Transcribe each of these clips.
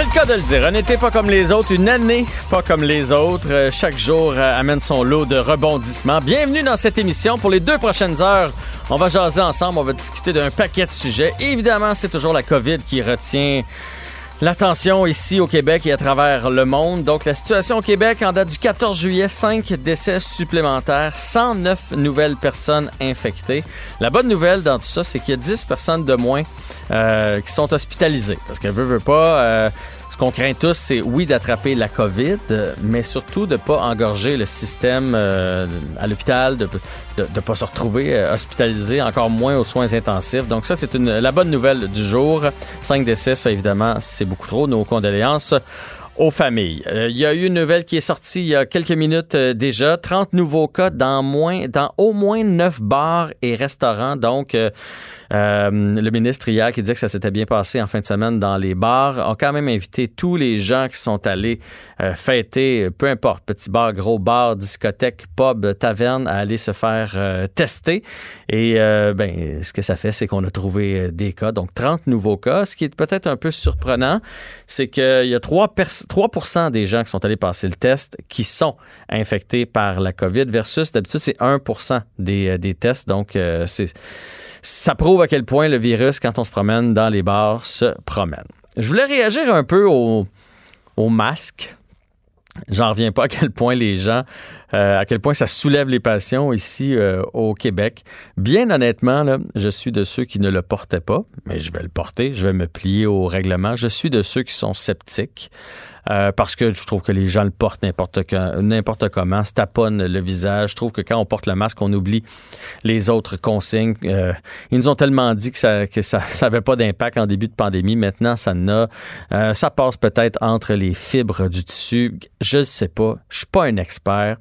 C'est le cas de le dire. Un été pas comme les autres, une année pas comme les autres. Euh, chaque jour euh, amène son lot de rebondissements. Bienvenue dans cette émission. Pour les deux prochaines heures, on va jaser ensemble, on va discuter d'un paquet de sujets. Évidemment, c'est toujours la COVID qui retient L'attention ici au Québec et à travers le monde. Donc, la situation au Québec en date du 14 juillet, 5 décès supplémentaires, 109 nouvelles personnes infectées. La bonne nouvelle dans tout ça, c'est qu'il y a 10 personnes de moins euh, qui sont hospitalisées. Parce qu'elle veut, veut pas. Euh, qu'on craint tous, c'est oui d'attraper la COVID, mais surtout de ne pas engorger le système euh, à l'hôpital, de ne pas se retrouver euh, hospitalisé, encore moins aux soins intensifs. Donc ça, c'est la bonne nouvelle du jour. Cinq décès, ça évidemment, c'est beaucoup trop. Nos condoléances aux familles. Euh, il y a eu une nouvelle qui est sortie il y a quelques minutes déjà. 30 nouveaux cas dans, moins, dans au moins 9 bars et restaurants. Donc, euh, le ministre hier qui disait que ça s'était bien passé en fin de semaine dans les bars a quand même invité tous les gens qui sont allés euh, fêter, peu importe, petit bar, gros bar, discothèque, pub, taverne, à aller se faire euh, tester. Et ben, ce que ça fait, c'est qu'on a trouvé des cas, donc 30 nouveaux cas. Ce qui est peut-être un peu surprenant, c'est qu'il y a 3, 3 des gens qui sont allés passer le test qui sont infectés par la COVID versus d'habitude, c'est 1 des, des tests. Donc, c'est ça prouve à quel point le virus, quand on se promène dans les bars, se promène. Je voulais réagir un peu au, au masque. J'en reviens pas à quel point les gens, euh, à quel point ça soulève les passions ici euh, au Québec. Bien honnêtement, je suis de ceux qui ne le portaient pas, mais je vais le porter, je vais me plier au règlement. Je suis de ceux qui sont sceptiques. Euh, parce que je trouve que les gens le portent n'importe n'importe comment, se taponnent le visage. Je trouve que quand on porte le masque, on oublie les autres consignes. Euh, ils nous ont tellement dit que ça n'avait pas d'impact en début de pandémie. Maintenant, ça n'a. Euh, ça passe peut-être entre les fibres du tissu. Je ne sais pas. Je suis pas un expert,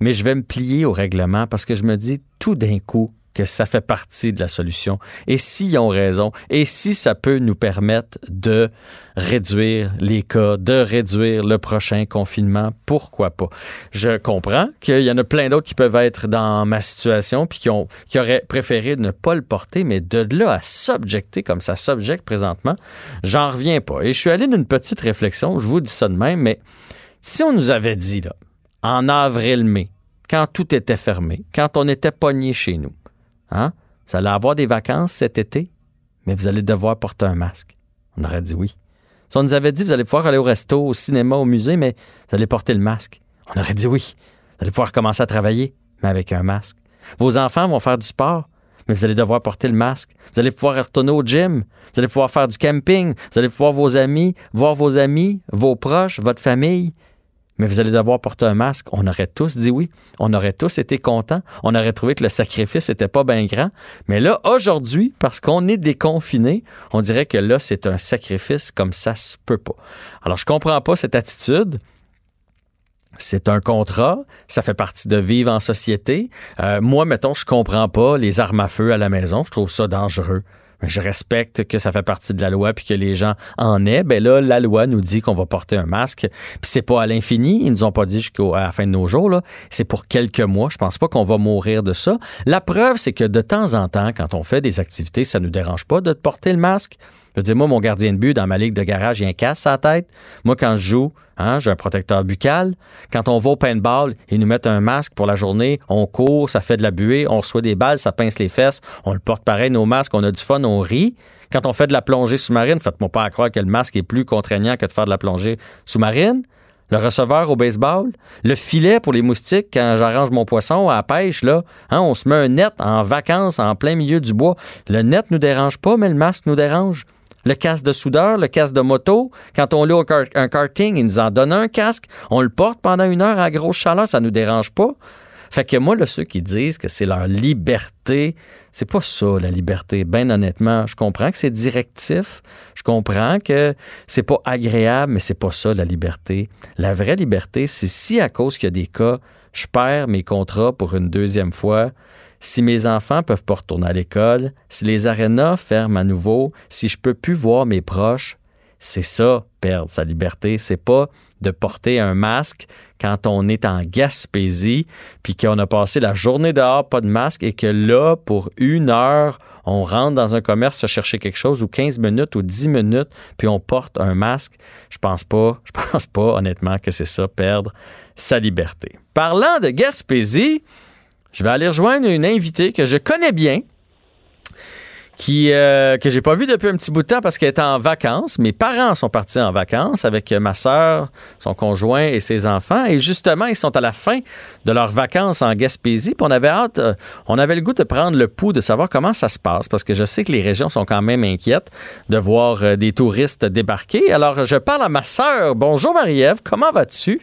mais je vais me plier au règlement parce que je me dis tout d'un coup, que ça fait partie de la solution. Et s'ils ont raison, et si ça peut nous permettre de réduire les cas, de réduire le prochain confinement, pourquoi pas? Je comprends qu'il y en a plein d'autres qui peuvent être dans ma situation puis qui, ont, qui auraient préféré ne pas le porter, mais de là à s'objecter comme ça s'objecte présentement, j'en reviens pas. Et je suis allé d'une petite réflexion, je vous dis ça de même, mais si on nous avait dit, là, en avril-mai, quand tout était fermé, quand on était pogné chez nous, Hein? Vous allez avoir des vacances cet été, mais vous allez devoir porter un masque. On aurait dit oui. Si on nous avait dit, vous allez pouvoir aller au resto, au cinéma, au musée, mais vous allez porter le masque. On aurait dit oui. Vous allez pouvoir commencer à travailler, mais avec un masque. Vos enfants vont faire du sport, mais vous allez devoir porter le masque. Vous allez pouvoir retourner au gym. Vous allez pouvoir faire du camping. Vous allez pouvoir vos amis, voir vos amis, vos proches, votre famille mais vous allez devoir porter un masque. On aurait tous dit oui. On aurait tous été contents. On aurait trouvé que le sacrifice n'était pas bien grand. Mais là, aujourd'hui, parce qu'on est déconfiné, on dirait que là, c'est un sacrifice comme ça se peut pas. Alors, je comprends pas cette attitude. C'est un contrat, ça fait partie de vivre en société. Euh, moi, mettons, je comprends pas les armes à feu à la maison. Je trouve ça dangereux je respecte que ça fait partie de la loi puis que les gens en aient. Ben là, la loi nous dit qu'on va porter un masque. Puis c'est pas à l'infini. Ils nous ont pas dit jusqu'à la fin de nos jours. C'est pour quelques mois. Je pense pas qu'on va mourir de ça. La preuve, c'est que de temps en temps, quand on fait des activités, ça nous dérange pas de porter le masque. Je veux dire, moi, mon gardien de but dans ma ligue de garage, il y a un casse à tête. Moi, quand je joue, hein, j'ai un protecteur buccal. Quand on va au paintball, ils nous mettent un masque pour la journée. On court, ça fait de la buée, on reçoit des balles, ça pince les fesses. On le porte pareil, nos masques, on a du fun, on rit. Quand on fait de la plongée sous-marine, faites-moi pas croire que le masque est plus contraignant que de faire de la plongée sous-marine. le receveur au baseball, le filet pour les moustiques quand j'arrange mon poisson à la pêche, là. Hein, on se met un net en vacances en plein milieu du bois. Le net nous dérange pas, mais le masque nous dérange. Le casque de soudeur, le casque de moto, quand on loue un karting, il nous en donne un casque. On le porte pendant une heure à grosse chaleur, ça nous dérange pas. Fait que moi, ceux qui disent que c'est leur liberté, c'est pas ça, la liberté. Ben honnêtement, je comprends que c'est directif. Je comprends que c'est pas agréable, mais c'est pas ça, la liberté. La vraie liberté, c'est si à cause qu'il y a des cas, je perds mes contrats pour une deuxième fois, si mes enfants peuvent pas retourner à l'école, si les arénas ferment à nouveau, si je peux plus voir mes proches, c'est ça, perdre sa liberté. C'est pas de porter un masque quand on est en Gaspésie, puis qu'on a passé la journée dehors, pas de masque, et que là, pour une heure, on rentre dans un commerce se chercher quelque chose, ou 15 minutes, ou 10 minutes, puis on porte un masque. Je pense pas, je pense pas, honnêtement, que c'est ça, perdre sa liberté. Parlant de Gaspésie, je vais aller rejoindre une invitée que je connais bien, qui euh, que j'ai pas vu depuis un petit bout de temps parce qu'elle était en vacances. Mes parents sont partis en vacances avec ma sœur, son conjoint et ses enfants. Et justement, ils sont à la fin de leurs vacances en Gaspésie. Puis on avait hâte, euh, on avait le goût de prendre le pouls, de savoir comment ça se passe parce que je sais que les régions sont quand même inquiètes de voir euh, des touristes débarquer. Alors, je parle à ma sœur. Bonjour Marie-Ève, comment vas-tu?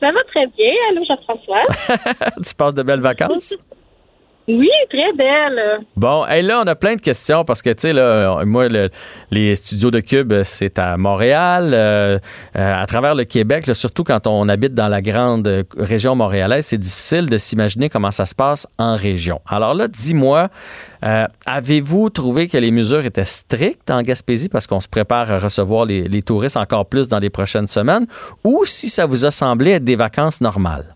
Ça va très bien. Allô, Jean-François. tu passes de belles vacances? Oui, très belle. Bon, et là, on a plein de questions parce que, tu sais, là, moi, les studios de Cube, c'est à Montréal, euh, euh, à travers le Québec, surtout quand on habite dans la grande région montréalaise, c'est difficile de s'imaginer comment ça se passe en région. Alors là, dis-moi, euh, avez-vous trouvé que les mesures étaient strictes en Gaspésie parce qu'on se prépare à recevoir les, les touristes encore plus dans les prochaines semaines? Ou si ça vous a semblé être des vacances normales?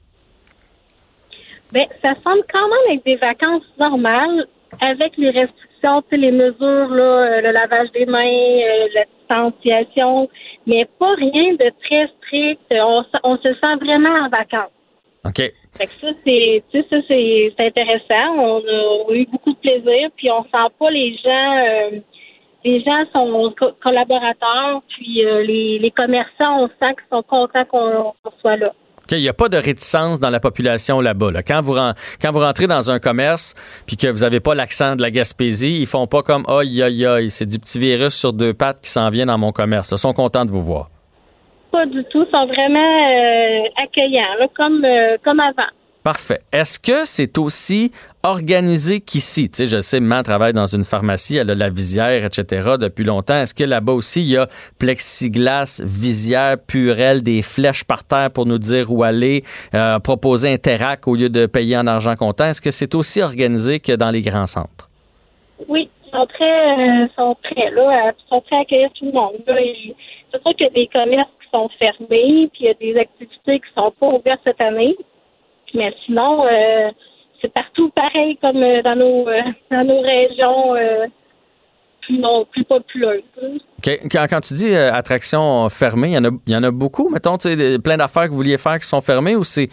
Ben, ça semble quand même être des vacances normales avec les restrictions, les mesures, là, euh, le lavage des mains, euh, la distanciation, mais pas rien de très strict. On, on se sent vraiment en vacances. OK. Fait que ça, c'est, ça, c'est, intéressant. On a, eu beaucoup de plaisir, puis on sent pas les gens. Euh, les gens sont collaborateurs, puis les, les commerçants, on sent qu'ils sont contents qu'on soit là. Il n'y a pas de réticence dans la population là-bas. Quand, vous, rentrez dans un commerce puis que vous n'avez pas l'accent de la Gaspésie, ils font pas comme aïe aïe aïe, c'est du petit virus sur deux pattes qui s'en vient dans mon commerce. Ils sont contents de vous voir. Pas du tout. Ils sont vraiment euh, accueillants, euh, comme avant. Parfait. Est-ce que c'est aussi organisé qu'ici? Tu sais, je sais, maman travaille dans une pharmacie, elle a la visière, etc. depuis longtemps. Est-ce que là-bas aussi, il y a plexiglas, visière, purelle, des flèches par terre pour nous dire où aller, euh, proposer un terrac au lieu de payer en argent comptant? Est-ce que c'est aussi organisé que dans les grands centres? Oui, ils sont très, euh, sont très là, ils sont prêts à accueillir tout le monde. C'est sûr qu'il y a des commerces qui sont fermés, puis il y a des activités qui sont pas ouvertes cette année. Mais sinon, euh, c'est partout pareil comme euh, dans nos euh, dans nos régions plus, non, plus populeuses. Quand, tu dis attractions fermées, il y en a, il y en a beaucoup, mettons, tu sais, plein d'affaires que vous vouliez faire qui sont fermées ou c'est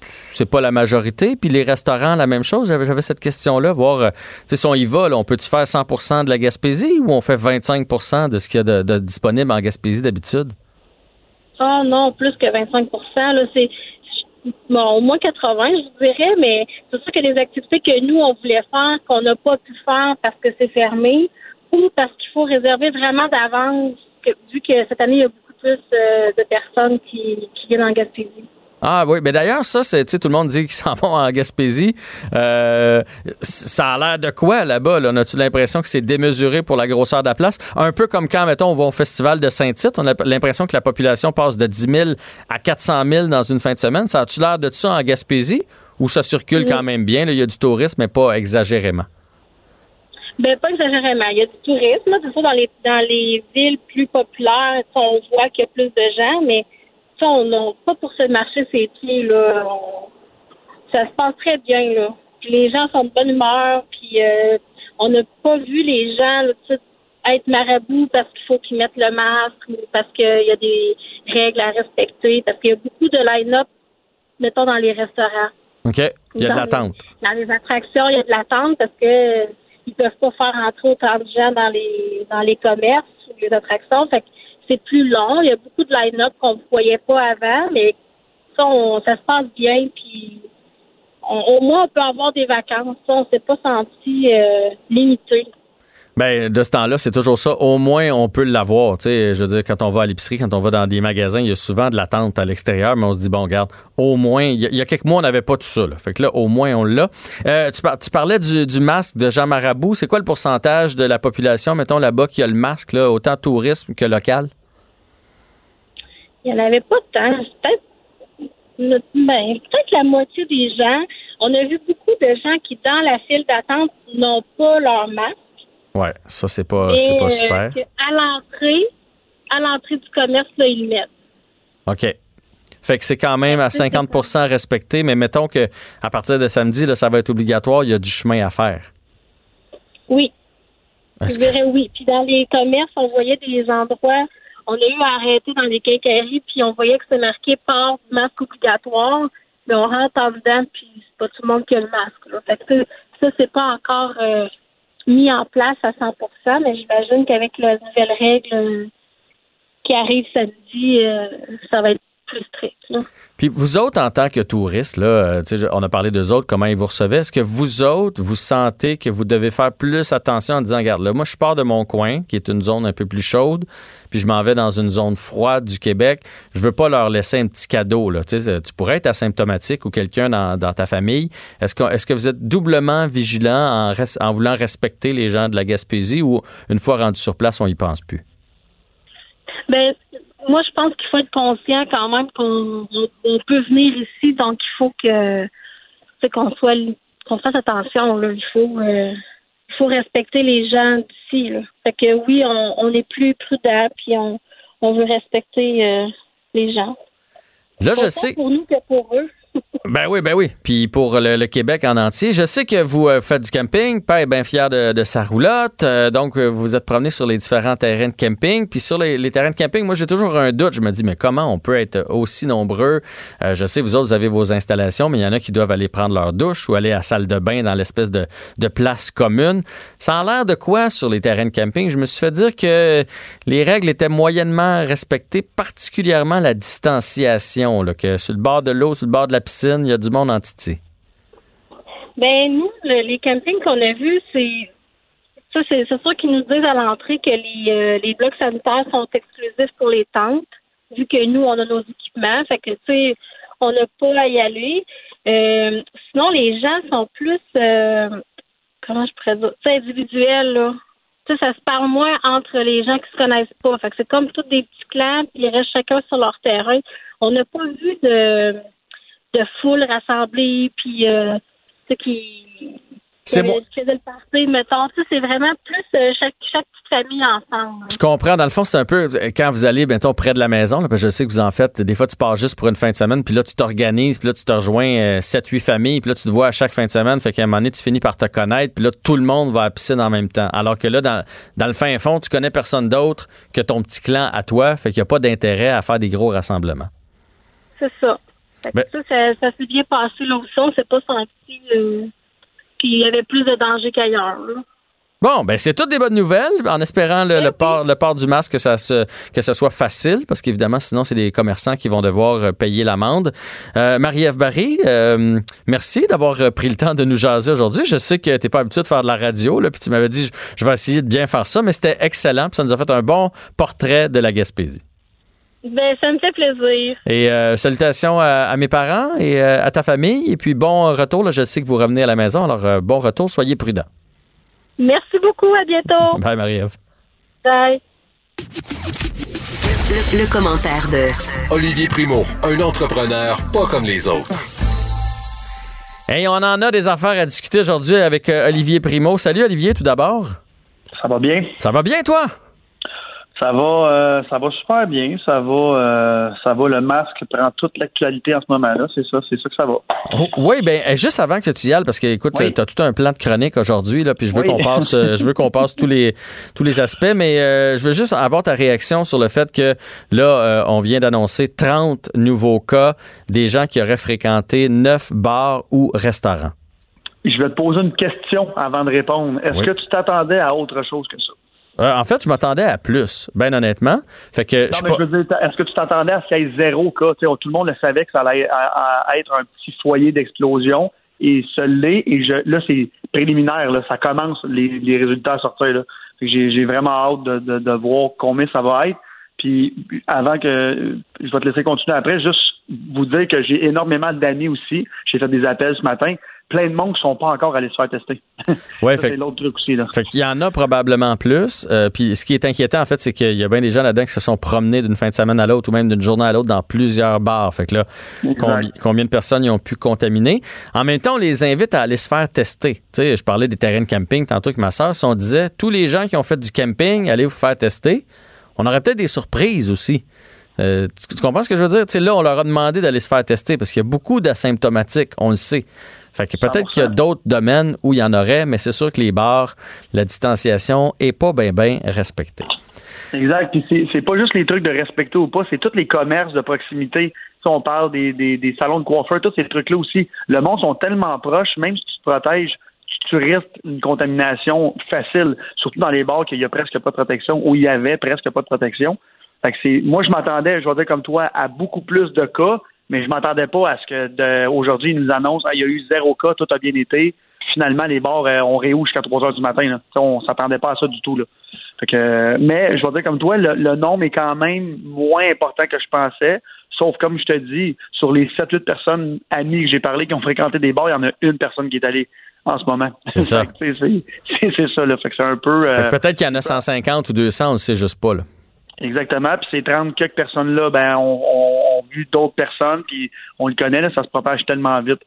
c'est pas la majorité. Puis les restaurants, la même chose. J'avais cette question-là, voir, tu sais, si on y va, on peut-tu faire 100% de la Gaspésie ou on fait 25% de ce qu'il y a de, de disponible en Gaspésie d'habitude? Ah non, plus que 25 là, c'est bon, au moins 80, je dirais, mais c'est sûr que les activités que nous, on voulait faire, qu'on n'a pas pu faire parce que c'est fermé, ou parce qu'il faut réserver vraiment d'avance, vu que cette année, il y a beaucoup plus euh, de personnes qui, qui viennent en Gaspésie. Ah oui, mais d'ailleurs, ça, c'est, tout le monde dit qu'ils s'en vont en Gaspésie. Euh, ça a l'air de quoi là-bas? Là? On a-tu l'impression que c'est démesuré pour la grosseur de la place? Un peu comme quand, mettons, on va au festival de Saint-Tite, on a l'impression que la population passe de 10 000 à 400 000 dans une fin de semaine. Ça a-tu l'air de ça en Gaspésie? Ou ça circule quand même bien? Il y a du tourisme, mais pas exagérément. Ben, pas exagérément. Il y a du tourisme. C'est ça, dans les, dans les villes plus populaires, on voit qu'il y a plus de gens, mais on n'a pas pour se marcher ses pieds, là. ça se passe très bien, là. les gens sont de bonne humeur, puis euh, on n'a pas vu les gens être marabouts parce qu'il faut qu'ils mettent le masque ou parce qu'il y a des règles à respecter, parce qu'il y a beaucoup de line-up, mettons, dans les restaurants. OK. Il y a de l'attente. Dans les attractions, il y a de l'attente parce que ils peuvent pas faire entrer autant de gens dans les dans les commerces ou les attractions. Fait c'est plus long. Il y a beaucoup de line-up qu'on ne voyait pas avant, mais ça, ça se passe bien. Puis au moins, on peut avoir des vacances. Ça, on s'est pas senti euh, limité. Ben, de ce temps-là, c'est toujours ça. Au moins, on peut l'avoir. Je veux dire, quand on va à l'épicerie, quand on va dans des magasins, il y a souvent de l'attente à l'extérieur, mais on se dit, bon, regarde, au moins, il y, a- quelques mois, on n'avait pas tout ça. Là. Fait que là, au moins, on l'a. Euh, tu, par- tu parlais du, du masque de Jean Marabout. C'est quoi le pourcentage de la population, mettons, là-bas, qui a le masque, là, autant tourisme que local? Il n'y en avait pas tant. Peut-être ben, peut-être la moitié des gens. On a vu beaucoup de gens qui, dans la file d'attente, n'ont pas leur masque. Ouais, ça, c'est pas, c'est pas euh, super. que à l'entrée, à l'entrée du commerce, là, ils le mettent. OK. Fait que c'est quand même à 50% respecté, mais mettons que à partir de samedi, là, ça va être obligatoire, il y a du chemin à faire. Oui, je que- dirais oui. Puis dans les commerces, on voyait des endroits, on a eu à arrêter dans les quincailleries, puis on voyait que c'était marqué port du masque obligatoire, mais on rentre en dedans, puis c'est pas tout le monde qui a le masque. Là. Fait que ça, ça, c'est pas encore euh, mis en place à 100% mais j'imagine qu'avec la nouvelle règle euh, qui arrive samedi, euh, ça va être plus strict. Là. Puis vous autres, en tant que touristes, là, euh, on a parlé d'eux autres, comment ils vous recevaient. Est-ce que vous autres, vous sentez que vous devez faire plus attention en disant, regarde, là, moi, je pars de mon coin, qui est une zone un peu plus chaude, puis je m'en vais dans une zone froide du Québec. Je veux pas leur laisser un petit cadeau. Là. Tu, pourrais être asymptomatique ou quelqu'un dans, dans ta famille. Est-ce que, est-ce que vous êtes doublement vigilant en, res- en voulant respecter les gens de la Gaspésie ou une fois rendu sur place, on y pense plus? Ben, moi, je pense qu'il faut être conscient quand même qu'on on- on peut venir ici, donc il faut que c'est qu'on soit qu'on fasse attention. Là. Il faut euh, il faut respecter les gens d'ici. Fait que oui, on, on est plus prudent, puis on, on veut respecter euh, les gens. Là, je sais. pour nous que pour eux. Ben oui, ben oui. Puis pour le, Québec en entier, je sais que vous euh, faites du camping. Père est bien fier de, sa roulotte. Euh, donc, euh, vous êtes promené sur les différents terrains de camping. Puis sur les, terrains de camping, moi, j'ai toujours un doute. Je me dis, mais comment on peut être aussi nombreux? Je sais, vous autres, vous avez vos installations, mais il y en a qui doivent aller prendre leur douche ou aller à la salle de bain dans l'espèce de, place commune. Ça a l'air de quoi sur les terrains de camping? Je me suis fait dire que les règles étaient moyennement respectées, particulièrement la distanciation. Que sur le bord de l'eau, sur le bord de la piscine, il y a du monde en titi. Ben nous, le- les campings qu'on a vus, c'est ça, c'est sûr qu'ils nous disent à l'entrée que les, euh, les blocs sanitaires sont exclusifs pour les tentes, vu que nous, on a nos équipements. Fait que tu sais, on n'a pas à y aller. Euh, sinon, les gens sont plus euh, comment je pourrais dire, individuels, là. Ça se parle moins entre les gens qui se connaissent pas. Fait que c'est comme tous des petits clans, puis ils restent chacun sur leur terrain. On n'a pas vu de de foule rassemblée, puis euh, qui, C'est bon. le mettons. C'est vraiment plus euh, chaque, chaque petite famille ensemble. Je comprends. Dans le fond, c'est un peu euh, quand vous allez, mettons, près de la maison, là, parce que je sais que vous en faites. Des fois, tu pars juste pour une fin de semaine, puis là, tu t'organises, puis là, tu te rejoins 7-8 familles, puis là, tu te vois à chaque fin de semaine. Fait qu'à un moment donné, tu finis par te connaître, puis là, tout le monde va à la piscine en même temps. Alors que là, dans, dans le fin fond, tu connais personne d'autre que ton petit clan à toi. Fait qu'il n'y a pas d'intérêt à faire des gros rassemblements. C'est ça. Ben- ça, ça, ça s'est bien passé là aussi. On s'est pas senti euh, qu'il y avait plus de danger qu'ailleurs. Bon, ben c'est toutes des bonnes nouvelles, en espérant le, le port, le port du masque que ça se, que ça soit facile, parce qu'évidemment, sinon, c'est des commerçants qui vont devoir euh, payer l'amende. Euh, Marie-Ève Barry, euh, merci d'avoir pris le temps de nous jaser aujourd'hui. Je sais que t'es pas habitué de faire de la radio, là, puis tu m'avais dit, je, je vais essayer de bien faire ça, mais c'était excellent, puis ça nous a fait un bon portrait de la Gaspésie. Ben, ça me fait plaisir. Et euh, salutations à, à mes parents et euh, à ta famille, et puis bon retour, là, je sais que vous revenez à la maison, alors euh, bon retour, soyez prudents. Merci beaucoup. À bientôt. Bye Marie-Ève. Bye. Le, le commentaire de Olivier Primo, un entrepreneur pas comme les autres. Hey, on en a des affaires à discuter aujourd'hui avec Olivier Primo. Salut Olivier, tout d'abord. Ça va bien? Ça va bien, toi? Ça va, euh, ça va super bien. Ça va, euh, ça va. Le masque prend toute l'actualité en ce moment-là. C'est ça, c'est ça que ça va. Oh, oui, ben euh, juste avant que tu y ailles, parce que écoute, Oui. tu as tout un plan de chronique aujourd'hui, là, puis je veux Oui. qu'on passe, je veux qu'on passe tous les tous les aspects, mais euh, je veux juste avoir ta réaction sur le fait que là, on vient d'annoncer 30 nouveaux cas des gens qui auraient fréquenté neuf bars ou restaurants. Je vais te poser une question avant de répondre. Est-ce Oui. que tu t'attendais à autre chose que ça? Euh, en fait, je m'attendais à plus, bien honnêtement. Fait que Non, je mais pas- je veux dire, est-ce que tu t'attendais à ce qu'il y ait zéro cas? Tu sais, tout le monde le savait que ça allait à- à- être un petit foyer d'explosion et ce l'est. Et je, là, c'est préliminaire. Là, ça commence les, les résultats à sortir. Là. Fait que J'ai, j'ai vraiment hâte de, de, de voir combien ça va être. Puis avant que je vais te laisser continuer après, juste vous dire que j'ai énormément d'amis aussi. J'ai fait des appels ce matin. Plein de monde qui sont pas encore allés se faire tester. Ouais, c'est l'autre truc aussi. Là. Fait qu'il y en a probablement plus. Euh, puis ce qui est inquiétant, en fait, c'est qu'il y a bien des gens là-dedans qui se sont promenés d'une fin de semaine à l'autre ou même d'une journée à l'autre dans plusieurs bars. Fait que là, combi- combien de personnes ils ont pu contaminer? En même temps, on les invite à aller se faire tester. Tu sais, je parlais des terrains de camping tantôt avec ma soeur. Si on disait, tous les gens qui ont fait du camping, allez vous faire tester, on aurait peut-être des surprises aussi. Euh, tu, tu comprends ce que je veux dire? Tu sais, là, on leur a demandé d'aller se faire tester parce qu'il y a beaucoup d'asymptomatiques, on le sait. Fait que peut-être qu'il y a 100%. d'autres domaines où il y en aurait, mais c'est sûr que les bars, la distanciation est pas bien, bien respectée. Exact. Puis c'est, c'est pas juste les trucs de respecter ou pas, c'est tous les commerces de proximité. Si on parle des, des, des salons de coiffeur, tous ces trucs-là aussi. Le monde sont tellement proches, même si tu te protèges, tu, tu risques une contamination facile, surtout dans les bars qu'il y a presque pas de protection, où il y avait presque pas de protection. Fait que c'est, moi, je m'attendais, je vais dire comme toi, à beaucoup plus de cas, mais je m'attendais pas à ce que aujourd'hui, ils nous annoncent, Ah, il y a eu zéro cas, tout a bien été. Finalement, les bars euh, ont réouvert jusqu'à 3 heures du matin. Là. On s'attendait pas à ça du tout. Là. Fait que, mais je vais dire comme toi, le, le nombre est quand même moins important que je pensais. Sauf comme je te dis, sur les 7-8 personnes amies que j'ai parlé qui ont fréquenté des bars, il y en a une personne qui est allée en ce moment. C'est ça. C'est, ça, là. Fait que c'est un peu. Euh, peut-être qu'il y en a 150 ou 200, on le sait juste pas. Là. Exactement. Puis ces 30 quelques personnes-là, ben, ont on, vu d'autres personnes, puis on le connaît, ça se propage tellement vite.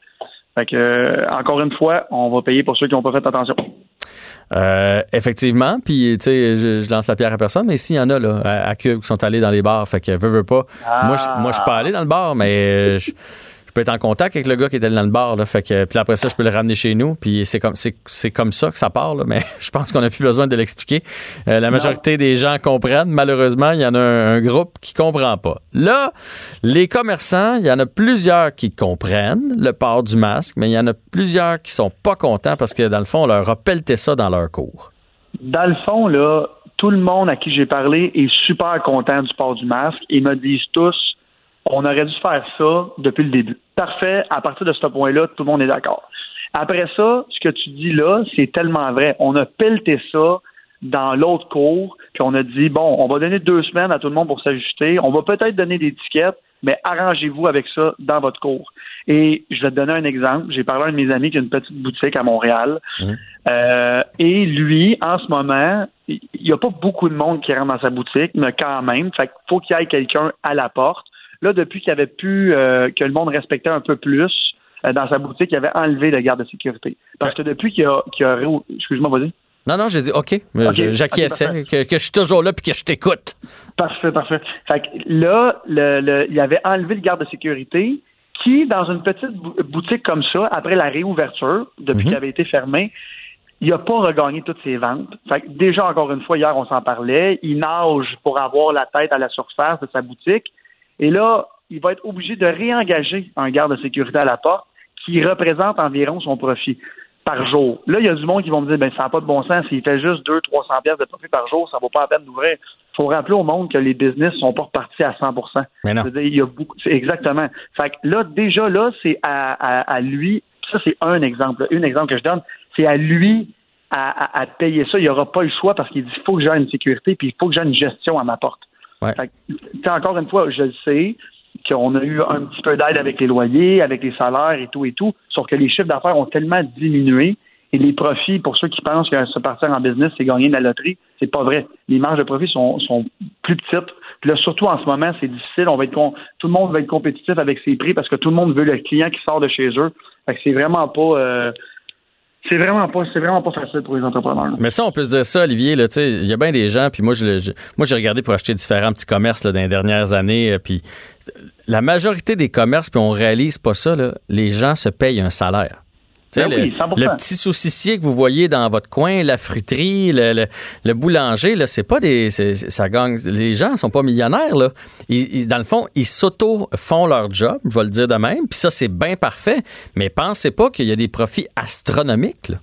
Fait euh, encore une fois, on va payer pour ceux qui n'ont pas fait attention. Euh, effectivement, puis tu sais, je, lance la pierre à personne, mais s'il y en a là, à, à Cube qui sont allés dans les bars, fait que veux, veux pas. Moi, je, moi, je suis pas allé dans le bar, mais euh, je peux être en contact avec le gars qui était dans le bar, là, fait que puis après ça, je peux le ramener chez nous, puis c'est comme c'est, c'est comme ça que ça part, là, mais je pense qu'on a plus besoin de l'expliquer. Euh, la majorité des gens comprennent, malheureusement, il y en a un, un groupe qui comprend pas. Là, les commerçants, il y en a plusieurs qui comprennent le port du masque, mais il y en a plusieurs qui sont pas contents parce que dans le fond, on leur a pelleté ça dans leur cours. Dans le fond, là, tout le monde à qui j'ai parlé est super content du port du masque. Ils me disent tous, on aurait dû faire ça depuis le début. Parfait. À partir de ce point-là, tout le monde est d'accord. Après ça, ce que tu dis là, c'est tellement vrai. On a pelleté ça dans l'autre cours, puis on a dit, bon, on va donner deux semaines à tout le monde pour s'ajuster. On va peut-être donner des tickets, mais arrangez-vous avec ça dans votre cours. Et je vais te donner un exemple. J'ai parlé à un de mes amis qui a une petite boutique à Montréal. Euh, et lui, en ce moment, il n'y a pas beaucoup de monde qui rentre dans sa boutique, mais quand même, fait qu'il faut qu'il y ait quelqu'un à la porte. Là, depuis qu'il avait pu, euh, que le monde respectait un peu plus euh, dans sa boutique, il avait enlevé le garde de sécurité. Parce que depuis qu'il a, qu'il a excuse-moi, vas-y. Non, non, j'ai dit OK. mais OK, je- J'acquiesçais, que, que je suis toujours là puis que je t'écoute. Parfait, parfait. Fait que là, le, le- il avait enlevé le garde de sécurité qui, dans une petite bou- boutique comme ça, après la réouverture, depuis Mhm. qu'il avait été fermé, il n'a pas regagné toutes ses ventes. Fait que déjà, encore une fois, hier, on s'en parlait. Il nage pour avoir la tête à la surface de sa boutique. Et là, il va être obligé de réengager un garde de sécurité à la porte qui représente environ son profit par jour. Là, il y a du monde qui vont me dire, ben, ça n'a pas de bon sens. S'il fait juste 200-300 pièces de profit par jour, ça ne vaut pas la peine d'ouvrir. Il faut rappeler au monde que les business sont pas repartis à 100 Mais non. Il y a beaucoup, exactement. Fait que là, déjà, là, c'est à, à, à lui, ça, c'est un exemple, un exemple que je donne, c'est à lui à, payer ça. Il n'y aura pas le choix parce qu'il dit, il faut que j'ai une sécurité, puis il faut que j'ai une gestion à ma porte. Ouais. Encore une fois, je le sais qu'on a eu un petit peu d'aide avec les loyers, avec les salaires et tout et tout, sauf que les chiffres d'affaires ont tellement diminué et les profits, pour ceux qui pensent que se partir en business, c'est gagner de la loterie, c'est pas vrai. Les marges de profit sont, sont plus petites. Puis là, surtout en ce moment, c'est difficile. On va être tout le monde va être compétitif avec ses prix parce que tout le monde veut le client qui sort de chez eux. Fait que c'est vraiment pas euh, c'est vraiment pas c'est vraiment pas facile pour les entrepreneurs. Mais ça, on peut se dire ça, Olivier. Là, il y a bien des gens, puis moi, je, moi, j'ai regardé pour acheter différents petits commerces là, dans les dernières années, euh, puis la majorité des commerces, puis on réalise pas ça, là, les gens se payent un salaire. Ben le, oui, 100%. le petit saucissier que vous voyez dans votre coin, la fruiterie, le, le- le boulanger, là, c'est pas des. ça gagne. Les gens sont pas millionnaires, là. Ils, ils- dans le fond, ils s'auto-font leur job, je vais le dire de même, puis ça, c'est bien parfait. Mais pensez pas qu'il y a des profits astronomiques, là.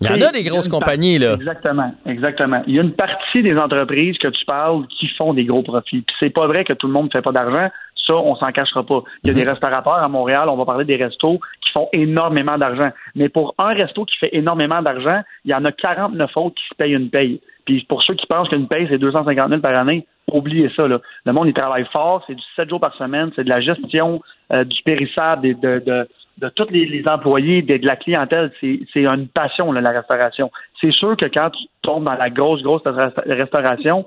Il y en a des grosses compagnies, là. Exactement, exactement. Il y a une partie des entreprises que tu parles qui font des gros profits. Puis c'est pas vrai que tout le monde ne fait pas d'argent. Ça, on s'en cachera pas. Il y a des mhm. restaurateurs à Montréal, on va parler des restos qui font énormément d'argent. Mais pour un resto qui fait énormément d'argent, il y en a 49 autres qui se payent une paye. Puis pour ceux qui pensent qu'une paye, c'est 250 000 par année, oubliez ça. Là. Le monde, il travaille fort, c'est du 7 jours par semaine, c'est de la gestion euh, du périssable, de, de, de tous les, employés, de, la clientèle, c'est une passion, la restauration. C'est sûr que quand tu tombes dans la grosse, grosse restauration,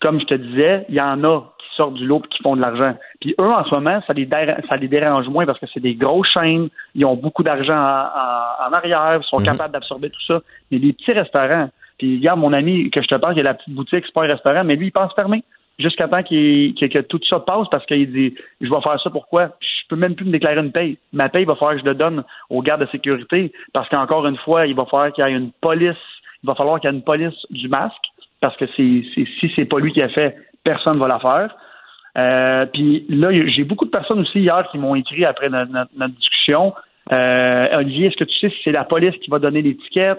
comme je te disais, il y en a qui sortent du lot et qui font de l'argent. Puis eux, en ce moment, ça les, ça les dérange moins parce que c'est des grosses chaînes, ils ont beaucoup d'argent en, arrière, ils sont mhm. capables d'absorber tout ça. Mais les petits restaurants, puis regarde, mon ami que je te parle, il a la petite boutique, c'est pas un restaurant, mais lui, il pense fermer jusqu'à temps que tout ça passe parce qu'il dit je vais faire ça pourquoi? Je peux même plus me déclarer une paye ma paye il va falloir que je le donne aux gardes de sécurité parce qu'encore une fois il va falloir qu'il y ait une police il va falloir qu'il y ait une police du masque parce que c'est si c'est pas lui qui a fait personne ne va la faire euh, puis là j'ai beaucoup de personnes aussi hier qui m'ont écrit après notre, discussion euh, Olivier, est-ce que tu sais si c'est la police qui va donner l'étiquette?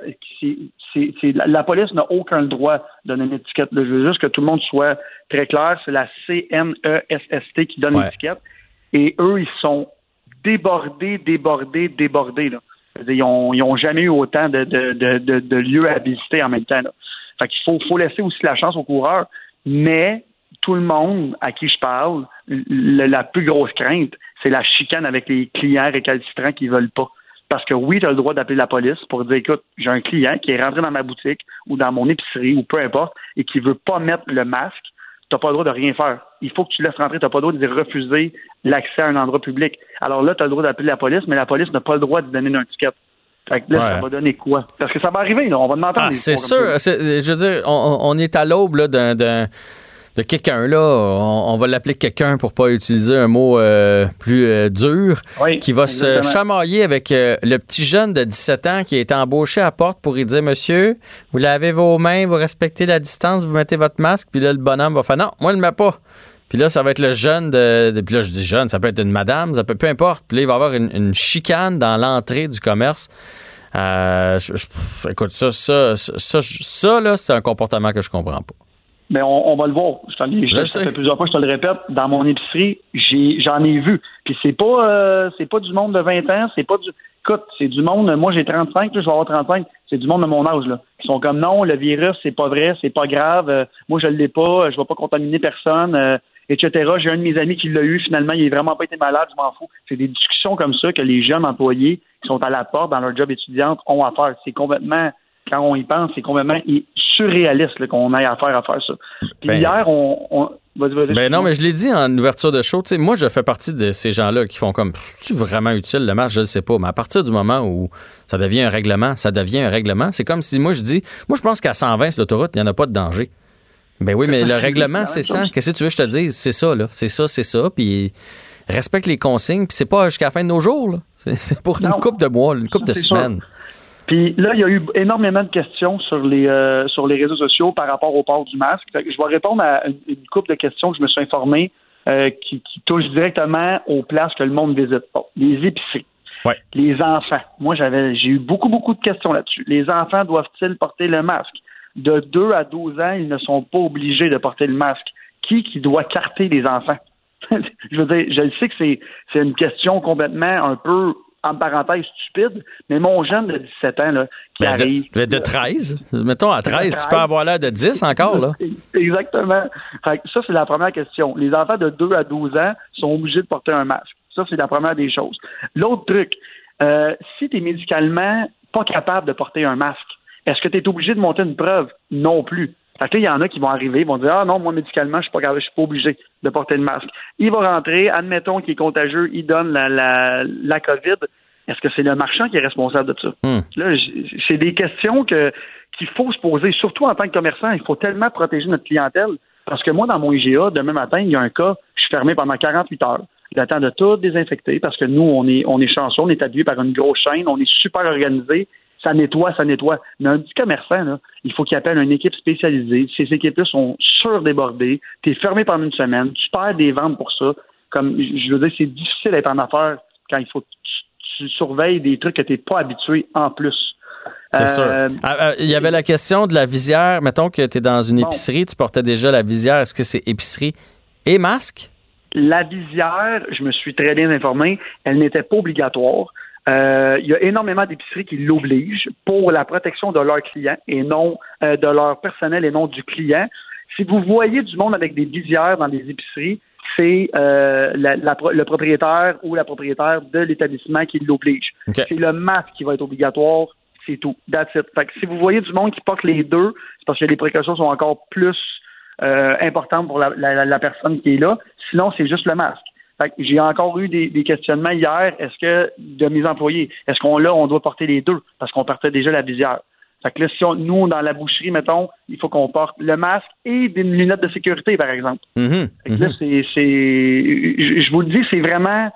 c'est, la, police n'a aucun droit de donner l'étiquette. Je veux juste que tout le monde soit très clair. C'est la CNESST qui donne l'étiquette. Et eux, ils sont débordés, débordés, débordés. Ils n'ont jamais eu autant de, lieux à visiter en même temps. Fait qu'il faut, laisser aussi la chance aux coureurs. Mais tout le monde à qui je parle, la plus grosse crainte, c'est la chicane avec les clients récalcitrants qui ne veulent pas. Parce que oui, tu as le droit d'appeler la police pour dire écoute, j'ai un client qui est rentré dans ma boutique ou dans mon épicerie ou peu importe et qui veut pas mettre le masque. Tu n'as pas le droit de rien faire. Il faut que tu laisses rentrer. Tu n'as pas le droit de refuser l'accès à un endroit public. Alors là, tu as le droit d'appeler la police, mais la police n'a pas le droit de donner une étiquette. Fait que là, ça va donner quoi? Parce que ça va arriver, là. On va demander. Ah, c'est sûr. Je veux dire, on, on est à l'aube d'un de quelqu'un là, on, va l'appeler quelqu'un pour pas utiliser un mot euh, plus euh, dur, qui va se chamailler avec euh, le petit jeune de 17 ans qui est embauché à porte pour lui dire Monsieur, vous lavez vos mains, vous respectez la distance, vous mettez votre masque, puis là le bonhomme va faire Non, moi je le mets pas. Puis là, ça va être le jeune de, Puis là, je dis jeune, ça peut être une madame, ça peut peu importe. Puis là, il va y avoir une, chicane dans l'entrée du commerce. écoute, ça, ça, ça, ça, là, c'est un comportement que je comprends pas. Mais on, va le voir. Je, ça fait plusieurs fois, je te le répète, dans mon épicerie, j'en ai, vu. Puis c'est pas euh, c'est pas du monde de 20 ans, c'est pas du écoute, c'est du monde, moi j'ai 35, je vais avoir 35, c'est du monde de mon âge là. Ils sont comme non, le virus, c'est pas vrai, c'est pas grave, euh, moi je l'ai pas, je vais pas contaminer personne, euh, etc. J'ai un de mes amis qui l'a eu, finalement, il n'a vraiment pas été malade, je m'en fous. C'est des discussions comme ça que les jeunes employés qui sont à la porte dans leur job étudiante ont à faire. C'est complètement quand on y pense, c'est complètement surréaliste qu'on ait à faire à faire ça. Puis ben, hier, on. ben non, mais je l'ai dit en ouverture de show. moi, je fais partie de ces gens-là qui font comme tu vraiment utile le match, je ne sais pas. Mais à partir du moment où ça devient un règlement, ça devient un règlement. C'est comme si moi je dis Moi, je pense qu'à 120 sur l'autoroute, il n'y en a pas de danger. Ben oui, mais le règlement, c'est ça. Qu'est-ce que tu veux que je te dise? C'est ça, là. C'est ça, c'est ça. Puis respecte les consignes. Puis c'est pas jusqu'à la fin de nos jours, C'est pour une coupe de mois, une coupe de semaines. Puis là, il y a eu énormément de questions sur les euh, sur les réseaux sociaux par rapport au port du masque. je vais répondre à une, couple de questions que je me suis informé euh, qui, qui, touchent directement aux places que le monde visite Les épiceries. Les enfants. Moi, j'avais j'ai eu beaucoup, beaucoup de questions là-dessus. Les enfants doivent-ils porter le masque? De 2 à 12 ans, ils ne sont pas obligés de porter le masque. Qui qui doit carter les enfants? je veux dire, je sais que c'est, c'est une question complètement un peu en parenthèse stupide, mais mon jeune de 17 ans, là, qui ben, arrive. De, de, 13, mettons à 13, tu peux avoir l'air de 10 encore, là. Exactement. ça, c'est la première question. Les enfants de 2 à 12 ans sont obligés de porter un masque. Ça, c'est la première des choses. L'autre truc, euh, si tu es médicalement pas capable de porter un masque, est-ce que tu es obligé de monter une preuve? Non plus. Fait que il y en a qui vont arriver, ils vont dire Ah non, moi, médicalement, je suis pas je suis pas obligé de porter le masque. Il va rentrer, admettons qu'il est contagieux, il donne la, la, la COVID. Est-ce que c'est le marchand qui est responsable de ça? Hmm. Là, c'est des questions que qu'il faut se poser, surtout en tant que commerçant. Il faut tellement protéger notre clientèle. Parce que moi, dans mon IGA, demain matin, il y a un cas, je suis fermé pendant 48 heures. J'attends de tout désinfecter parce que nous, on est, on est chanceux, on est habillé par une grosse chaîne, on est super organisé ça nettoie, ça nettoie. Mais un petit commerçant, là, il faut qu'il appelle une équipe spécialisée. Ces équipes-là sont surdébordées. Tu es fermé pendant une semaine. Tu perds des ventes pour ça. Comme je veux dire, c'est difficile d'être en affaires quand il faut que tu, surveilles des trucs que tu n'es pas habitué en plus. C'est sûr. Euh, Ah, ah, Il y avait la question de la visière. Mettons que tu es dans une Bon. épicerie, tu portais déjà la visière. Est-ce que c'est épicerie et masque? La visière, je me suis très bien informé, elle n'était pas obligatoire. Euh, il y a énormément d'épiceries qui l'obligent pour la protection de leurs clients et non euh, de leur personnel et non du client. Si vous voyez du monde avec des visières dans des épiceries, c'est euh, le propriétaire ou la propriétaire de l'établissement qui l'oblige. C'est le masque qui va être obligatoire, c'est tout. That's it. Fait que si vous voyez du monde qui porte les deux, c'est parce que les précautions sont encore plus importantes pour la, la- la personne qui est là. Sinon, c'est juste le masque. J'ai encore eu des, des questionnements hier. Est-ce que de mes employés, est-ce qu'on là, on doit porter les deux? Parce qu'on portait déjà la visière. Fait que là, si on- nous, dans la boucherie, mettons, il faut qu'on porte le masque et des lunettes de sécurité, par exemple. Mhm, Fait que là, mhm. c'est, je vous le dis, c'est vraiment,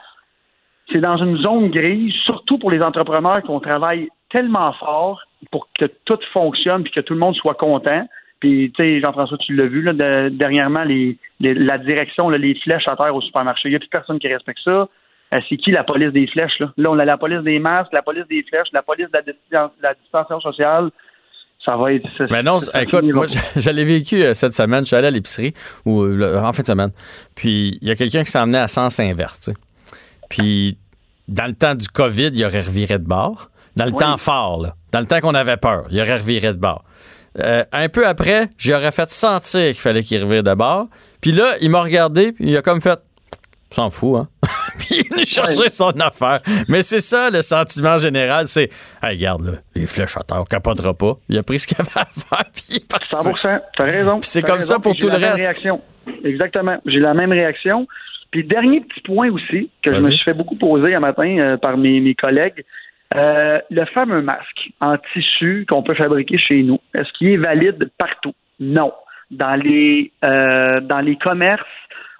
c'est dans une zone grise, surtout pour les entrepreneurs qu'on travaille tellement fort pour que tout fonctionne puis que tout le monde soit content. Puis, tu sais, Jean-François, tu l'as vu, là, de- dernièrement, les, les- la direction, là, les flèches à terre au supermarché. Il n'y a plus personne qui respecte ça. Euh, c'est qui la police des flèches, là? Là, on a la police des masques, la police des flèches, la police de la, distan- la distanciation sociale. Ça va être. ça- Mais non, écoute, moi, l'ai vécu euh, cette semaine. Je suis allé à l'épicerie, ou euh, en fin de semaine. Puis, il y a quelqu'un qui s'en venait à sens inverse. Puis, dans le temps du COVID, il aurait reviré de bord. Dans le Oui. temps fort, là, dans le temps qu'on avait peur, il aurait reviré de bord. Euh, un peu après, j'aurais fait sentir qu'il fallait qu'il revire de bord. Puis là, il m'a regardé, puis il a comme fait s'en fout, hein? puis il chercher son affaire. Mais c'est ça, le sentiment général, c'est Hey, regarde, là, les flèches à terre, on capotera pas. Il a pris ce qu'il avait à faire, puis il est parti. 100 t'as raison. Puis c'est comme raison, ça pour tout j'ai le la même reste. Réaction. Exactement. J'ai la même réaction. Puis dernier petit point aussi que je me suis fait beaucoup poser un matin euh, par mes, mes collègues, euh, le fameux masque en tissu qu'on peut fabriquer chez nous, est-ce qu'il est valide partout? Non. Dans les euh, dans les commerces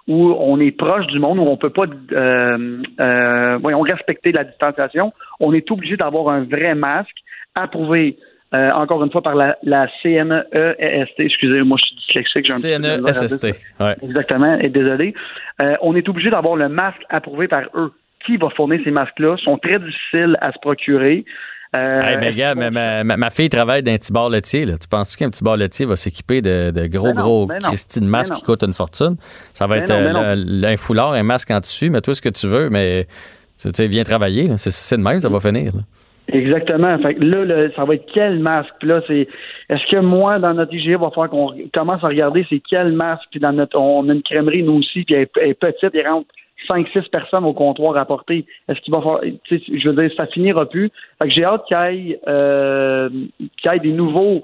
où on est proche du monde, où on peut pas euh, euh, voyons, respecter la distanciation, on est obligé d'avoir un vrai masque approuvé euh, encore une fois par la, la CNEST. Excusez, moi je suis dyslexique. ça. CNESST. Ouais. Exactement, et désolé. Euh, on est obligé d'avoir le masque approuvé par eux. Qui va fournir ces masques-là? Ils sont très difficiles à se procurer. Euh, Hey, mais gars, ma, ma- fille travaille dans un petit bar laitier. Là. Tu penses qu'un petit bar laitier va s'équiper de, de gros, Mais non, gros Christine masques qui coûtent une fortune? Ça va Mais être non, euh, le- un foulard, un masque en tissu, mais toi ce que tu veux, mais tu sais, viens travailler. C'est, de même, ça va finir. là. Exactement. Fait que là, le- ça va être quel masque? Puis là, c'est est-ce que moi, dans notre IGA, il va falloir qu'on commence à regarder c'est quel masque, puis dans notre on a une crèmerie, nous aussi, puis elle, est- elle est petite, il rentre 5-6 personnes au comptoir à porter. Est-ce qu'il va falloir je veux dire, ça finira plus. Fait que j'ai hâte qu'il y ait euh, qu'il y ait des nouveaux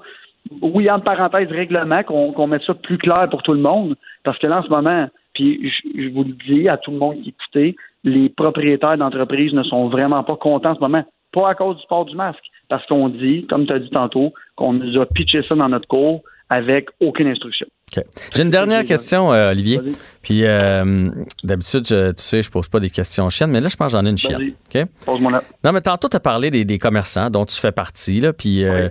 oui, entre parenthèses, règlements, qu'on qu'on mette ça plus clair pour tout le monde. Parce que là, en ce moment, puis je, je vous le dis à tout le monde qui écoutait, les propriétaires d'entreprises ne sont vraiment pas contents en ce moment. Pas à cause du port du masque. Parce qu'on dit, comme tu as dit tantôt, qu'on nous a pitché ça dans notre cours avec aucune instruction. J'ai une dernière question, euh, Olivier. Puis euh, d'habitude, tu sais, je pose pas des questions chiennes, mais là, je pense que j'en ai une chienne. Vas-y. OK? Pose-moi là. Non, mais tantôt, tu as parlé des, des commerçants dont tu fais partie, là, puis euh,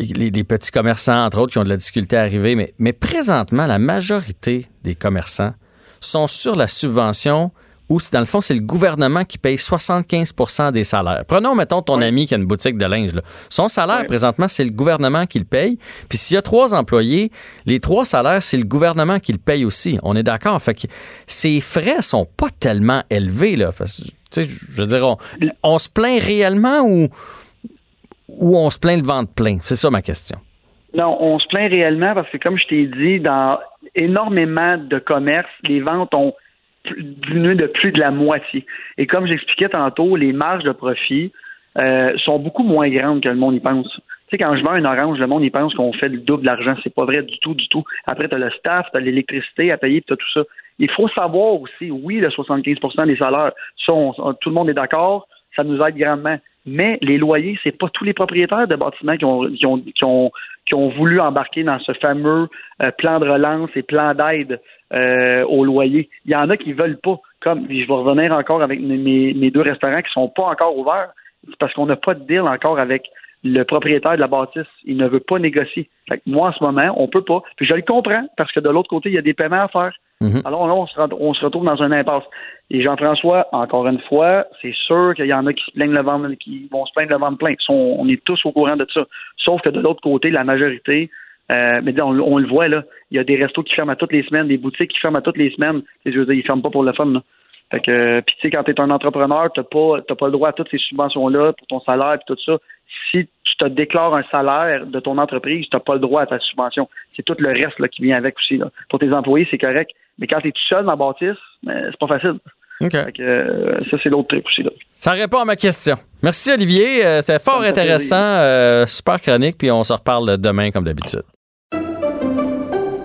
les, les petits commerçants, entre autres, qui ont de la difficulté à arriver. Mais, mais présentement, la majorité des commerçants sont sur la subvention où, dans le fond, c'est le gouvernement qui paye 75% des salaires. Prenons, mettons, ton ami qui a une boutique de linge. là. Son salaire, présentement, c'est le gouvernement qui le paye. Puis s'il y a trois employés, les trois salaires, c'est le gouvernement qui le paye aussi. On est d'accord? Fait que ces frais sont pas tellement élevés, là. Parce que, tu sais, je veux dire, on, on se plaint réellement ou, ou on se plaint le ventre plein? C'est ça ma question. Non, on se plaint réellement parce que, comme je t'ai dit, dans énormément de commerces, les ventes ont diminué de plus de la moitié. Et comme j'expliquais tantôt, les marges de profit euh, sont beaucoup moins grandes que le monde y pense. Tu sais, quand je vends une orange, le monde y pense qu'on fait le double d'argent. C'est pas vrai du tout, du tout. Après, tu as le staff, tu as l'électricité à payer, tu as tout ça. Il faut savoir aussi, oui, le 75% des salaires, tout le monde est d'accord, ça nous aide grandement. Mais les loyers, c'est pas tous les propriétaires de bâtiments qui ont voulu embarquer dans ce fameux euh, plan de relance et plan d'aide euh, aux loyers. Il y en a qui veulent pas. Comme je vais revenir encore avec mes, mes deux restaurants qui sont pas encore ouverts, c'est parce qu'on n'a pas de deal encore avec le propriétaire de la bâtisse. Il ne veut pas négocier. Fait que moi, en ce moment, on peut pas. Puis je le comprends, parce que de l'autre côté, il y a des paiements à faire. Mhm. Alors là, on se, on se retrouve dans un impasse. Et Jean-François, encore une fois, c'est sûr qu'il y en a qui se plaignent le ventre, qui vont se plaindre le ventre plein. on est tous au courant de ça. Sauf que de l'autre côté, la majorité, euh, mais on, on, le voit là, il y a des restos qui ferment à toutes les semaines, des boutiques qui ferment à toutes les semaines. Je veux dire, ils ferment pas pour le fun. Là. Fait que, puis tu sais, quand tu es un entrepreneur, t'as pas, t'as pas le droit à toutes ces subventions-là pour ton salaire et tout ça. Si tu te déclares un salaire de ton entreprise, t'as pas le droit à ta subvention. C'est tout le reste là, qui vient avec aussi. Là. Pour tes employés, c'est correct. Mais quand tu es tout seul dans la bâtisse, ben, c'est pas facile. Fait que, euh, ça, c'est l'autre truc aussi. Là. Ça répond à ma question. Merci, Olivier. Euh, c'était fort intéressant. Euh, super chronique. Puis on se reparle demain, comme d'habitude.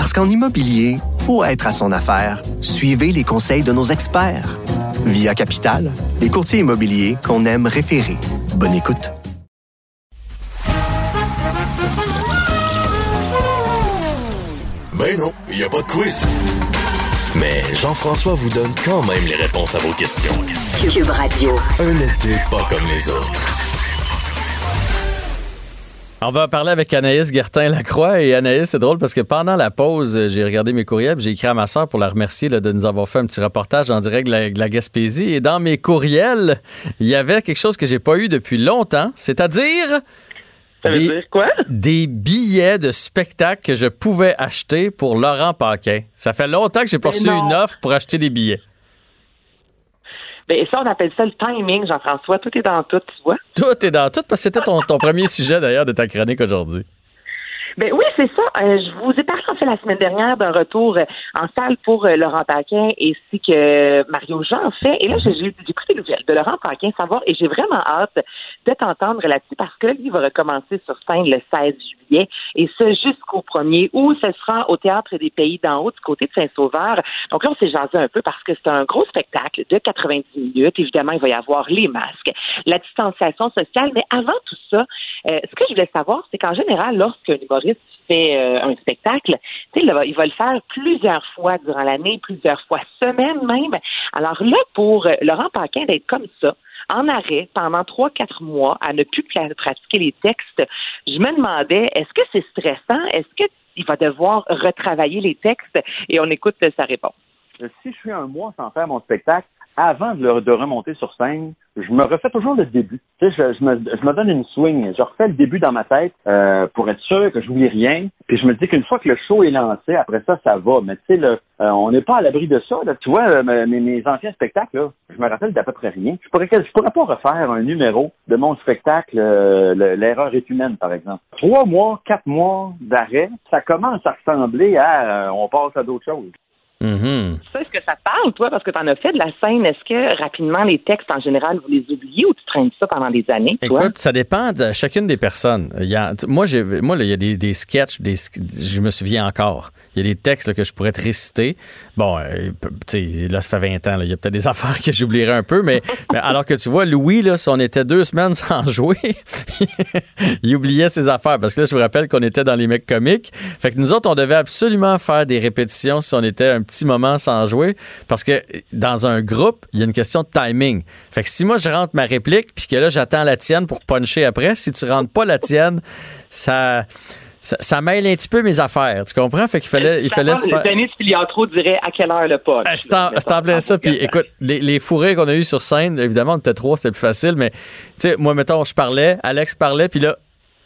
Parce qu'en immobilier, pour être à son affaire, suivez les conseils de nos experts. Via Capital, les courtiers immobiliers qu'on aime référer. Bonne écoute. Ben non, il n'y a pas de quiz. Mais Jean-François vous donne quand même les réponses à vos questions. Cube Radio. Un été pas comme les autres. On va parler avec Anaïs Gertin-Lacroix. Et Anaïs, c'est drôle parce que pendant la pause, j'ai regardé mes courriels, j'ai écrit à ma soeur pour la remercier de nous avoir fait un petit reportage en direct de la, de la Gaspésie. Et dans mes courriels, il y avait quelque chose que j'ai pas eu depuis longtemps, c'est-à-dire Ça veut Des- dire quoi? des billets de spectacle que je pouvais acheter pour Laurent Paquin. Ça fait longtemps que j'ai pas Mais reçu non. une offre pour acheter des billets. Ben, ça, on appelle ça le timing, Jean-François. Tout est dans tout, tu vois. Tout est dans tout, parce que c'était ton, ton premier sujet d'ailleurs de ta chronique aujourd'hui. Ben oui, c'est ça. Euh, je vous ai parlé en fait la semaine dernière d'un retour euh, en salle pour euh, Laurent Paquin ainsi que Mario Jean fait. Et là, j'ai écouté les nouvelles de Laurent Paquin, savoir, et j'ai vraiment hâte de t'entendre là-dessus parce que lui va recommencer sur scène le 16 juillet et ce jusqu'au 1er où ce sera au Théâtre des Pays d'en haut du côté de Saint-Sauveur. Donc là, on s'est jasé un peu parce que c'est un gros spectacle de 90 minutes. Évidemment, il va y avoir les masques, la distanciation sociale, mais avant tout ça, euh, ce que je voulais savoir, c'est qu'en général, lorsqu'un humoriste fait euh, un spectacle, il va, il va le faire plusieurs fois durant l'année, plusieurs fois semaine même. Alors là, pour euh, Laurent Paquin d'être comme ça, en arrêt pendant trois, quatre mois, à ne plus pratiquer les textes, je me demandais, est-ce que c'est stressant? Est-ce qu'il va devoir retravailler les textes? Et on écoute sa réponse. si je suis un mois sans faire mon spectacle, avant de, le- de remonter sur scène, je me refais toujours le début. Tu sais, je, je me, je me donne une swing. Je refais le début dans ma tête euh, pour être sûr que j'oublie rien. Puis je me dis qu'une fois que le show est lancé, après ça, ça va. Mais tu sais, euh, on n'est pas à l'abri de ça. Là. Tu vois, euh, mes, mes anciens spectacles, là, je me rappelle d'à peu près rien. Je pourrais, je pourrais pas refaire un numéro de mon spectacle, euh, le- l'erreur est humaine, par exemple. Trois mois, quatre mois d'arrêt, ça commence à ressembler à on passe à d'autres choses. Ça, est-ce que ça te parle, toi, parce que tu en as fait de la scène? Est-ce que rapidement, les textes, en général, vous les oubliez ou tu traînes ça pendant des années, toi? Écoute, ça dépend de chacune des personnes. Il y a, t- moi, j'ai, moi, là, il y a des, des sketchs, des, je me souviens encore. Il y a des textes là, que je pourrais te réciter. Bon, euh, p- tu sais, là, ça fait 20 ans. là, il y a peut-être des affaires que j'oublierai un peu, mais, mais alors que tu vois, Louis, là, si on était deux semaines sans jouer, il oubliait ses affaires. Parce que là, je vous rappelle qu'on était dans les mecs comiques. Fait que nous autres, on devait absolument faire des répétitions si on était un petit moment sans jouer. Parce que dans un groupe, il y a une question de timing. Fait que si moi, je rentre ma réplique, puis que là, j'attends la tienne pour puncher après, si tu rentres pas la tienne, ça, ça, ça mêle un petit peu mes affaires. Tu comprends? Fait qu'il fallait, il fallait se faire... Denis Filiatro dirait à quelle heure le pas. Ah, C'est en, c'est en plein ça. Puis écoute, les, les fourrés qu'on a eu sur scène, évidemment, on était trois, c'était plus facile. Mais tu sais, moi, mettons, je parlais, Alex parlait, puis là,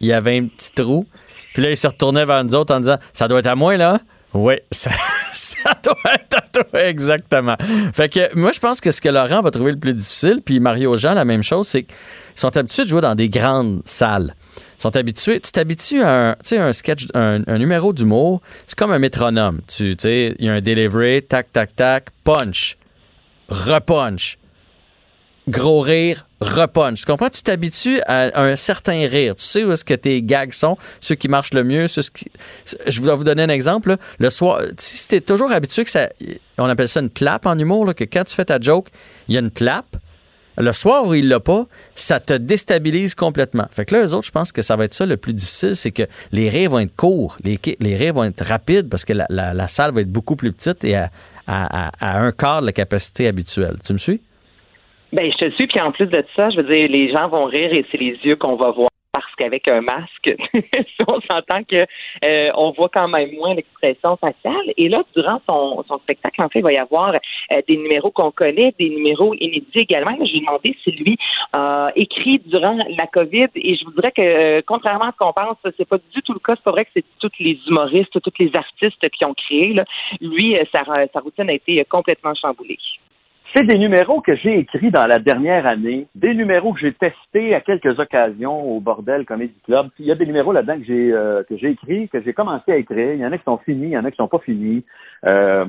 il y avait un petit trou. Puis là, il se retournait vers nous autres en disant Ça doit être à moi, là Oui, ça, ça doit être à toi, exactement. Fait que moi, je pense que ce que Laurent va trouver le plus difficile, puis Mario Jean, la même chose, c'est qu'ils sont habitués de jouer dans des grandes salles. Ils sont habitués. Tu t'habitues à un, un sketch, un, numéro d'humour, c'est comme un métronome. Tu sais, il y a un delivery, tac, tac, tac, punch, repunch, gros rire, repunch. Tu comprends? Tu t'habitues à un certain rire. Tu sais où est-ce que tes gags sont, ceux qui marchent le mieux. Ceux qui... Je vais vous donner un exemple. Le soir, si tu es toujours habitué que ça. On appelle ça une clap en humour, là, que quand tu fais ta joke, il y a une clap. Le soir où il l'a pas, ça te déstabilise complètement. Fait que là, eux autres, je pense que ça va être ça le plus difficile, c'est que les rires vont être courts, les, rires vont être rapides parce que la, salle va être beaucoup plus petite et à- à un quart de la capacité habituelle. Tu me suis? Ben, je te suis, puis en plus de ça, je veux dire, les gens vont rire et c'est les yeux qu'on va voir parce qu'avec un masque, on s'entend que euh, on voit quand même moins l'expression faciale. Et là, durant son, son spectacle, en fait, il va y avoir euh, des numéros qu'on connaît, des numéros inédits également. Je lui ai demandé si lui a écrit durant la COVID et je vous dirais que euh, contrairement à ce qu'on pense, c'est pas du tout le cas. C'est pas vrai que c'est tous les humoristes, tous les artistes qui ont créé. Là. Lui, euh, sa, sa routine a été complètement chamboulée. C'est des numéros que j'ai écrits dans la dernière année, des numéros que j'ai testés à quelques occasions au Bordel Comedy Club. Il y a des numéros là-dedans que j'ai euh, que j'ai écrits, que j'ai commencé à écrire. Il y en a qui sont finis, il y en a qui sont pas finis. Euh,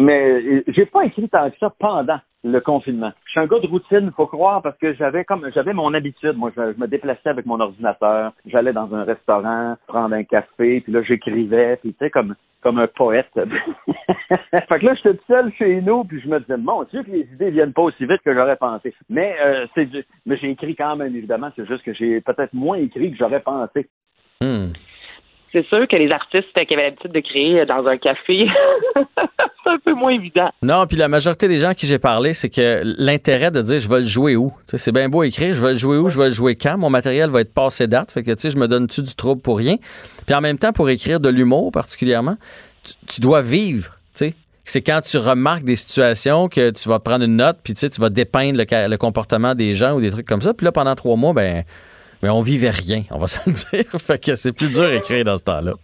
mais j'ai pas écrit tant que ça pendant le confinement. Je suis un gars de routine, faut croire, parce que j'avais comme j'avais mon habitude. Moi, je, me déplaçais avec mon ordinateur, j'allais dans un restaurant, prendre un café, puis là j'écrivais, puis tu sais comme comme un poète. fait que là, j'étais tout seul chez nous, puis je me disais, mon Dieu, que les idées viennent pas aussi vite que j'aurais pensé. Mais euh, c'est mais j'ai écrit quand même, évidemment, c'est juste que j'ai peut-être moins écrit que j'aurais pensé. C'est sûr que les artistes qui avaient l'habitude de créer dans un café, c'est un peu moins évident. Non, puis la majorité des gens à qui j'ai parlé, c'est que l'intérêt de dire je vais le jouer où? C'est bien beau écrire, je vais le jouer où, je vais le jouer quand? Mon matériel va être passé date. Fait que tu sais, je me donne-tu du trouble pour rien? Puis en même temps, pour écrire de l'humour particulièrement, tu, dois vivre. Tu sais. C'est quand tu remarques des situations que tu vas prendre une note, puis tu tu vas dépeindre le, le comportement des gens ou des trucs comme ça. Puis là, pendant trois mois, ben, ben on vivait rien, on va se le dire. Fait que c'est plus dur à écrire dans ce temps-là.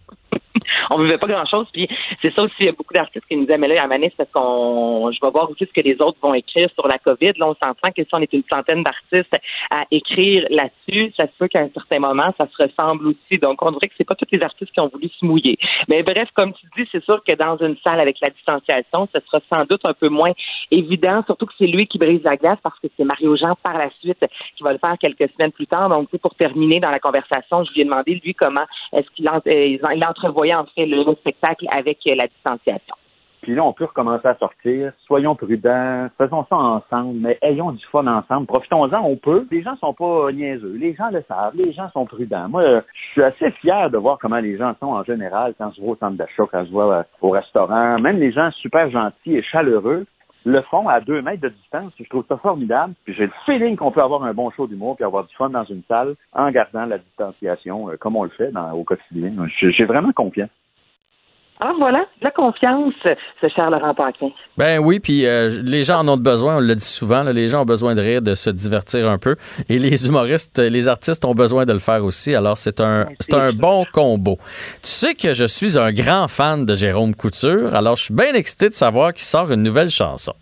On vivait pas grand chose. Puis c'est ça aussi, il y a beaucoup d'artistes qui nous disaient, mais là, à Manis, parce qu'on, je vais voir aussi ce que les autres vont écrire sur la COVID. Là, on s'entend que si on est une centaine d'artistes à écrire là-dessus, ça se peut qu'à un certain moment, ça se ressemble aussi. Donc, on dirait que c'est pas tous les artistes qui ont voulu se mouiller. Mais bref, comme tu dis, c'est sûr que dans une salle avec la distanciation, ce sera sans doute un peu moins évident, surtout que c'est lui qui brise la glace parce que c'est Mario Jean par la suite qui va le faire quelques semaines plus tard. Donc, pour terminer dans la conversation, je lui ai demandé, lui, comment est-ce qu'il en- euh, il entrevoyait en fait le spectacle avec euh, la distanciation. Puis là, on peut recommencer à sortir. Soyons prudents, faisons ça ensemble, mais ayons du fun ensemble. Profitons-en, on peut. Les gens sont pas niaiseux. Les gens le savent. Les gens sont prudents. Moi, je suis assez fier de voir comment les gens sont en général quand je vais au centre d'achat, quand je vais euh, au restaurant. Même les gens super gentils et chaleureux le font à deux mètres de distance. Je trouve ça formidable. Puis j'ai le feeling qu'on peut avoir un bon show d'humour puis avoir du fun dans une salle en gardant la distanciation euh, comme on le fait dans, au quotidien. J'ai j'ai vraiment confiance. Ah, voilà, la confiance, ce cher Laurent Paquin. Ben oui, puis euh, les gens en ont besoin, on le dit souvent, là, les gens ont besoin de rire, de se divertir un peu. Et les humoristes, les artistes ont besoin de le faire aussi. Alors c'est un, c'est un bon combo. Tu sais que je suis un grand fan de Jérôme Couture, alors je suis bien excité de savoir qu'il sort une nouvelle chanson.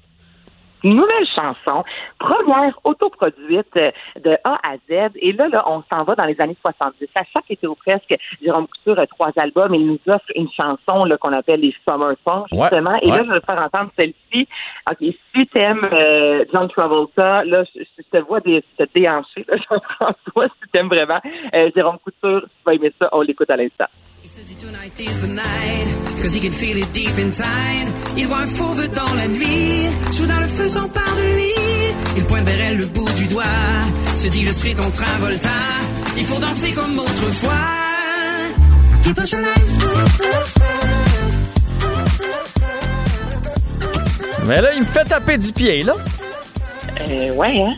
Nouvelle chanson, première autoproduite euh, de A à Z. Et là, là on s'en va dans les années 70. À chaque été ou presque, Jérôme Couture a trois albums et il nous offre une chanson là, qu'on appelle les Summer Songs, justement. Ouais, et là, je vais te faire entendre celle-ci. OK, si t'aimes euh, John Travolta, là, je, je te vois dé, te déhancher, là, Jean-François, si t'aimes vraiment euh, Jérôme Couture, tu vas aimer ça. On l'écoute à l'instant. Tonight is the night, cause he can feel it deep inside. Il voit un fauve dans la nuit, soudain le feu s'empare de lui. Il pointe vers elle le bout du doigt, se dit je serai ton Travolta. Il faut danser comme autrefois. Keep us Mais là, il me fait taper du pied, là. Euh, ouais, hein?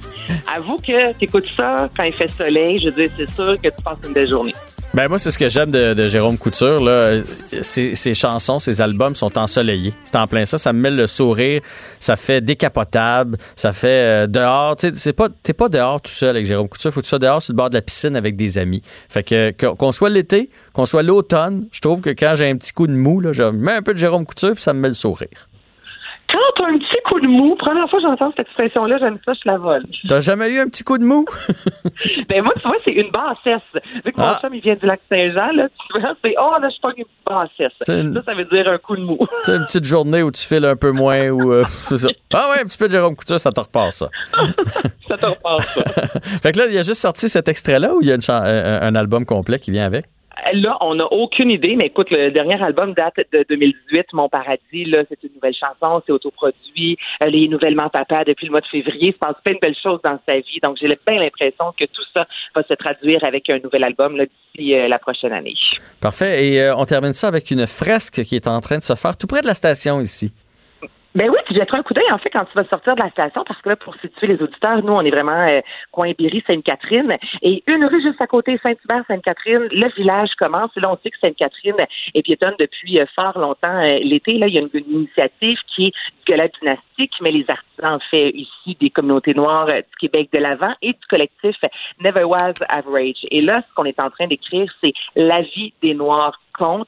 Avoue que t'écoutes ça quand il fait soleil. Je veux dire, c'est sûr que tu passes une belle journée. Ben moi, c'est ce que j'aime de, de Jérôme Couture. Là. Ses, ses chansons, ses albums sont ensoleillés. C'est en plein ça. Ça me met le sourire. Ça fait décapotable. Ça fait euh, dehors. Tu sais, pas, t'es pas dehors tout seul avec Jérôme Couture. Faut que tu sois dehors sur le bord de la piscine avec des amis. Fait que- qu'on soit l'été, qu'on soit l'automne, je trouve que quand j'ai un petit coup de mou, là, je mets un peu de Jérôme Couture puis ça me met le sourire. Quand t'as un petit coup de mou, première fois que j'entends cette expression-là, j'aime ça, je la vole. T'as jamais eu un petit coup de mou? ben moi, tu vois, c'est une bassesse. Vu que mon Ah. chum, il vient du lac Saint-Jean, là, tu vois, c'est oh là, je suis pas une bassesse. C'est une- Ça, ça veut dire un coup de mou. Tu sais, une petite journée où tu files un peu moins ou euh, c'est ça. Ah ouais, un petit peu de Jérôme Couture, ça te repart ça. ça te repart ça. fait que là, il a juste sorti cet extrait-là ou il y a une chan- un, un album complet qui vient avec? Là, on n'a aucune idée, mais écoute, le dernier album date de 2018, Mon Paradis. Là, c'est une nouvelle chanson, c'est autoproduit. Euh, les Nouvellement Papa depuis le mois de février. Il se passe plein de belles choses dans sa vie. Donc, j'ai bien l'impression que tout ça va se traduire avec un nouvel album d'ici euh, la prochaine année. Parfait. Et euh, on termine ça avec une fresque qui est en train de se faire tout près de la station ici. Ben oui, tu jetteras un coup d'œil en fait quand tu vas sortir de la station parce que là, pour situer les auditeurs, nous, on est vraiment euh, coin Berry, Sainte-Catherine et une rue juste à côté, Saint-Hubert, Sainte-Catherine, le village commence. Là, on sait que Sainte-Catherine est piétonne depuis euh, fort longtemps. Euh, L'été, là, il y a une, initiative qui est gala dynastique, mais les artisans en fait ici des communautés noires euh, du Québec de l'avant et du collectif Never Was Average. Et là, ce qu'on est en train d'écrire, c'est la vie des Noirs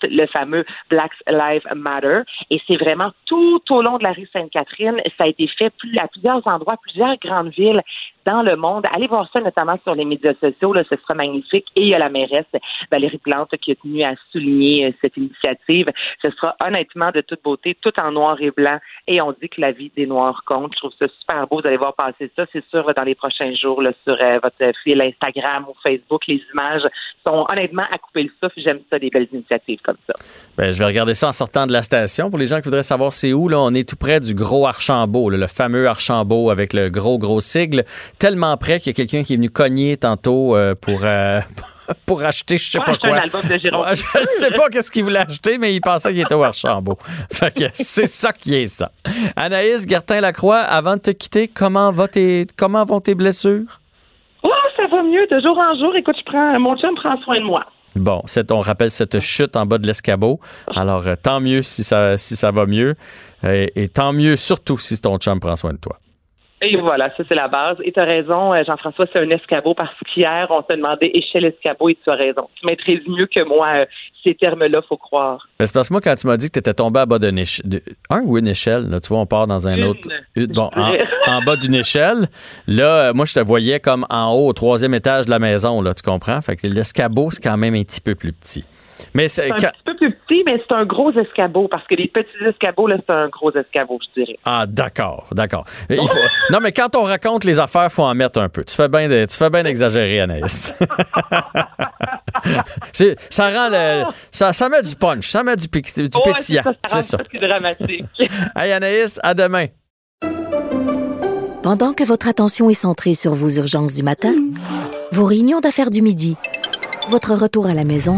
le fameux Black Lives Matter. Et c'est vraiment tout au long de la rue Sainte-Catherine. Ça a été fait à plusieurs endroits, plusieurs grandes villes dans le monde. Allez voir ça notamment sur les médias sociaux, là, ce sera magnifique. Et il y a la mairesse Valérie Plante qui a tenu à souligner euh, cette initiative. Ce sera honnêtement de toute beauté, tout en noir et blanc. Et on dit que la vie des Noirs compte. Je trouve ça super beau. Vous allez voir passer ça, c'est sûr, dans les prochains jours sur euh, votre fil Instagram ou Facebook. Les images sont honnêtement à couper le souffle. J'aime ça, des belles initiatives comme ça. Ben, je vais regarder ça en sortant de la station. Pour les gens qui voudraient savoir c'est où, là, on est tout près du gros Archambault, le fameux Archambault avec le gros, gros sigle. Tellement près qu'il y a quelqu'un qui est venu cogner tantôt euh, pour, euh, pour acheter je sais Ouais, pas quoi. un album de Ouais, je ne sais pas qu'est-ce qu'il voulait acheter, mais il pensait qu'il était au Archambault. Fait que c'est ça qui est ça. Anaïs Gertin-Lacroix, avant de te quitter, comment, va tes, comment vont tes blessures? Oh, ça va mieux de jour en jour. Écoute, je prends, mon chum prend soin de moi. Bon, on rappelle cette chute en bas de l'escabeau. Alors, euh, tant mieux si ça, si ça va mieux. Et, et tant mieux surtout si ton chum prend soin de toi. Et voilà, ça c'est la base. Et tu as raison, euh, Jean-François, c'est un escabeau parce qu'hier, on t'a demandé échelle escabeau et tu as raison. Tu maîtrises mieux que moi euh, ces termes-là, faut croire. C'est parce que moi, quand tu m'as dit que tu étais tombé à bas d'une échelle, un ou une échelle, là, tu vois, on part dans un Une, autre. bon, en bas d'une échelle, là, euh, moi, je te voyais comme en haut, au troisième étage de la maison, là, tu comprends? Fait que l'escabeau, c'est quand même un petit peu plus petit. Mais c'est. Un quand- petit peu plus petit, mais c'est un gros escabeau parce que les petits escabeaux, là, c'est un gros escabeau, je dirais. Ah, d'accord, d'accord. Il faut- Non, mais quand on raconte les affaires, faut en mettre un peu. Tu fais bien, de- tu fais bien d'exagérer, Anaïs. Ça rend le, ça, ça met du punch, ça met du, pic- du Ouais, pétillant. c'est ça, C'est dramatique. Hey, Anaïs, à demain. Pendant que votre attention est centrée sur vos urgences du matin, vos réunions d'affaires du midi, votre retour à la maison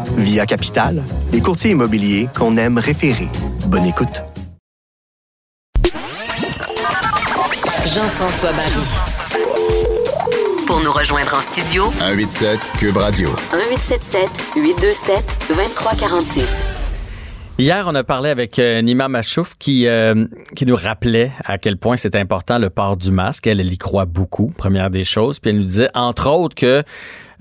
Via Capital, les courtiers immobiliers qu'on aime référer. Bonne écoute. Jean-François Barry. Pour nous rejoindre en studio, 187 Cube Radio. 1877 827 2346. Hier, on a parlé avec euh, Nima Machouf qui, euh, qui nous rappelait à quel point c'est important le port du masque. Elle, elle y croit beaucoup, première des choses. Puis elle nous disait, entre autres, que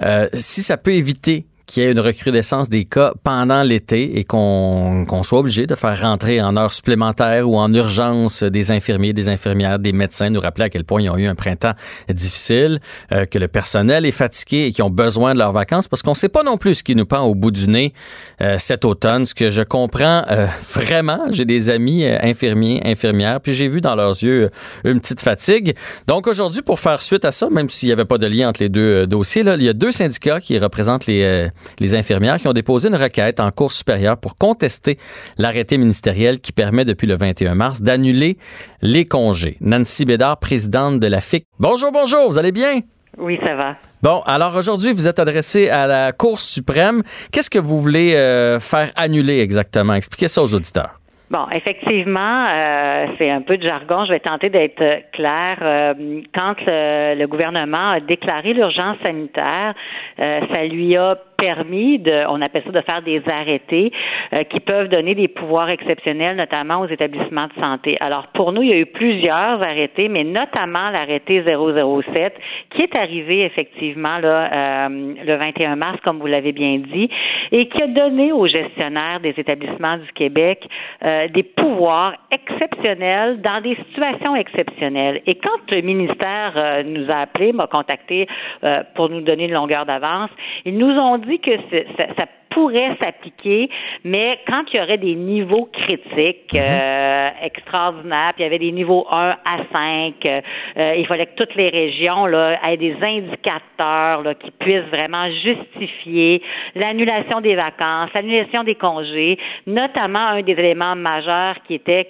euh, si ça peut éviter qu'il y ait une recrudescence des cas pendant l'été et qu'on qu'on soit obligé de faire rentrer en heures supplémentaires ou en urgence des infirmiers, des infirmières, des médecins, nous rappeler à quel point ils ont eu un printemps difficile, euh, que le personnel est fatigué et qu'ils ont besoin de leurs vacances parce qu'on ne sait pas non plus ce qui nous pend au bout du nez euh, cet automne. Ce que je comprends euh, vraiment, j'ai des amis euh, infirmiers, infirmières, puis j'ai vu dans leurs yeux euh, une petite fatigue. Donc aujourd'hui, pour faire suite à ça, même s'il n'y avait pas de lien entre les deux dossiers, là, il y a deux syndicats qui représentent les, les infirmières qui ont déposé une requête en Cour supérieure pour contester l'arrêté ministériel qui permet depuis le 21 mars d'annuler les congés. Nancy Bédard, présidente de la FIC. Bonjour, bonjour, vous allez bien? Oui, ça va. Bon, alors aujourd'hui, vous êtes adressé à la Cour suprême. Qu'est-ce que vous voulez euh, faire annuler exactement? Expliquez ça aux auditeurs. Bon, effectivement, euh, c'est un peu de jargon. Je vais tenter d'être clair. Euh, quand le, le, gouvernement a déclaré l'urgence sanitaire, euh, ça lui a permis de, on appelle ça de faire des arrêtés euh, qui peuvent donner des pouvoirs exceptionnels, notamment aux établissements de santé. Alors pour nous, il y a eu plusieurs arrêtés, mais notamment l'arrêté 007 qui est arrivé effectivement là euh, le 21 mars, comme vous l'avez bien dit, et qui a donné aux gestionnaires des établissements du Québec euh, des pouvoirs exceptionnels dans des situations exceptionnelles. Et quand le ministère euh, nous a appelés, m'a contacté euh, pour nous donner une longueur d'avance, ils nous ont dit que ça, ça pourrait s'appliquer, mais quand il y aurait des niveaux critiques euh, extraordinaires, puis il y avait des niveaux 1 à 5, euh, il fallait que toutes les régions là, aient des indicateurs là, qui puissent vraiment justifier l'annulation des vacances, l'annulation des congés, notamment un des éléments majeurs qui était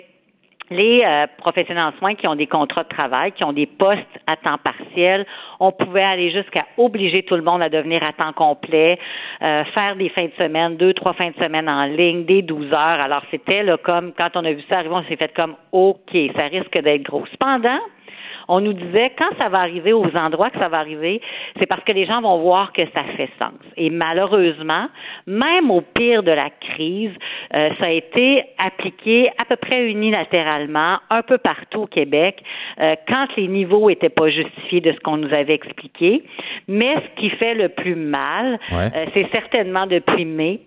les euh, professionnels en soins qui ont des contrats de travail, qui ont des postes à temps partiel, on pouvait aller jusqu'à obliger tout le monde à devenir à temps complet, euh, faire des fins de semaine, deux, trois fins de semaine en ligne, des 12 heures. Alors c'était là comme quand on a vu ça arriver, on s'est fait comme OK, ça risque d'être gros. Cependant, on nous disait quand ça va arriver aux endroits que ça va arriver, c'est parce que les gens vont voir que ça fait sens. Et malheureusement, même au pire de la crise, euh, ça a été appliqué à peu près unilatéralement un peu partout au Québec euh, quand les niveaux étaient pas justifiés de ce qu'on nous avait expliqué. Mais ce qui fait le plus mal, Ouais. euh, c'est certainement depuis mai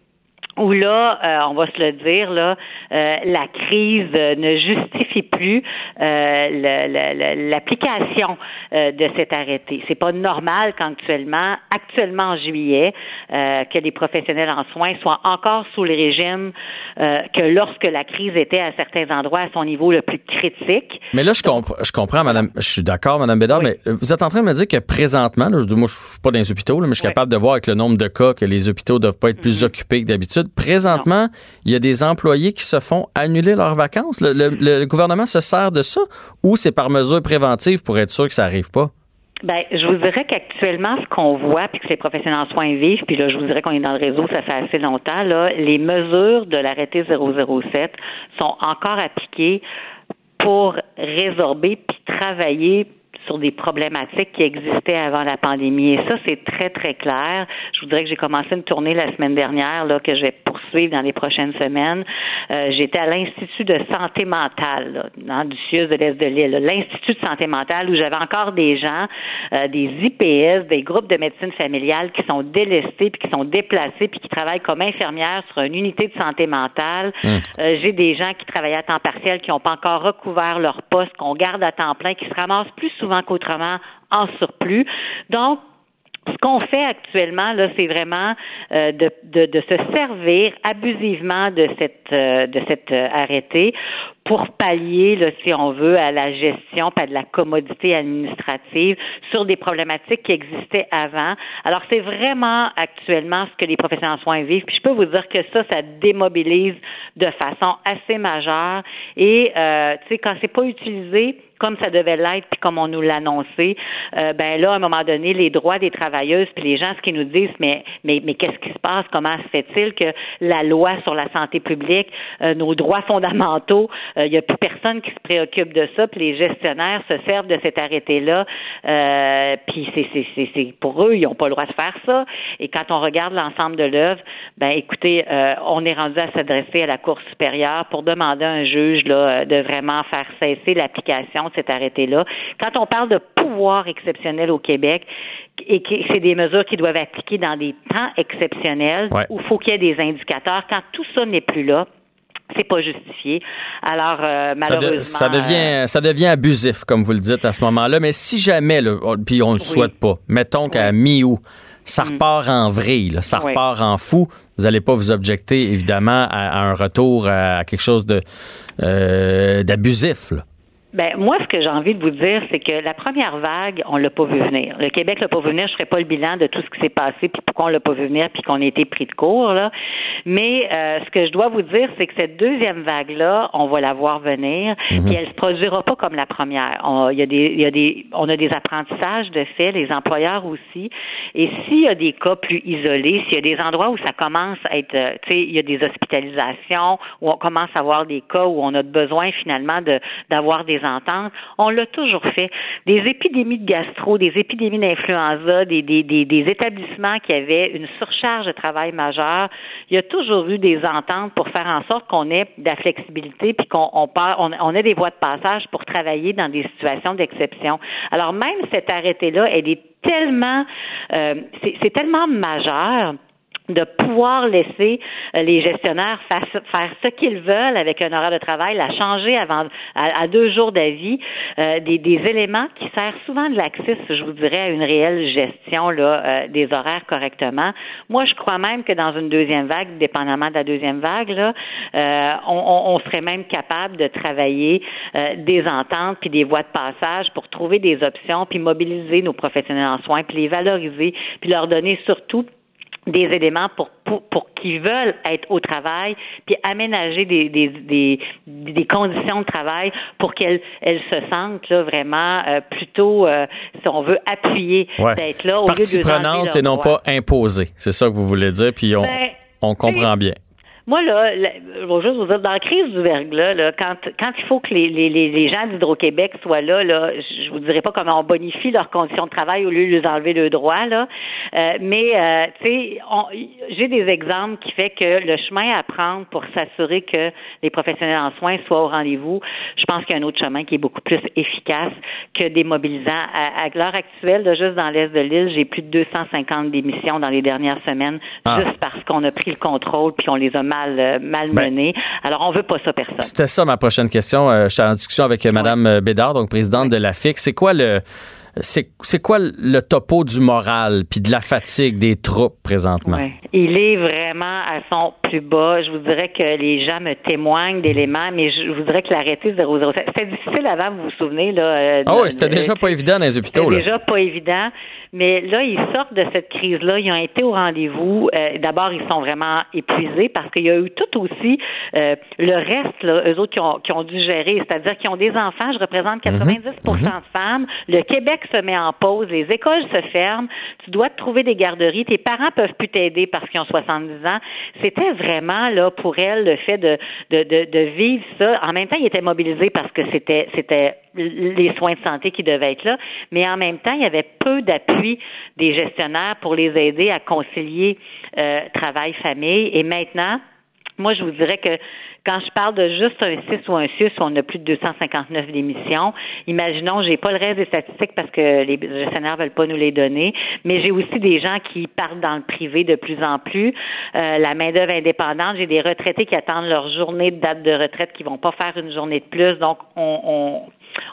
où là, euh, on va se le dire, là, euh, la crise ne justifie plus euh, l'application euh, de cet arrêté. C'est pas normal qu'actuellement, actuellement en juillet, euh, que les professionnels en soins soient encore sous le régime euh, que lorsque la crise était à certains endroits à son niveau le plus critique. Mais là, je, comprends, je comprends, madame. Je suis d'accord, madame Bédard, mais vous êtes en train de me dire que présentement, là, je dis, moi, je suis pas dans les hôpitaux, là, mais je suis capable de voir avec le nombre de cas que les hôpitaux doivent pas être plus occupés que d'habitude. Présentement, il y a des employés qui se font annuler leurs vacances. Le, le- le gouvernement se sert de ça ou c'est par mesure préventive pour être sûr que ça arrive pas? Ben, je vous dirais qu'actuellement, ce qu'on voit, puis que les professionnels en soins vivent, puis là, je vous dirais qu'on est dans le réseau, ça fait assez longtemps, là, les mesures de l'arrêté 007 sont encore appliquées pour résorber puis travailler sur des problématiques qui existaient avant la pandémie. Et ça, c'est très, très clair. Je vous dirais que j'ai commencé une tournée la semaine dernière, là, que je vais poursuivre dans les prochaines semaines. Euh, J'étais à l'Institut de santé mentale, là, dans du CIUS de l'Est de l'île, l'Institut de santé mentale, où j'avais encore des gens, euh, des IPS, des groupes de médecine familiale qui sont délestés, puis qui sont déplacés, puis qui travaillent comme infirmières sur une unité de santé mentale. Hum. Euh, J'ai des gens qui travaillaient à temps partiel, qui n'ont pas encore recouvert leur poste, qu'on garde à temps plein, qui se ramassent plus souvent qu'autrement en surplus. Donc, ce qu'on fait actuellement, là, c'est vraiment euh, de, se servir abusivement de cette euh, de cet euh, arrêté pour pallier, là, si on veut, à la gestion, pas de la commodité administrative sur des problématiques qui existaient avant. Alors, c'est vraiment actuellement ce que les professionnels en soins vivent. Puis je peux vous dire que ça, ça démobilise de façon assez majeure. Et, euh, tu sais, quand c'est pas utilisé comme ça devait l'être, puis comme on nous l'a annoncé, euh, ben là, à un moment donné, les droits des travailleuses, puis les gens, ce qu'ils nous disent, mais, mais, mais qu'est-ce qui se passe? Comment se fait-il que la loi sur la santé publique, euh, nos droits fondamentaux, il n'y a plus personne qui se préoccupe de ça, puis les gestionnaires se servent de cet arrêté-là, euh, puis c'est, c'est, c'est, c'est pour eux, ils n'ont pas le droit de faire ça. Et quand on regarde l'ensemble de l'œuvre, ben écoutez, euh, on est rendu à s'adresser à la Cour supérieure pour demander à un juge là, de vraiment faire cesser l'application de cet arrêté-là. Quand on parle de pouvoir exceptionnel au Québec, et que c'est des mesures qui doivent appliquer dans des temps exceptionnels Ouais. où il faut qu'il y ait des indicateurs. Quand tout ça n'est plus là, c'est pas justifié. Alors, euh, Ça, de- malheureusement. ça devient, ça devient abusif, comme vous le dites à ce moment-là. Mais si jamais, là, puis on ne le souhaite pas, mettons qu'à mi-août, ça repart en vrille, là, ça Mm. Oui. repart en fou, vous n'allez pas vous objecter, évidemment, à, à un retour à quelque chose de euh, d'abusif. Ben moi, ce que j'ai envie de vous dire, c'est que la première vague, on l'a pas vu venir. Le Québec l'a pas vu venir. Je ferai pas le bilan de tout ce qui s'est passé, puis pourquoi on l'a pas vu venir, puis qu'on a été pris de court là. Mais euh, ce que je dois vous dire, c'est que cette deuxième vague-là, on va la voir venir, Mhm. puis elle se produira pas comme la première. On, il y a des, il y a des, on a des apprentissages de fait, les employeurs aussi. Et s'il y a des cas plus isolés, s'il y a des endroits où ça commence à être, euh, tu sais, il y a des hospitalisations, où on commence à avoir des cas où on a besoin finalement de d'avoir des on l'a toujours fait. Des épidémies de gastro, des épidémies d'influenza, des, établissements qui avaient une surcharge de travail majeure, il y a toujours eu des ententes pour faire en sorte qu'on ait de la flexibilité puis qu'on on, on, ait des voies de passage pour travailler dans des situations d'exception. Alors même cet arrêté-là, elle est tellement, euh, c'est tellement majeur de pouvoir laisser euh, les gestionnaires faire, faire ce qu'ils veulent avec un horaire de travail, la changer avant à, à deux jours d'avis, euh, des, des éléments qui servent souvent de laxisme, je vous dirais, à une réelle gestion là, euh, des horaires correctement. Moi, je crois même que dans une deuxième vague, dépendamment de la deuxième vague, là, euh, on, on- on serait même capable de travailler euh, des ententes puis des voies de passage pour trouver des options puis mobiliser nos professionnels en soins puis les valoriser puis leur donner surtout des éléments pour, pour, pour qu'ils veulent être au travail, puis aménager des, des, des, des conditions de travail pour qu'elles elles se sentent là, vraiment euh, plutôt, euh, si on veut, appuyées Ouais. d'être là au lieu Partie de les enlever prenante et non pas imposée. C'est ça que vous voulez dire, puis on, Ben, on comprend bien. Moi, là, je vais juste vous dire, dans la crise du verglas, là, quand, quand il faut que les, les, les, gens d'Hydro-Québec soient là, là, je vous dirais pas comment on bonifie leurs conditions de travail au lieu de les enlever le droit, là. Euh, mais, euh, tu sais, on- j'ai des exemples qui fait que le chemin à prendre pour s'assurer que les professionnels en soins soient au rendez-vous, je pense qu'il y a un autre chemin qui est beaucoup plus efficace que des mobilisants. À, à l'heure actuelle, là, juste dans l'est de l'île, j'ai plus de 250 démissions dans les dernières semaines, Ah. juste parce qu'on a pris le contrôle puis on les a mal, euh, mal Ben. Alors, on veut pas ça personne. C'était ça ma prochaine question. Euh, J'étais en discussion avec euh, Mme Bédard, donc présidente de la FIC. C'est quoi le c'est quoi le topo du moral puis de la fatigue des troupes présentement? Il est vraiment à son plus bas. Je vous dirais que les gens me témoignent d'éléments, mais je vous dirais que l'arrêté 007, c'était difficile avant, vous vous souvenez, là. euh, Ah oui, c'était déjà pas évident dans les hôpitaux. C'était déjà pas évident. Mais là, ils sortent de cette crise-là. Ils ont été au rendez-vous. Euh, D'abord, ils sont vraiment épuisés parce qu'il y a eu tout aussi euh, le reste, là, eux autres qui ont, qui ont dû gérer. C'est-à-dire qu'ils ont des enfants. Je représente 90% de femmes. Le Québec se met en pause. Les écoles se ferment. Tu dois te trouver des garderies. Tes parents peuvent plus t'aider parce qu'ils ont 70 ans. C'était vraiment là pour elles le fait de, de, de, vivre ça. En même temps, ils étaient mobilisés parce que c'était c'était les soins de santé qui devaient être là, mais en même temps, il y avait peu d'appui des gestionnaires pour les aider à concilier euh, travail-famille. Et maintenant, moi, je vous dirais que quand je parle de juste un 6 ou un 6, on a plus de 259 démissions. Imaginons, j'ai pas le reste des statistiques parce que les gestionnaires veulent pas nous les donner, mais j'ai aussi des gens qui partent dans le privé de plus en plus. Euh, la main-d'œuvre indépendante, j'ai des retraités qui attendent leur journée de date de retraite qui vont pas faire une journée de plus. Donc, on, on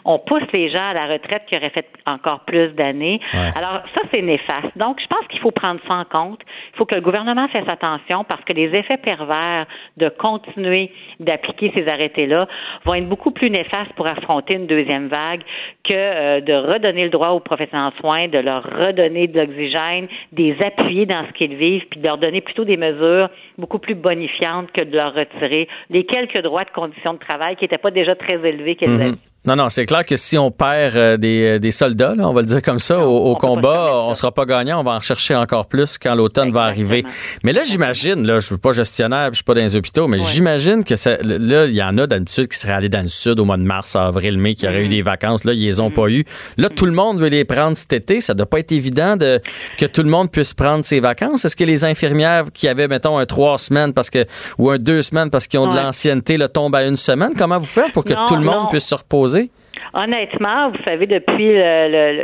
on pousse les gens à la retraite qui auraient fait encore plus d'années. Ouais. Alors, ça, c'est néfaste. Donc, je pense qu'il faut prendre ça en compte. Il faut que le gouvernement fasse attention parce que les effets pervers de continuer d'appliquer ces arrêtés-là vont être beaucoup plus néfastes pour affronter une deuxième vague que euh, de redonner le droit aux professionnels en soins, de leur redonner de l'oxygène, des appuyer dans ce qu'ils vivent, puis de leur donner plutôt des mesures beaucoup plus bonifiantes que de leur retirer les quelques droits de conditions de travail qui n'étaient pas déjà très élevés qu'elles Mhm. avaient. Non, non, c'est clair que si on perd euh, des, des soldats, là, on va le dire comme ça, au, au combat, on sera pas gagnant, on va en rechercher encore plus quand l'automne va arriver. Mais là, j'imagine, là, je suis pas gestionnaire, je suis pas dans les hôpitaux, mais j'imagine que ça, là, il y en a d'habitude qui seraient allés dans le sud au mois de mars, avril, mai, qui auraient eu des vacances. Là, ils les ont pas eu. Là, tout le monde veut les prendre cet été. Ça doit pas être évident de que tout le monde puisse prendre ses vacances. Est-ce que les infirmières qui avaient, mettons, un trois semaines parce que ou un deux semaines parce qu'ils ont de l'ancienneté, le tombent à une semaine? Comment vous faites pour que Non, tout le monde non. puisse se reposer? Honnêtement, vous savez, depuis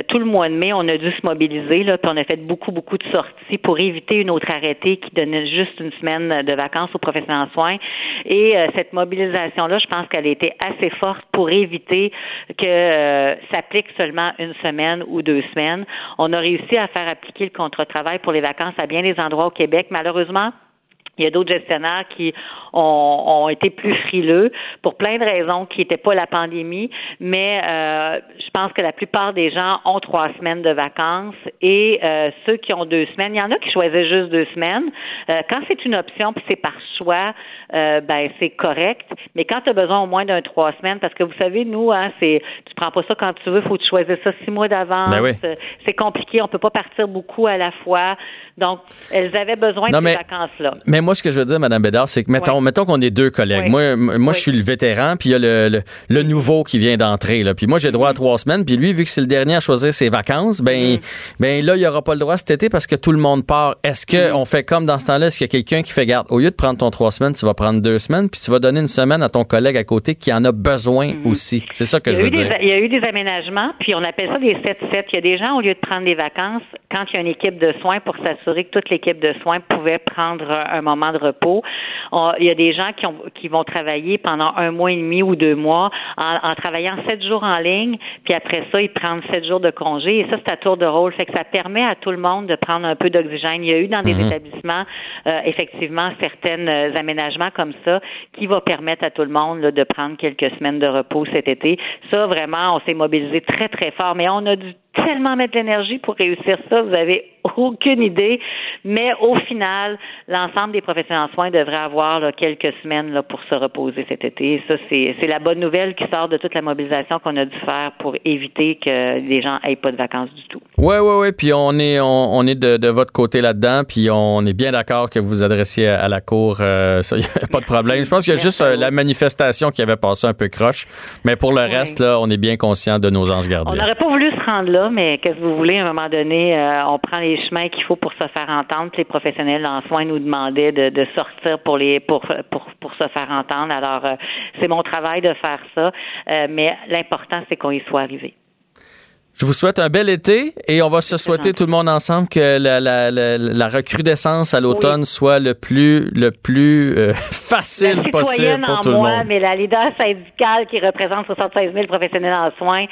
tout le mois de mai, on a dû se mobiliser, puis on a fait beaucoup, beaucoup de sorties pour éviter une autre arrêté qui donnait juste une semaine de vacances aux professionnels en soins. Et euh, cette mobilisation-là, je pense qu'elle a été assez forte pour éviter que euh, s'applique seulement une semaine ou deux semaines. On a réussi à faire appliquer le contrat de travail pour les vacances à bien des endroits au Québec. Malheureusement, Il y a d'autres gestionnaires qui ont, ont, été plus frileux pour plein de raisons qui n'étaient pas la pandémie, mais euh, je pense que la plupart des gens ont trois semaines de vacances et euh, ceux qui ont deux semaines, il y en a qui choisissent juste deux semaines. Euh, quand c'est une option puis c'est par choix, euh, ben c'est correct. Mais quand tu as besoin au moins d'un trois semaines, parce que vous savez, nous, hein, c'est tu prends pas ça quand tu veux, faut que tu choisir ça six mois d'avance. Ben oui. C'est compliqué, on peut pas partir beaucoup à la fois. Donc, elles avaient besoin Non, de mais- ces vacances-là. Mais moi, ce que je veux dire, Mme Bédard, c'est que mettons, mettons qu'on est deux collègues. Oui. Moi, moi Oui. je suis le vétéran, puis il y a le, le, le nouveau qui vient d'entrer. là. Puis moi, j'ai droit à trois semaines. Puis lui, vu que c'est le dernier à choisir ses vacances, ben, Mm-hmm. ben là, il n'y aura pas le droit cet été parce que tout le monde part. Est-ce Mm-hmm. qu'on fait comme dans ce temps-là? Est-ce qu'il y a quelqu'un qui fait garde? Au lieu de prendre ton trois semaines, tu vas prendre deux semaines, puis tu vas donner une semaine à ton collègue à côté qui en a besoin aussi? C'est ça que Mm-hmm. Je veux eu dire. des, il y a eu des aménagements, puis on appelle ça des 7-7. Il y a des gens, au lieu de prendre des vacances, quand il y a une équipe de soins, pour s'assurer que toute l'équipe de soins pouvait prendre un moment de repos, on- il y a des gens qui, ont, qui vont travailler pendant un mois et demi ou deux mois en, en travaillant sept jours en ligne, puis après ça, ils prennent sept jours de congé, et ça, c'est à tour de rôle. Fait que ça permet à tout le monde de prendre un peu d'oxygène. Il y a eu dans des Mhm. établissements, euh, effectivement, certains euh, aménagements comme ça qui va permettre à tout le monde là, de prendre quelques semaines de repos cet été. Ça, vraiment, on s'est mobilisé très, très fort, mais on a dû tellement mettre de l'énergie pour réussir ça, vous avez aucune idée. Mais au final, l'ensemble des professionnels en soins devraient avoir là, quelques semaines là, pour se reposer cet été. Et ça, c'est la bonne nouvelle qui sort de toute la mobilisation qu'on a dû faire pour éviter que les gens aient pas de vacances du tout. Oui, oui, oui. Puis on est, on, on est de, de votre côté là-dedans. Puis on est bien d'accord que vous vous adressiez à, à la Cour. Euh, ça, y a pas de problème. Je pense qu'il y a juste euh, la manifestation qui avait passé un peu croche. Mais pour le reste, là, on est bien conscient de nos anges On gardiens. n'aurait pas voulu se rendre là, mais qu'est-ce que vous voulez, à un moment donné, euh, on prend les chemins qu'il faut pour se faire entendre. Les professionnels en soins nous demandaient de, de sortir pour les pour, pour, pour se faire entendre. Alors, euh, c'est mon travail de faire ça, Euh, mais l'important, c'est qu'on y soit arrivé. Je vous souhaite un bel été et on va se souhaiter tout le monde ensemble que la, la, la, la recrudescence à l'automne soit le plus, le plus euh, facile possible pour en tout le monde. mais la leader syndicale qui représente 76 000 professionnels en soins,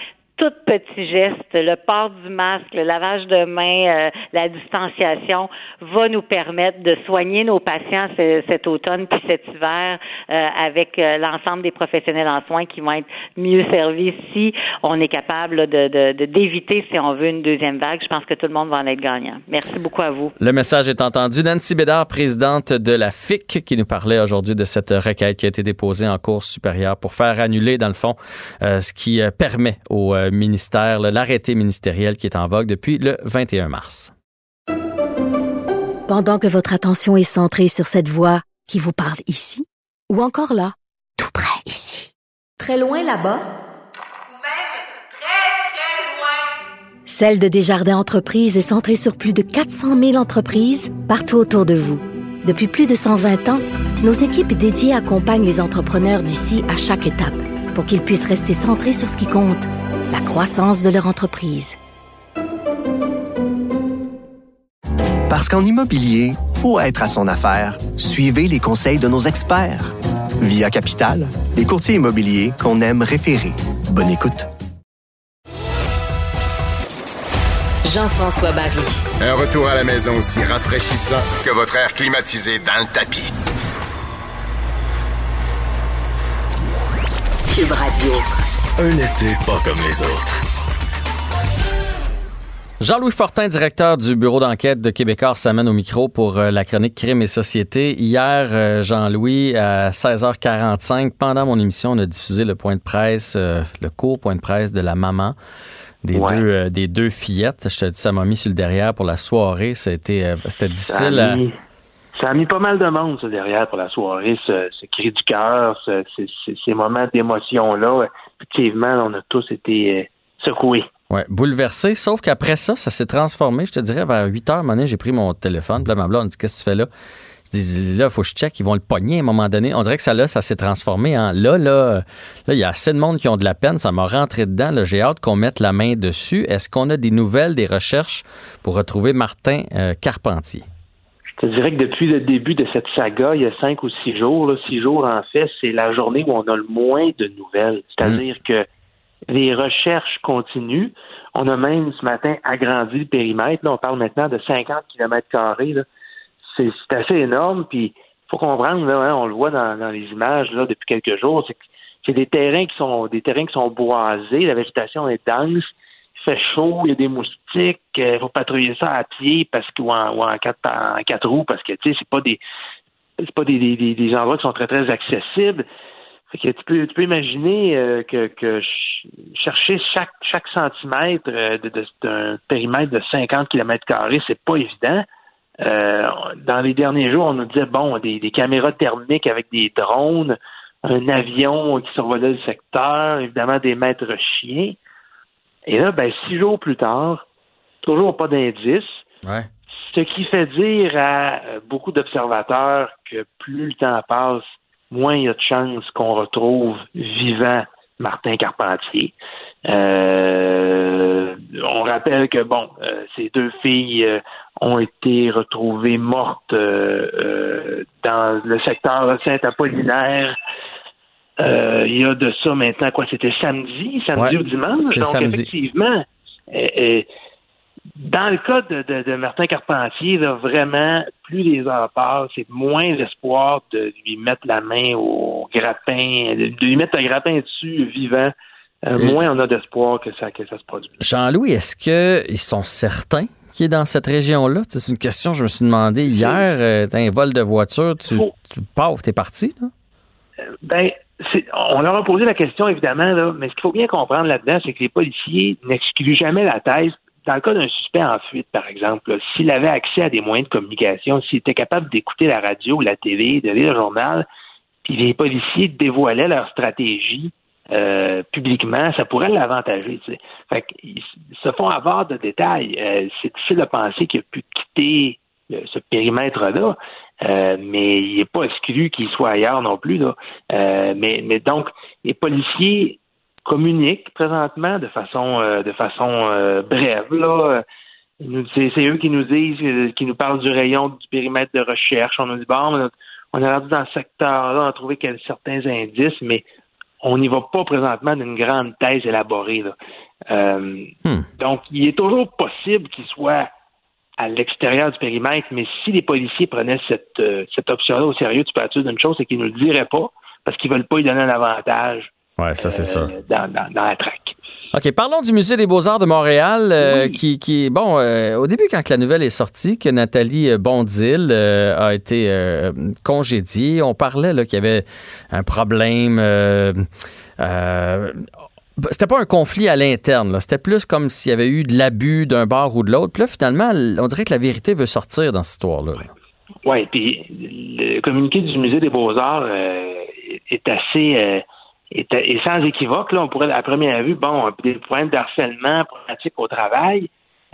tout petit geste, le port du masque, le lavage de mains, euh, la distanciation va nous permettre de soigner nos patients ce- cet automne puis cet hiver euh, avec euh, l'ensemble des professionnels en soins qui vont être mieux servis si on est capable de d'éviter, si on veut, une deuxième vague. Je pense que tout le monde va en être gagnant. Merci beaucoup à vous. Le message est entendu. Nancy Bédard, présidente de la FIC, qui nous parlait aujourd'hui de cette requête qui a été déposée en Cour supérieure pour faire annuler, dans le fond, euh, ce qui euh, permet au euh, ministère, l'arrêté ministériel qui est en vogue depuis le 21 mars. Pendant que votre attention est centrée sur cette voix qui vous parle ici, ou encore là, tout près ici, très loin là-bas, Celle de Desjardins Entreprises est centrée sur plus de 400 000 entreprises partout autour de vous. Depuis plus de 120 ans, nos équipes dédiées accompagnent les entrepreneurs d'ici à chaque étape pour qu'ils puissent rester centrés sur ce qui compte, la croissance de leur entreprise. Parce qu'en immobilier, pour être à son affaire, suivez les conseils de nos experts. Via Capital, les courtiers immobiliers qu'on aime référer. Bonne écoute. Jean-François Barry. Un retour à la maison aussi rafraîchissant que votre air climatisé dans le tapis. Cube Radio. Un été pas comme les autres. Jean-Louis Fortin, directeur du bureau d'enquête de Québécois, s'amène au micro pour euh, la chronique Crime et Société. Hier, euh, Jean-Louis, à 16h45, pendant mon émission, on a diffusé le point de presse, euh, le court point de presse de la maman des, Ouais. deux, euh, des deux fillettes. Je te dis, ça m'a mis sur le derrière pour la soirée. C'était euh, difficile. Ça a, à- mis, ça a mis pas mal de monde, ça, derrière, pour la soirée. Ce, ce cri du cœur, ce- ce- ce- ces moments d'émotion-là. Effectivement, on a tous été euh, secoués. Ouais, bouleversé, sauf qu'après ça, ça s'est transformé. Je te dirais, vers 8 heures, un j'ai pris mon téléphone. Puis là, ma blonde, dit Qu'est-ce que tu fais là? Je dis Là, faut que je check. Ils vont le pogner à un moment donné. On dirait que ça, là, ça s'est transformé en là, là, là, il y a assez de monde qui ont de la peine. Ça m'a rentré dedans. J'ai hâte qu'on mette la main dessus. Est-ce qu'on a des nouvelles, des recherches pour retrouver Martin euh, Carpentier? Je dirais que depuis le début de cette saga, il y a cinq ou six jours, là, six jours en fait, c'est la journée où on a le moins de nouvelles. C'est-à-dire que les recherches continuent. On a même ce matin agrandi le périmètre. Là, on parle maintenant de 50 km carrés. C'est assez énorme. Puis faut comprendre, là, hein, on le voit dans, dans les images là, depuis quelques jours, c'est que c'est des terrains qui sont des terrains qui sont boisés, la végétation est dense, fait chaud, il y a des moustiques, il faut patrouiller ça à pied parce ou en, quatre roues parce que tu sais, c'est pas des c'est pas des, des, des- endroits qui sont très très accessibles. Que tu peux tu peux imaginer euh, que, que ch- chercher chaque chaque centimètre euh, d'un périmètre de 50 km carrés, c'est pas évident. Euh, dans les derniers jours, on nous disait bon, des, des caméras thermiques avec des drones, un avion qui survolait le secteur, évidemment des maîtres chiens. Et là, ben, six jours plus tard, toujours pas d'indices. Ouais. Ce qui fait dire à euh, beaucoup d'observateurs que plus le temps passe, moins il y a de chances qu'on retrouve vivant Martin Carpentier. Euh, on rappelle que bon, euh, ces deux filles euh, ont été retrouvées mortes euh, dans le secteur Saint-Apollinaire. Euh, il y a de ça maintenant quoi C'était samedi, samedi Ouais, ou dimanche. Donc samedi. effectivement, euh, euh, dans le cas de, de- de Martin Carpentier, là, vraiment, plus les heures passent, c'est moins l'espoir de lui mettre la main au grappin, de lui mettre un grappin dessus vivant. euh, moins on a d'espoir que ça, que ça se produise. Jean-Louis, est-ce qu'ils sont certains qu'il est dans cette région-là? C'est une question que je me suis demandé hier. Euh, t'as un vol de voiture, tu, tu pars, t'es parti, là? Ben, on leur a posé la question, évidemment, là, mais ce qu'il faut bien comprendre là-dedans, c'est que les policiers n'excluent jamais la thèse. Dans le cas d'un suspect en fuite, par exemple, s'il avait accès à des moyens de communication, s'il était capable d'écouter la radio, la télé, de lire le journal, puis les policiers dévoilaient leur stratégie euh, publiquement, ça pourrait l'avantager. Fait qu'ils se font avoir de détails. Euh, c'est difficile de penser qu'il a pu quitter le- ce périmètre-là, euh, mais il n'est pas exclu qu'il soit ailleurs non plus. Là. Euh, mais, mais donc, les policiers communiquent présentement de façon euh, de façon brève. Là. C'est eux qui nous disent, qui nous parlent du rayon du périmètre de recherche. On nous dit, bon, on a, rendu dans ce secteur-là, on a trouvé quel- certains indices, mais on n'y va pas présentement d'une grande thèse élaborée. là. Euh, Donc, il est toujours possible qu'il soit à l'extérieur du périmètre, mais si les policiers prenaient cette, euh, cette option-là au sérieux, tu peux être sûr d'une chose, c'est qu'ils ne le diraient pas, parce qu'ils veulent pas lui donner un avantage Ouais, ça, c'est sûr. euh, dans, dans, dans la traque. OK, parlons du Musée des Beaux-Arts de Montréal, euh, qui, qui, bon, euh, au début, quand la nouvelle est sortie, que Nathalie euh, Bondil euh, a été euh, congédiée, on parlait là, qu'il y avait un problème. Euh, c'était pas un conflit à l'interne, c'était plus comme s'il y avait eu de l'abus d'un bord ou de l'autre. Puis là, finalement, on dirait que la vérité veut sortir dans cette histoire-là. Oui, puis le communiqué du Musée des Beaux-Arts euh, est assez euh, est, sans équivoque. Là, on pourrait, à première vue, bon, des points de harcèlement pratique au travail.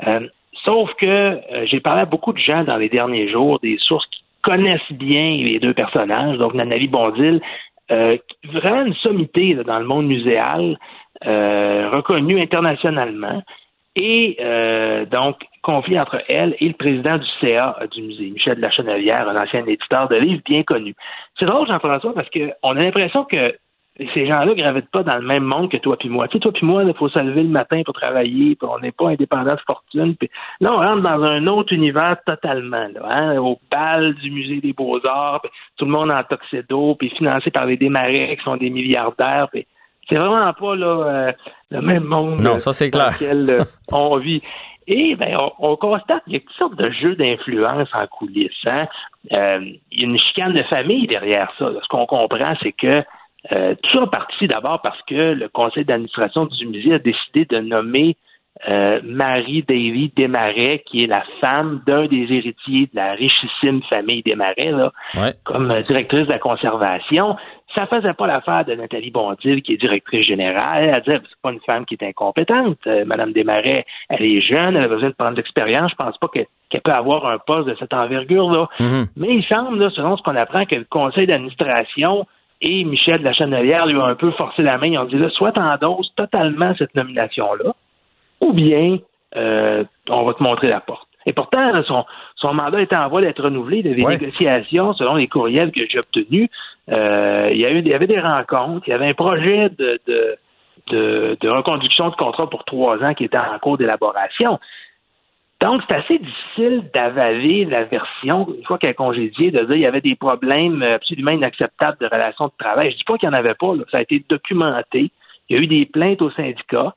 Euh, sauf que euh, j'ai parlé à beaucoup de gens dans les derniers jours, des sources qui connaissent bien les deux personnages, donc Nathalie Bondil, vraiment une sommité dans le monde muséal, reconnue internationalement. Et euh, donc, conflit entre elle et le président du CA du musée, Michel Lachenelière, un ancien éditeur de livres bien connu. C'est drôle, Jean-François, parce qu'on a l'impression que ces gens-là gravitent pas dans le même monde que toi puis moi. Tu sais, toi puis moi, il faut se lever le matin pour travailler, puis on n'est pas indépendant de fortune. Là, on rentre dans un autre univers totalement, là, hein, au bal du musée des Beaux-Arts, tout le monde en tuxedo, puis financé par les démarrais qui sont des milliardaires, puis c'est vraiment pas là, euh, le même monde Non, ça, dans clair. lequel euh, on vit. Et ben, on, on constate qu'il y a toutes sortes de jeux d'influence en coulisses. Hein? Euh, il y a une chicane de famille derrière ça. là. Ce qu'on comprend, c'est que euh, tout ça parti d'abord parce que le conseil d'administration du musée a décidé de nommer euh, Marie Davy Desmarais, qui est la femme d'un des héritiers de la richissime famille Desmarais, là, Ouais. comme euh, directrice de la conservation. Ça faisait pas l'affaire de Nathalie Bondil, qui est directrice générale. Elle disait, c'est pas une femme qui est incompétente. Euh, Madame Desmarais, elle est jeune, elle a besoin de prendre de l'expérience. Je pense pas que- qu'elle peut avoir un poste de cette envergure-là. Mais il semble, là, selon ce qu'on apprend, que le conseil d'administration et Michel Lachanelière lui ont un peu forcé la main. Ils ont dit, là, soit t'endosses totalement cette nomination-là, ou bien euh, on va te montrer la porte. Et pourtant, son, son mandat était en voie d'être renouvelé. Il y avait des Ouais. négociations, selon les courriels que j'ai obtenus. Euh, il, y a eu, il y avait des rencontres. Il y avait un projet de, de, de, de reconduction de contrat pour trois ans qui était en cours d'élaboration. Donc, c'est assez difficile d'avaler la version, une fois qu'elle est congédiée, de dire qu'il y avait des problèmes absolument inacceptables de relations de travail. Je dis pas qu'il n'y en avait pas, là. ça a été documenté. Il y a eu des plaintes au syndicat.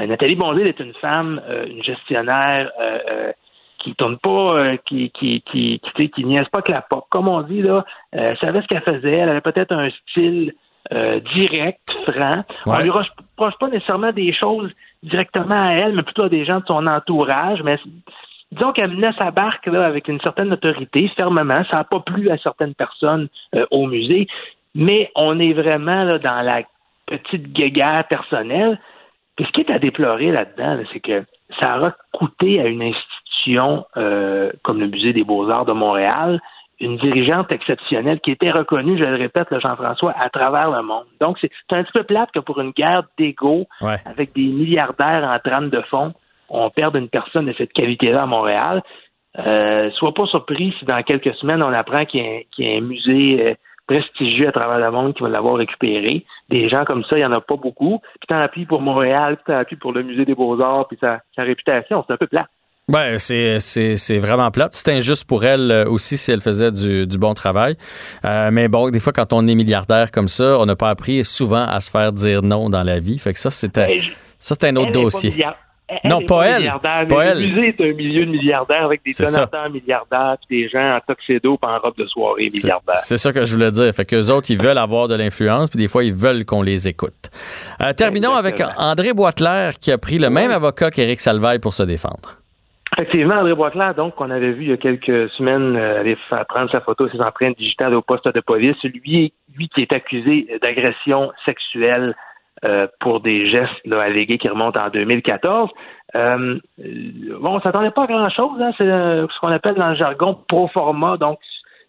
Euh, Nathalie Bonzil est une femme, euh, une gestionnaire euh, euh, qui tourne pas, euh, qui qui qui qui, qui niaise pas que la pop. Comme on dit là, euh, elle savait ce qu'elle faisait. Elle avait peut-être un style euh, direct, franc. On lui reproche pas nécessairement des choses directement à elle, mais plutôt à des gens de son entourage. Mais disons qu'elle menait sa barque là, avec une certaine autorité, fermement. Ça n'a pas plu à certaines personnes euh, au musée. Mais on est vraiment là, dans la petite guéguerre personnelle. Puis ce qui est à déplorer là-dedans, là, c'est que ça aura coûté à une institution euh, comme le Musée des Beaux-Arts de Montréal une dirigeante exceptionnelle qui était reconnue, je le répète, Jean-François, à travers le monde. Donc, c'est un petit peu plate que pour une guerre d'ego, Ouais. avec des milliardaires en trame de fond, on perde une personne de cette qualité-là à Montréal. Euh, sois pas surpris si dans quelques semaines, on apprend qu'il y, a un- qu'il y a un musée euh, prestigieux à travers le monde qui va l'avoir récupéré. Des gens comme ça, il n'y en a pas beaucoup. Puis tant pis pour Montréal, puis tant pis pour le musée des Beaux-Arts, puis sa, sa réputation, c'est un peu plat. Ouais, c'est, c'est, c'est vraiment plate. C'est injuste pour elle euh, aussi si elle faisait du, du bon travail. Euh, mais bon, des fois, quand on est milliardaire comme ça, on n'a pas appris souvent à se faire dire non dans la vie. Fait que ça, c'était, ça, c'est un autre dossier. Elle- Non, pas elle. Pas elle. Le musée est un milieu de milliardaires avec des donateurs milliardaires, puis des gens en tuxedo puis en robe de soirée milliardaires. c'est ça que je voulais dire. Fait qu'eux autres, ils veulent avoir de l'influence, puis des fois, ils veulent qu'on les écoute. Euh, terminons avec André Boisclair, qui a pris le même avocat qu'Éric Salvaille pour se défendre. Effectivement, André Boisclair, donc, qu'on avait vu il y a quelques semaines euh, aller faire prendre sa photo, ses empreintes digitales au poste de police, lui, lui qui est accusé d'agression sexuelle euh, pour des gestes là, allégués qui remontent en 2014. Euh, euh, bon, on s'attendait pas à grand-chose. Hein, c'est euh, ce qu'on appelle dans le jargon pro forma. Donc,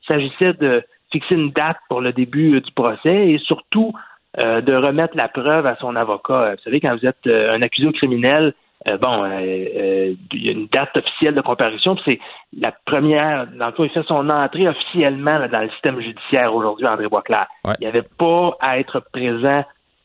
il s'agissait de fixer une date pour le début du procès et surtout de remettre la preuve à son avocat. Vous savez, quand vous êtes un accusé au criminel, bon, il y a une date officielle de comparution, puis c'est la première, dans le fond, il fait son entrée officiellement là, dans le système judiciaire aujourd'hui, André Boisclair. Il n'y avait pas à être présent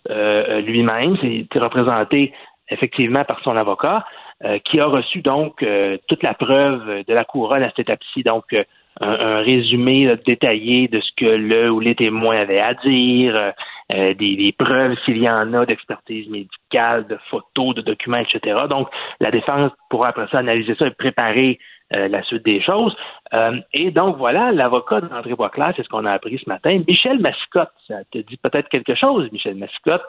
euh, lui-même, c'est représenté effectivement par son avocat, euh, qui a reçu donc euh, toute la preuve de la couronne à cette étape-ci, donc euh, un, résumé détaillé de ce que le ou les témoins avaient à dire, euh, euh, des, des preuves s'il y en a d'expertise médicale, de photos, de documents, etc. Donc, la défense pourra après ça analyser ça et préparer euh, la suite des choses. Euh, et donc, voilà, l'avocat d'André Boisclair, c'est ce qu'on a appris ce matin. Michel Mascotte, ça te dit peut-être quelque chose, Michel Mascotte.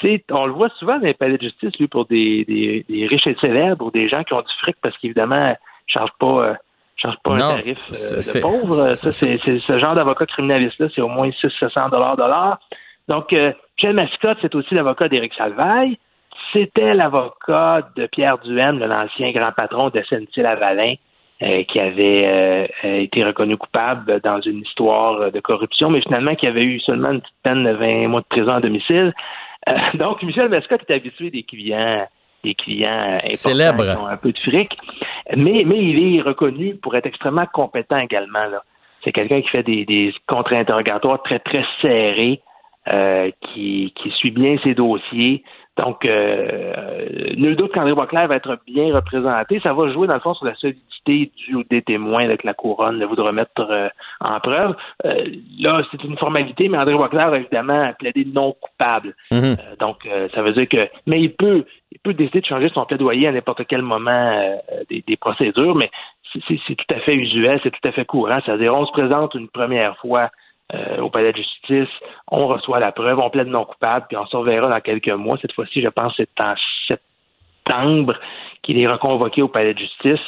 C'est, on le voit souvent dans les palais de justice, lui, pour des, des, des riches et célèbres ou des gens qui ont du fric parce qu'évidemment, ne chargent pas... euh, charge pas Non, un tarif c'est- de pauvre. c'est- Ça, c'est c'est ce genre d'avocat criminaliste-là, c'est au moins 600 dollars. Donc, Michel Mascotte, c'est aussi l'avocat d'Éric Salvaille. C'était l'avocat de Pierre Duhem, l'ancien grand patron de SNC-Lavalin, euh, qui avait euh, euh, été reconnu coupable dans une histoire de corruption, mais finalement qui avait eu seulement une petite peine de 20 mois de prison à domicile. Euh, donc, Michel Mascotte est habitué des clients des clients Célèbres. qui ont un peu de fric, mais, mais il est reconnu pour être extrêmement compétent également. là. C'est quelqu'un qui fait des, des contre-interrogatoires très, très serrés, euh, qui, qui suit bien ses dossiers. Donc, euh, nul doute qu'André Boisclair va être bien représenté. Ça va jouer, dans le fond, sur la solidité du ou des témoins là, que la couronne là, voudra mettre euh, en preuve. Euh, là, c'est une formalité, mais André Boisclair va évidemment plaider non coupable. Euh, donc, euh, ça veut dire que... Mais il peut, il peut décider de changer son plaidoyer à n'importe quel moment des, des procédures, mais c'est tout à fait usuel, c'est tout à fait courant. C'est-à-dire, on se présente une première fois euh, au palais de justice, on reçoit la preuve, on plaide non coupable, puis on se reverra dans quelques mois. Cette fois-ci, je pense que c'est en septembre qu'il est reconvoqué au palais de justice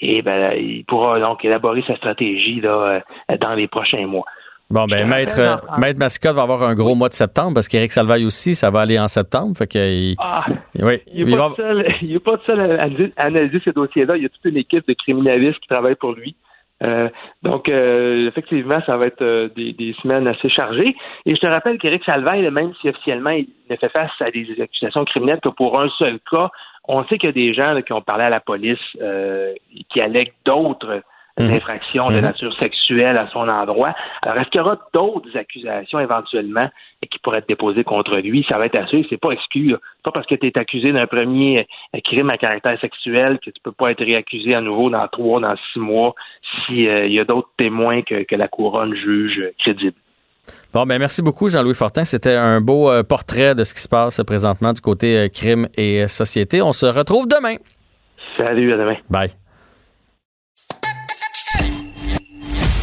et ben, il pourra donc élaborer sa stratégie là, euh, dans les prochains mois. Bon, ben, maître, Jean-François- maître Mascotte va avoir un gros mois de septembre parce qu'Éric Salvaille aussi, ça va aller en septembre. Fait il- Ah, oui, il n'est va- pas, est pas seul à analyser, à analyser ces dossiers-là. Il y a toute une équipe de criminalistes qui travaille pour lui. Euh, donc, euh, effectivement, ça va être euh, des, des semaines assez chargées. Et je te rappelle qu'Éric Salvaille, même si officiellement il ne fait face à des accusations criminelles que pour un seul cas, on sait qu'il y a des gens là, qui ont parlé à la police euh, qui allèguent d'autres. D'infraction de mhm. nature sexuelle à son endroit. Alors, est-ce qu'il y aura d'autres accusations éventuellement qui pourraient être déposées contre lui? Ça va être assez, c'est pas exclu. Pas parce que tu es accusé d'un premier crime à caractère sexuel que tu peux pas être réaccusé à nouveau dans trois, dans six mois s'il euh, y a d'autres témoins que, que la couronne juge crédibles. Bon, ben merci beaucoup, Jean-Louis Fortin. C'était un beau euh, portrait de ce qui se passe présentement du côté euh, crime et société. On se retrouve demain. Salut, à demain. Bye.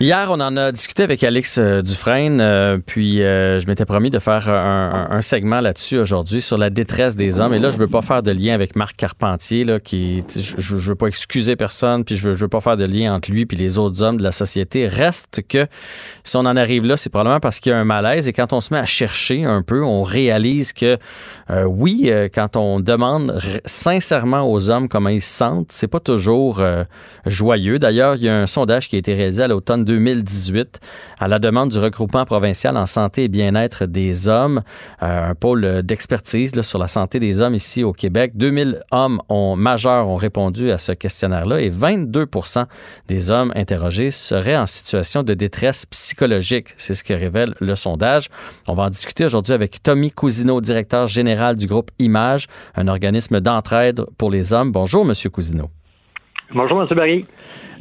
Hier, on en a discuté avec Alex euh, Dufresne, euh, puis euh, je m'étais promis de faire un, segment là-dessus aujourd'hui sur la détresse des hommes. Et là, je veux pas faire de lien avec Marc Carpentier, là, qui, je, veux pas excuser personne, puis je veux, veux pas faire de lien entre lui puis les autres hommes de la société. Reste que si on en arrive là, c'est probablement parce qu'il y a un malaise. Et quand on se met à chercher un peu, on réalise que oui, quand on demande sincèrement aux hommes comment ils se sentent, c'est pas toujours joyeux. D'ailleurs, il y a un sondage qui a été réalisé à l'automne 2018 à la demande du regroupement provincial en santé et bien-être des hommes, euh, un pôle d'expertise sur la santé des hommes ici au Québec. 2000 hommes majeurs ont répondu à ce questionnaire-là et 22% des hommes interrogés seraient en situation de détresse psychologique. C'est ce que révèle le sondage. On va en discuter aujourd'hui avec Tommy Cousineau, directeur général du groupe Image, un organisme d'entraide pour les hommes. Bonjour, Monsieur Cousineau. Bonjour, M. Barry.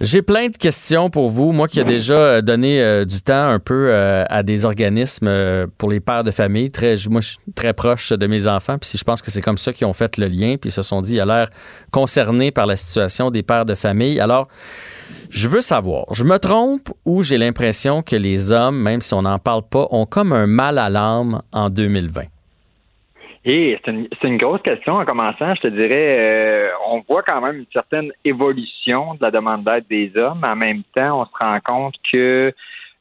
J'ai plein de questions pour vous. Moi qui ai déjà euh, donné euh, du temps un peu euh, à des organismes pour les pères de famille, très, moi je suis très proche de mes enfants, puis je pense que c'est comme ça qu'ils ont fait le lien, puis ils se sont dit, il a l'air concerné par la situation des pères de famille. Alors, je veux savoir, je me trompe ou j'ai l'impression que les hommes, même si on n'en parle pas, ont comme un mal à l'âme en 2020? Et c'est une, grosse question en commençant. Je te dirais, euh, on voit quand même une certaine évolution de la demande d'aide des hommes. En même temps, on se rend compte que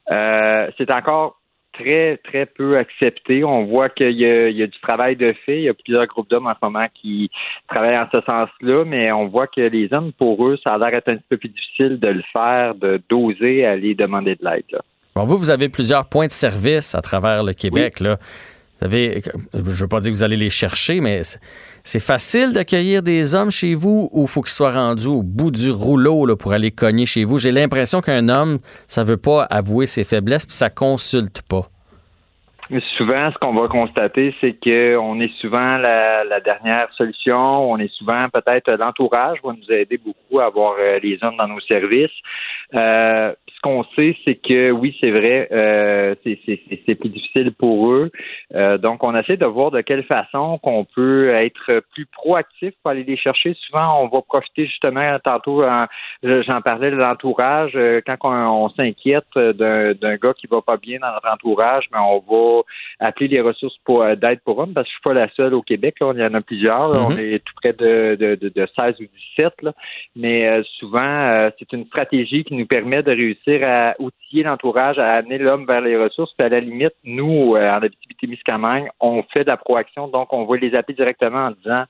euh, c'est encore très, très peu accepté. On voit qu'il y, y, a du travail de fait. Il y a plusieurs groupes d'hommes en ce moment qui travaillent en ce sens-là, mais on voit que les hommes, pour eux, ça a l'air être un peu plus difficile de le faire, de d'oser aller demander de l'aide. Bon, vous, vous avez plusieurs points de service à travers le Québec. Là. Vous savez, je ne veux pas dire que vous allez les chercher, mais c'est facile d'accueillir des hommes chez vous ou faut qu'ils soient rendus au bout du rouleau là, pour aller cogner chez vous? J'ai l'impression qu'un homme, ça veut pas avouer ses faiblesses puis ça consulte pas. Souvent, ce qu'on va constater, c'est qu'on est souvent la, dernière solution. On est souvent peut-être l'entourage va nous aider beaucoup à avoir euh, les hommes dans nos services. Euh, ce qu'on sait, c'est que oui, c'est vrai, euh, c'est plus difficile pour eux. Euh, donc, on essaie de voir de quelle façon qu'on peut être plus proactif pour aller les chercher. Souvent, on va profiter justement, tantôt, j'en parlais de l'entourage. Euh, quand on, s'inquiète d'un gars qui va pas bien dans notre mais on va appeler les ressources d'aide pour hommes, parce que je suis pas la seule au Québec. Là, il y en a plusieurs. On mm-hmm. est tout près de, de, de, 16 ou 17. Là. Mais souvent, c'est une stratégie qui nous permet de réussir à outiller l'entourage, à amener l'homme vers les ressources. Puis à la limite, nous, euh, en Abitibi-Témiscamingue, on fait de la proaction, donc on va les appeler directement en disant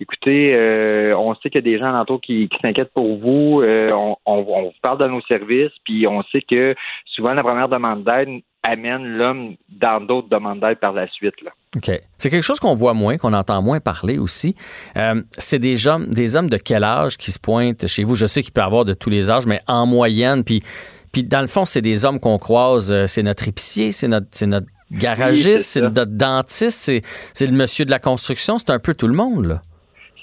écoutez, euh, on sait qu'il y a des gens alentour qui, qui s'inquiètent pour vous, euh, on, on, vous parle de nos services, puis on sait que souvent la première demande d'aide amène l'homme dans d'autres demandes d'aide par la suite. Là. OK. C'est quelque chose qu'on voit moins, qu'on entend moins parler aussi. Euh, c'est des hommes, des hommes de quel âge qui se pointent chez vous? Je sais qu'il peut y avoir de tous les âges, mais en moyenne, puis, puis dans le fond, c'est des hommes qu'on croise, euh, c'est notre épicier, c'est notre, c'est notre garagiste, c'est notre dentiste, c'est, c'est le monsieur de la construction, c'est un peu tout le monde, là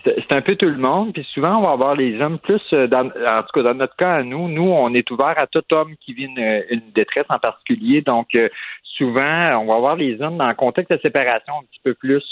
c'est un peu tout le monde. Puis souvent, on va avoir les hommes plus, euh, dans, en tout cas dans notre cas à nous, nous, on est ouvert à tout homme qui vit une, détresse en particulier. Donc, euh, souvent, on va avoir les hommes dans le contexte de séparation un petit peu plus.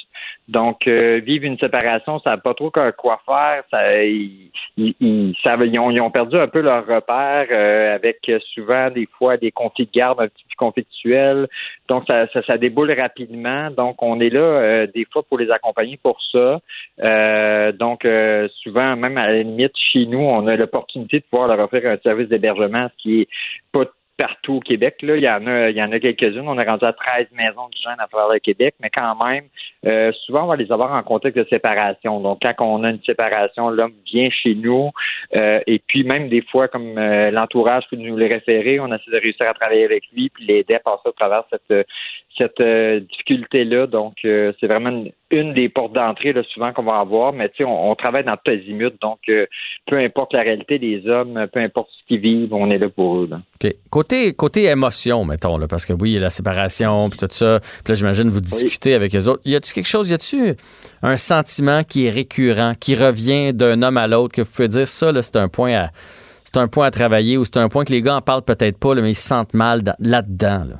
Donc, euh, vivre une séparation, ça n'a pas trop quoi faire. Ça, ils, ils, ont, ils, ont, perdu un peu leur repère avec souvent des fois des conflits de garde un petit peu conflictuels. Donc, ça, ça, ça déboule rapidement. Donc, on est là des fois pour les accompagner pour ça. Euh, donc, euh, souvent, même à la limite, chez nous, on a l'opportunité de pouvoir leur offrir un service d'hébergement, ce qui est pas partout au Québec. Là, il y en a, il y en a quelques-unes. On est rendu à 13 maisons du jeune à travers le Québec, mais quand même, euh, souvent on va les avoir en contexte de séparation. Donc, quand on a une séparation, l'homme vient chez nous, euh, et puis même des fois, comme euh, l'entourage peut nous les référer, on essaie de réussir à travailler avec lui, puis l'aider à passer à travers cette cette difficulté-là. Donc, c'est vraiment une, une des portes d'entrée là, souvent qu'on va avoir, mais tu sais, on, on, travaille dans tout azimut, donc peu importe la réalité des hommes, peu importe ce qu'ils vivent, on est là pour eux. Là. OK. Côté, côté émotion, mettons, là, parce que oui, il y a la séparation, puis tout ça. Puis là, j'imagine, vous discutez avec les autres. Y a-tu quelque chose, y a-tu un sentiment qui est récurrent, qui revient d'un homme à l'autre, que vous pouvez dire ça, là, c'est un point à. C'est un point à travailler ou c'est un point que les gars en parlent peut-être pas, là, mais ils se sentent mal là-dedans. Là?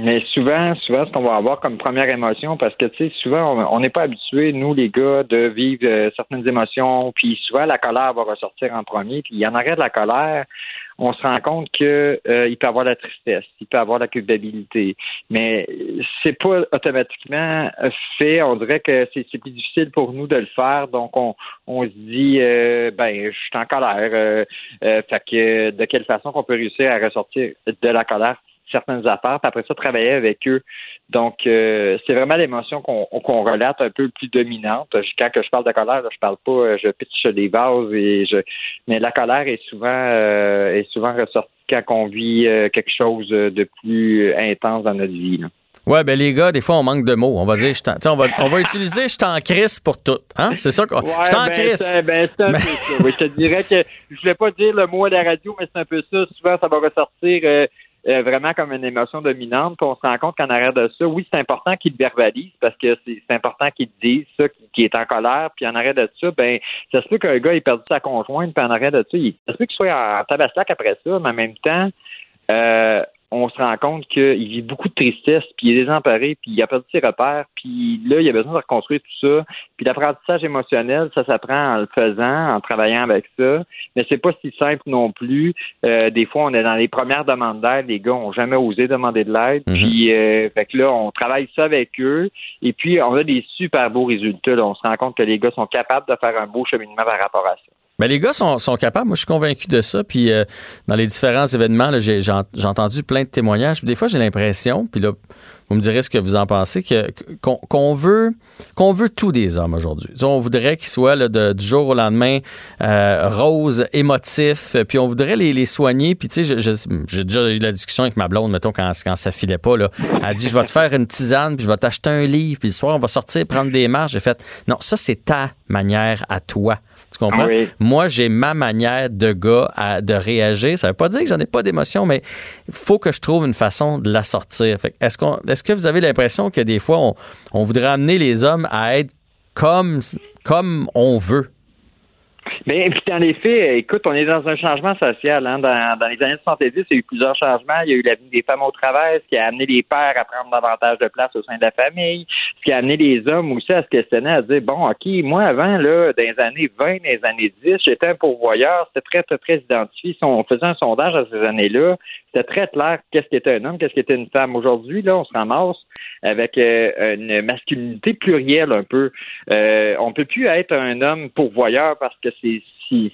Mais souvent, souvent, ce qu'on va avoir comme première émotion, parce que, tu sais, souvent, on n'est pas habitué, nous, les gars, de vivre euh, certaines émotions, puis souvent, la colère va ressortir en premier, puis il y en aurait de la colère, on se rend compte que euh, il peut avoir la tristesse, il peut avoir la culpabilité, mais c'est pas automatiquement fait. On dirait que c'est plus difficile pour nous de le faire, donc on, on se dit euh, ben je suis en colère. Euh, fait que de quelle façon qu'on peut réussir à ressortir de la colère? Certaines affaires, puis après ça, travailler avec eux. Donc, euh, c'est vraiment l'émotion qu'on relate un peu plus dominante. Quand que je parle de colère, je parle pas, euh, je pitche des vases et je mais la colère est souvent euh, est souvent ressortie quand on vit quelque chose de plus intense dans notre vie. Là. Ouais, ben les gars, des fois, on manque de mots. On va dire, je on va, on va utiliser je t'en crisse pour tout. Hein? C'est ça qu'on. je t'en ben, crisse. Ben, c'est un peu ça. Oui, je te dirais que je voulais pas dire le mot à la radio, mais c'est un peu ça. Souvent, ça va ressortir. Euh, vraiment comme une émotion dominante. Puis on se rend compte qu'en arrière de ça, oui, c'est important qu'il le verbalise parce que c'est important qu'il dise ça, qu'il est en colère. Puis en arrière de ça, ben ça se peut qu'un gars ait perdu sa conjointe. Puis en arrière de ça, il, ça se peut qu'il soit en tabaslac après ça, mais en même temps, euh, on se rend compte qu'il vit beaucoup de tristesse, puis il est désemparé, puis il a perdu ses repères, puis là, il a besoin de reconstruire tout ça. Puis l'apprentissage émotionnel, ça s'apprend en le faisant, en travaillant avec ça, mais c'est pas si simple non plus. Euh, des fois, on est dans les premières demandes d'aide, les gars ont jamais osé demander de l'aide, Mhm. puis euh, fait que là, on travaille ça avec eux, et puis on a des super beaux résultats. là. On se rend compte que les gars sont capables de faire un beau cheminement par rapport à ça. Ben, les gars sont, sont capables. Moi, je suis convaincu de ça. Puis, euh, dans les différents événements, là, j'ai, j'ai ent- j'ai entendu plein de témoignages. Puis des fois, j'ai l'impression, puis là, vous me direz ce que vous en pensez, que, qu'on, qu'on veut, qu'on veut tout des hommes aujourd'hui. On voudrait qu'ils soient là, de- du jour au lendemain euh, roses, émotifs, puis on voudrait les, les soigner. Puis, tu sais, j'ai déjà eu la discussion avec ma blonde, mettons, quand, quand ça filait pas. Là. Elle a dit Je vais te faire une tisane, puis je vais t'acheter un livre, puis le soir, on va sortir prendre des marches. J'ai fait Non, ça, c'est ta manière à toi. Tu comprends? Oui. Moi, j'ai ma manière de gars à- de réagir. Ça veut pas dire que j'en ai pas d'émotion, mais il faut que je trouve une façon de la sortir. Est-ce, est-ce que vous avez l'impression que des fois, on, on voudrait amener les hommes à être comme, comme on veut? Mais puis dans les faits, écoute, on est dans un changement social. Hein. Dans, dans les années 70, il y a eu plusieurs changements. Il y a eu l'avenue des femmes au travail, ce qui a amené les pères à prendre davantage de place au sein de la famille, ce qui a amené les hommes aussi à se questionner, à dire, bon, OK, moi, avant, là, dans les années 20, dans les années 10, j'étais un pourvoyeur, c'était très, très, très identifié. Si on faisait un sondage à ces années-là, c'était très clair qu'est-ce qu'était un homme, qu'est-ce qu'était une femme. Aujourd'hui, là, on se ramasse avec euh, une masculinité plurielle un peu. Euh, on peut plus être un homme pourvoyeur parce que c'est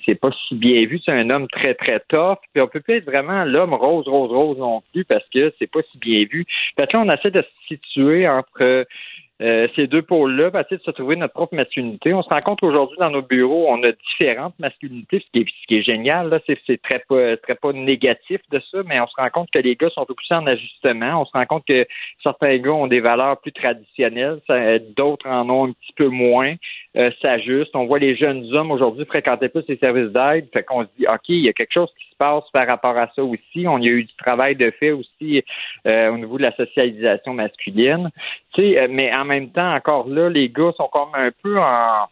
c'est pas si bien vu, c'est un homme très très tough. Puis on peut plus être vraiment l'homme rose rose rose non plus parce que c'est pas si bien vu. Fait que là on essaie de se situer entre euh, ces deux pôles-là, pour essayer de se trouver notre propre masculinité. On se rend compte qu'aujourd'hui, dans nos bureaux, on a différentes masculinités, ce qui est, ce qui est génial. C'est, c'est très pas très pas négatif de ça, mais on se rend compte que les gars sont aussi en ajustement. On se rend compte que certains gars ont des valeurs plus traditionnelles, d'autres en ont un petit peu moins. Euh, s'ajustent. On voit les jeunes hommes aujourd'hui fréquenter plus les services d'aide. Fait qu'on se dit, OK, il y a quelque chose qui passe par rapport à ça aussi. On y a eu du travail de fait aussi euh, au niveau de la socialisation masculine. Tu sais, euh, mais en même temps, encore là, les gars sont comme un peu en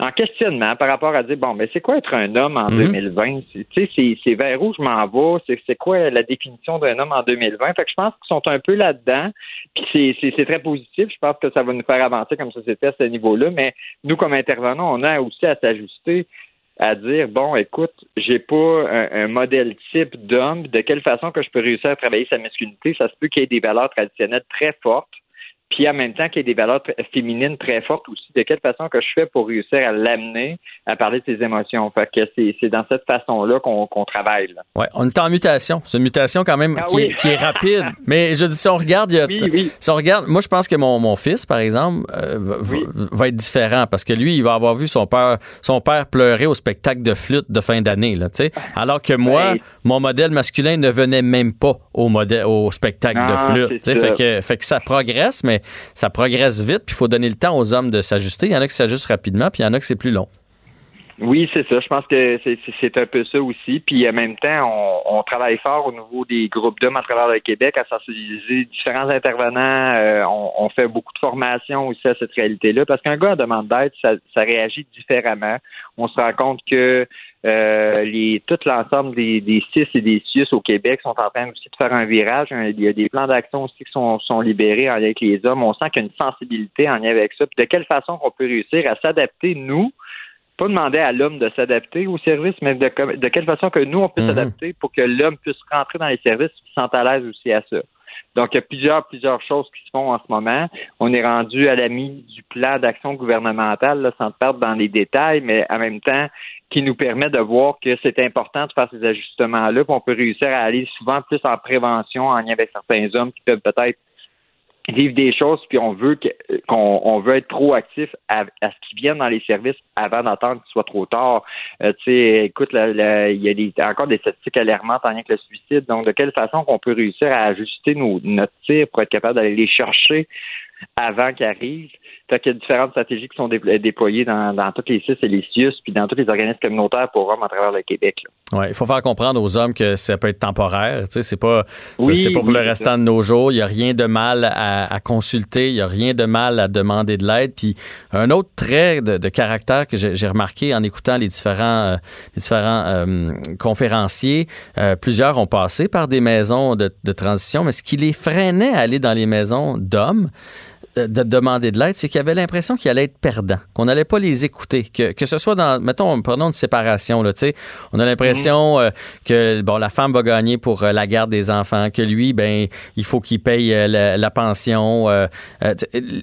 en questionnement par rapport à dire bon mais c'est quoi être un homme en Mhm. 2020 C'est- tu sais c'est vers où je m'en vais? C'est quoi la définition d'un homme en 2020 fait que je pense qu'ils sont un peu là-dedans. Puis c'est très positif. Je pense que ça va nous faire avancer comme société à ce niveau-là. Mais nous comme intervenants on a aussi à s'ajuster à dire bon écoute j'ai pas un, un modèle type d'homme de quelle façon que je peux réussir à travailler sa masculinité? Ça se peut qu'il y ait des valeurs traditionnelles très fortes puis en même temps qu'il y ait des valeurs féminines très fortes aussi. De quelle façon que je fais pour réussir à l'amener à parler de ses émotions? Fait que c'est, dans cette façon-là qu'on, travaille. Là. Ouais, on est en mutation. C'est une mutation quand même Ah qui, oui. est, qui est rapide. Mais je dis, si on regarde, il y a- Oui, oui. si on regarde, moi je pense que mon, mon fils, par exemple, euh, va, être différent parce que lui, il va avoir vu son père, son père pleurer au spectacle de flûte de fin d'année, là, tu sais. Alors que moi, Ben- mon modèle masculin ne venait même pas au modèle, au spectacle de Ah, flûte. Fait que, fait que ça progresse, mais ça progresse vite. Puis il faut donner le temps aux hommes de s'ajuster. Il y en a qui s'ajustent rapidement, puis il y en a qui c'est plus long. Oui, c'est ça. Je pense que c'est, un peu ça aussi. Puis en même temps, on, on travaille fort au niveau des groupes d'hommes à travers le Québec à sensibiliser différents intervenants. Euh, on, on fait beaucoup de formations aussi à cette réalité-là parce qu'un gars en demande d'aide, ça, ça réagit différemment. On se rend compte que euh, les, tout l'ensemble des, des CIS et des CIUS au Québec sont en train aussi de faire un virage. Il y a des plans d'action aussi qui sont, sont libérés en lien avec les hommes. On sent qu'il y a une sensibilité en lien avec ça. Puis de quelle façon qu'on peut réussir à s'adapter, nous, pas demander à l'homme de s'adapter au service, mais de, de quelle façon que nous, on peut Mhm. s'adapter pour que l'homme puisse rentrer dans les services et se sente à l'aise aussi à ça. Donc, il y a plusieurs, plusieurs choses qui se font en ce moment. On est rendu à la mise du plan d'action gouvernementale, là, sans perdre dans les détails, mais en même temps, qui nous permet de voir que c'est important de faire ces ajustements-là, puis on peut réussir à aller souvent plus en prévention en lien avec certains hommes qui peuvent peut-être vivre des choses, puis on veut qu'on on veut être proactif à, à ce qu'ils viennent dans les services avant d'attendre qu'il soit trop tard. Euh, tu sais, écoute, il y a des, encore des statistiques alarmantes en lien avec le suicide. Donc, de quelle façon qu'on peut réussir à ajuster nos, notre tir pour être capable d'aller les chercher? Avant qu'ils arrivent. Fait qu'il y a différentes stratégies qui sont dé- déployées dans, dans toutes les CIS et les CIUS, puis dans tous les organismes communautaires pour hommes à travers le Québec. là. Ouais, il faut faire comprendre aux hommes que ça peut être temporaire. Tu sais, c'est pas, Oui, c'est pas pour oui, le restant ça. de nos jours. Il y a rien de mal à, à consulter. Il y a rien de mal à demander de l'aide. Puis un autre trait de, de caractère que j'ai j'ai remarqué en écoutant les différents, euh, les différents euh, conférenciers, euh, plusieurs ont passé par des maisons de, de transition, mais ce qui les freinait à aller dans les maisons d'hommes, de, de demander de l'aide, c'est qu'ils avaient l'impression qu'ils allaient être perdants, qu'on n'allait pas les écouter, que, que ce soit dans, mettons, prenons une séparation, là, tu sais, on a l'impression euh, que, bon, la femme va gagner pour euh, la garde des enfants, que lui, ben, il faut qu'il paye euh, la, la pension. euh, euh,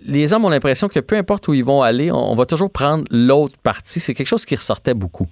les hommes ont l'impression que peu importe où ils vont aller, on, on va toujours prendre l'autre partie. C'est quelque chose qui ressortait beaucoup.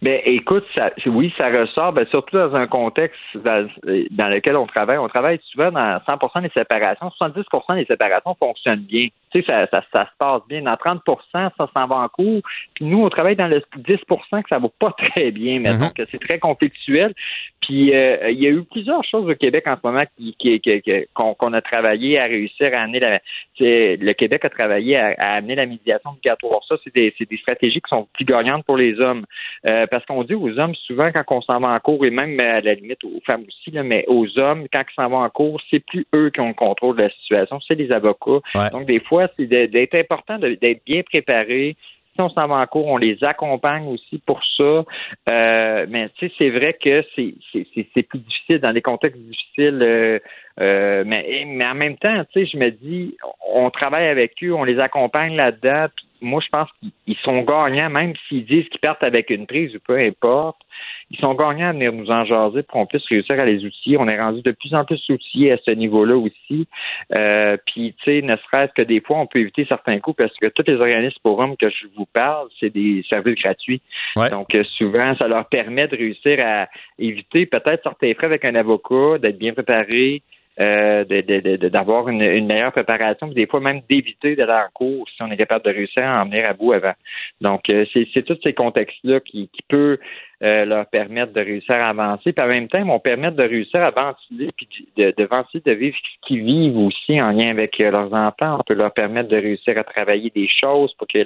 Ben, écoute, ça, oui, ça ressort, ben, surtout dans un contexte dans, dans lequel on travaille. On travaille souvent dans 100% des séparations. 70% des séparations fonctionnent bien. Tu sais, ça, ça, ça se passe bien. Dans 30% ça s'en va en cours. Puis nous, on travaille dans le 10% que ça va pas très bien, mettons, Mhm. que c'est très conflictuel. Puis euh, il y a eu plusieurs choses au Québec en ce moment qui, qui, qui- qui- qu'on, qu'on a travaillé à réussir à amener la. Le Québec a travaillé à, à amener la médiation obligatoire. Ça, c'est des, c'est des stratégies qui sont plus gagnantes pour les hommes. Euh, parce qu'on dit aux hommes souvent quand on s'en va en cours, et même à la limite aux femmes aussi, là, mais aux hommes, quand ils s'en vont en cours, c'est plus eux qui ont le contrôle de la situation, c'est les avocats. Ouais. Donc, des fois, c'est d'être important d'être bien préparé. Si on s'en va en cours, on les accompagne aussi pour ça. Euh, mais tu sais, c'est vrai que c'est c'est- c'est- c'est plus difficile dans des contextes difficiles. euh, euh, mais, mais en même temps, tu sais, je me dis, on travaille avec eux, on les accompagne là-dedans. puis moi, je pense qu'ils sont gagnants, même s'ils disent qu'ils partent avec une prise ou peu importe. Ils sont gagnants à venir nous en jaser pour qu'on puisse réussir à les outiller. On est rendu de plus en plus outillés à ce niveau-là aussi. Euh, puis, tu sais, ne serait-ce que des fois, on peut éviter certains coûts parce que tous les organismes pour hommes que je vous parle, c'est des services gratuits. Ouais. Donc, euh, souvent, ça leur permet de réussir à éviter peut-être certains frais avec un avocat, d'être bien préparé, euh, de- de- d'avoir une, une meilleure préparation, puis des fois même d'éviter d'aller en cours si on est capable de réussir à en venir à bout avant. Donc, euh, c'est c'est tous ces contextes-là qui, qui peut euh, leur permettre de réussir à avancer, puis en même temps, vont permettre de réussir à ventiler, puis de, de ventiler, de vivre ce qu'ils vivent aussi en lien avec euh, leurs enfants. On peut leur permettre de réussir à travailler des choses pour que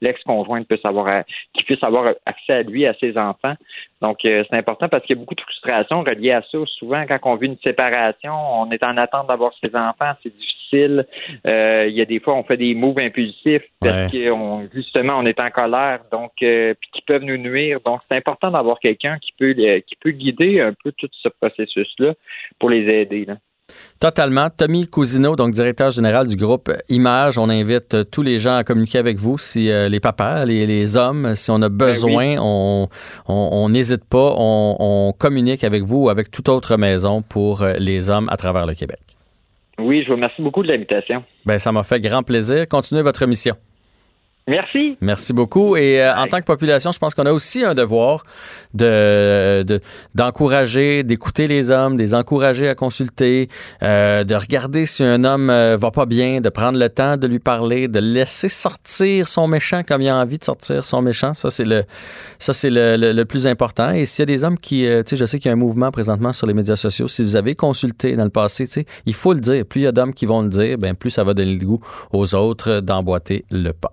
l'ex-conjointe puisse avoir, à- qu'il puisse avoir accès à lui, à ses enfants. Donc, euh, c'est important parce qu'il y a beaucoup de frustration reliée à ça. Souvent, quand on vit une séparation, on est en attente d'avoir ses enfants, c'est difficile. Euh, il y a des fois, on fait des moves impulsifs parce Ouais. qu'on justement, on est en colère, donc euh, puis qui peuvent nous nuire. Donc, c'est important d'avoir quelqu'un qui peut le- qui peut guider un peu tout ce processus-là pour les aider. Là. Totalement. Tommy Cousineau, donc directeur général du groupe Image, on invite euh, tous les gens à communiquer avec vous, si euh, les papas, les, les hommes, si on a besoin, on n'hésite pas, on, on communique avec vous ou avec toute autre maison pour euh, les hommes à travers le Québec. Oui, je vous remercie beaucoup de l'invitation. Ben, ça m'a fait grand plaisir. Continuez votre mission. Merci. Merci beaucoup. Et euh, en tant que population, je pense qu'on a aussi un devoir de de- d'encourager, d'écouter les hommes, de les encourager à consulter, euh, de regarder si un homme euh, va pas bien, de prendre le temps de lui parler, de laisser sortir son méchant comme il a envie de sortir son méchant. Ça c'est le ça c'est le, le- le plus important. Et s'il y a des hommes qui, euh, tu sais, je sais qu'il y a un mouvement présentement sur les médias sociaux. Si vous avez consulté dans le passé, tu sais, il faut le dire. Plus il y a d'hommes qui vont le dire, ben plus ça va donner le goût aux autres d'emboîter le pas.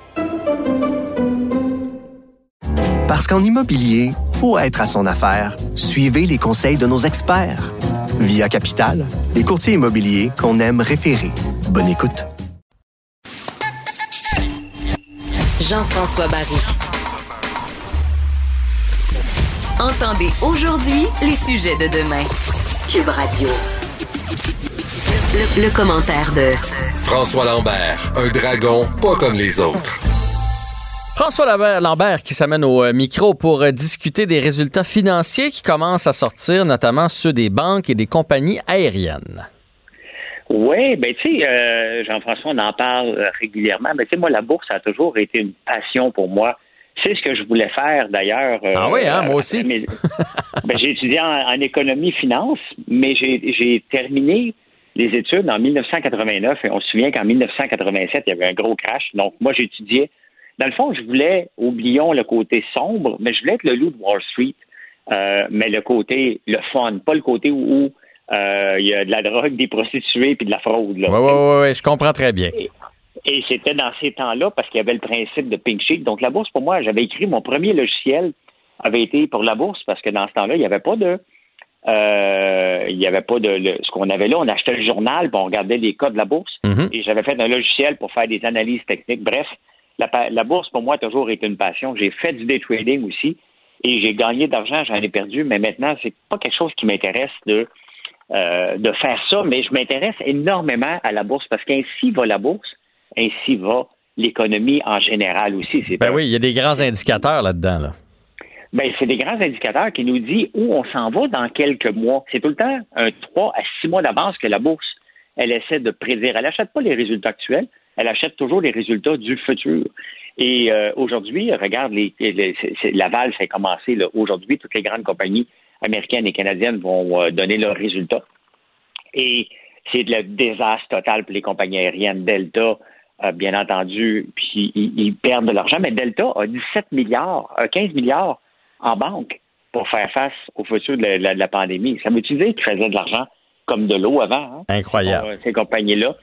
Parce qu'en immobilier, pour être à son affaire, suivez les conseils de nos experts. Via Capital, les courtiers immobiliers qu'on aime référer. Bonne écoute. Jean-François Barry. Entendez aujourd'hui les sujets de demain. Cube Radio. Le, le commentaire de François Lambert, un dragon pas comme les autres. François Lambert, qui s'amène au euh, micro pour euh, discuter des résultats financiers qui commencent à sortir, notamment ceux des banques et des compagnies aériennes. Oui, ben tu sais, euh, Jean-François, on en parle régulièrement. Mais tu sais, moi, la bourse a toujours été une passion pour moi. C'est ce que je voulais faire d'ailleurs. euh, Ah oui, hein, moi aussi. ben, j'ai étudié en, en économie finance, mais j'ai j'ai terminé les études en 1989 et on se souvient qu'en 1987, il y avait un gros crash. Donc moi, j'étudiais. Dans le fond, je voulais, oublions le côté sombre, mais je voulais être le loup de Wall Street, euh, mais le côté, le fun, pas le côté où euh, il y a de la drogue, des prostituées puis de la fraude. Oui, oui, oui, je comprends très bien. Et c'était dans ces temps-là parce qu'il y avait le principe de pink sheet. Donc, la bourse, pour moi, j'avais écrit mon premier logiciel avait été pour la bourse parce que dans ce temps-là, il n'y avait pas de. euh, il n'y avait pas de. le- ce qu'on avait là, on achetait le journal, puis on regardait les codes de la bourse. Mhm. Et j'avais fait un logiciel pour faire des analyses techniques. Bref, la, bourse, pour moi, a toujours été une passion. J'ai fait du day trading aussi. Et j'ai gagné d'argent, j'en ai perdu, mais maintenant, c'est pas quelque chose qui m'intéresse de, euh, de faire ça, mais je m'intéresse énormément à la bourse parce qu'ainsi va la bourse, ainsi va l'économie en général aussi. Ben oui, il y a des grands indicateurs là-dedans. Là. ben, c'est des grands indicateurs qui nous disent où on s'en va dans quelques mois. C'est tout le temps un 3 à 6 mois d'avance que la bourse, elle essaie de prédire. Elle n'achète pas les résultats actuels, elle achète toujours les résultats du futur. Et euh, aujourd'hui, regarde, les, les- Laval, ça a commencé aujourd'hui. Toutes les grandes compagnies américaines et canadiennes vont euh, donner leurs résultats. Et c'est le désastre total pour les compagnies aériennes. Delta, euh, bien entendu, puis ils, ils perdent de l'argent, mais Delta a 17 milliards, a 15 milliards en banque pour faire face au futur de la, de pandémie. Ça veut-tu dire qu'ils faisaient de l'argent comme de l'eau avant, hein, Incroyable. ces compagnies-là?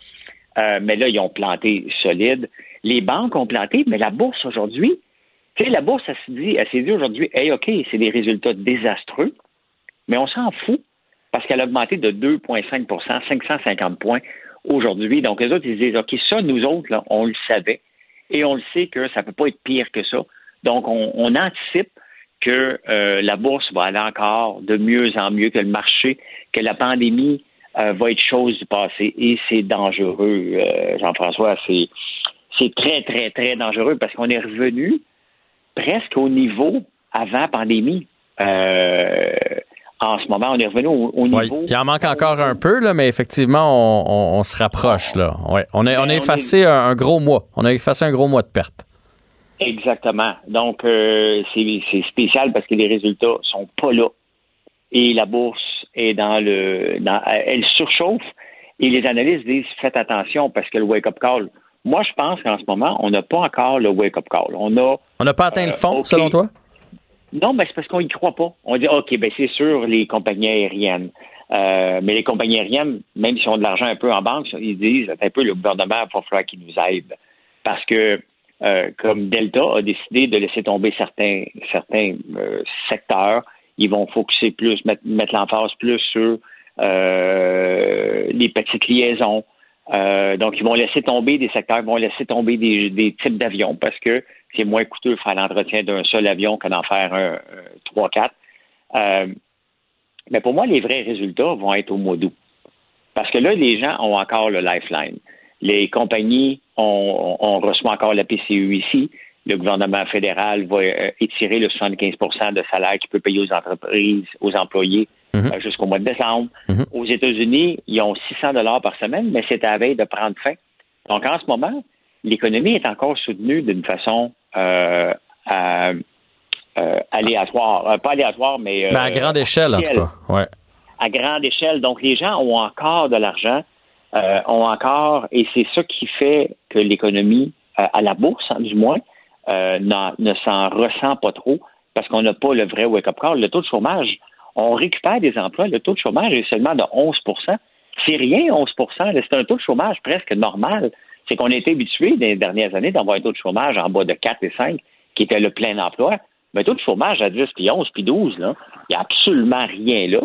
Euh, mais là, ils ont planté solide. Les banques ont planté, mais la bourse aujourd'hui, tu sais, la bourse, elle s'est dit, aujourd'hui, hey, OK, c'est des résultats désastreux, mais on s'en fout parce qu'elle a augmenté de 2,5% 550 points aujourd'hui. Donc, les autres, ils se disent, OK, ça, nous autres, on le savait et on le sait que ça ne peut pas être pire que ça. Donc, on, on anticipe que euh, la bourse va aller encore de mieux en mieux, que le marché, que la pandémie euh, va être chose du passé et c'est dangereux, euh, Jean-François. C'est, c'est très, très, très dangereux parce qu'on est revenu presque au niveau avant pandémie. Euh, en ce moment, on est revenu au, au Ouais, niveau. il en manque encore un peu, là, mais effectivement, on, on- on se rapproche. Là. Ouais. On, a, on a effacé un, un gros mois. On a effacé un gros mois de perte. Exactement. Donc, euh, c'est c'est spécial parce que les résultats sont pas là. Et la bourse est dans le. Dans, elle surchauffe. Et les analystes disent faites attention parce que le wake-up call. Moi, je pense qu'en ce moment, on n'a pas encore le wake-up call. On a. On n'a pas atteint le fond, OK. selon toi? Non, mais c'est parce qu'on y croit pas. On dit, OK, ben c'est sûr, les compagnies aériennes. Euh, mais les compagnies aériennes, même s'ils ont de l'argent un peu en banque, ils disent, un peu, le gouvernement, il va falloir qu'il nous aide. Parce que, euh, comme Delta a décidé de laisser tomber certains, certains euh, secteurs, ils vont focuser plus, mettre, mettre l'emphase plus sur euh, les petites liaisons. Euh, donc, ils vont laisser tomber des secteurs, ils vont laisser tomber des, types d'avions parce que c'est moins coûteux de faire l'entretien d'un seul avion que d'en faire un, trois, quatre. Euh, mais pour moi, les vrais résultats vont être au mois d'août. Parce que là, les gens ont encore le lifeline. Les compagnies, ont, on reçoit encore la PCU ici. Le gouvernement fédéral va euh, étirer le 75% de salaire qu'il peut payer aux entreprises, aux employés Mhm. euh, jusqu'au mois de décembre. Mhm. Aux États-Unis, ils ont 600 dollars par semaine, mais c'est à la veille de prendre fin. Donc, en ce moment, l'économie est encore soutenue d'une façon euh, aléatoire. Pas aléatoire, mais... euh, Ben, à grande échelle, en tout cas. Ouais. À grande échelle. Donc, les gens ont encore de l'argent, ont encore... Et c'est ça qui fait que l'économie, à la bourse, hein, du moins, euh, ne s'en ressent pas trop parce qu'on n'a pas le vrai wake-up call. Le taux de chômage, on récupère des emplois. Le taux de chômage est seulement de 11% C'est rien, 11 là. C'est un taux de chômage presque normal. C'est qu'on a été habitué dans les dernières années d'avoir un taux de chômage en bas de 4 et 5, qui était le plein emploi. Mais un taux de chômage à 10, puis 11, puis 12, là, il n'y a absolument rien là.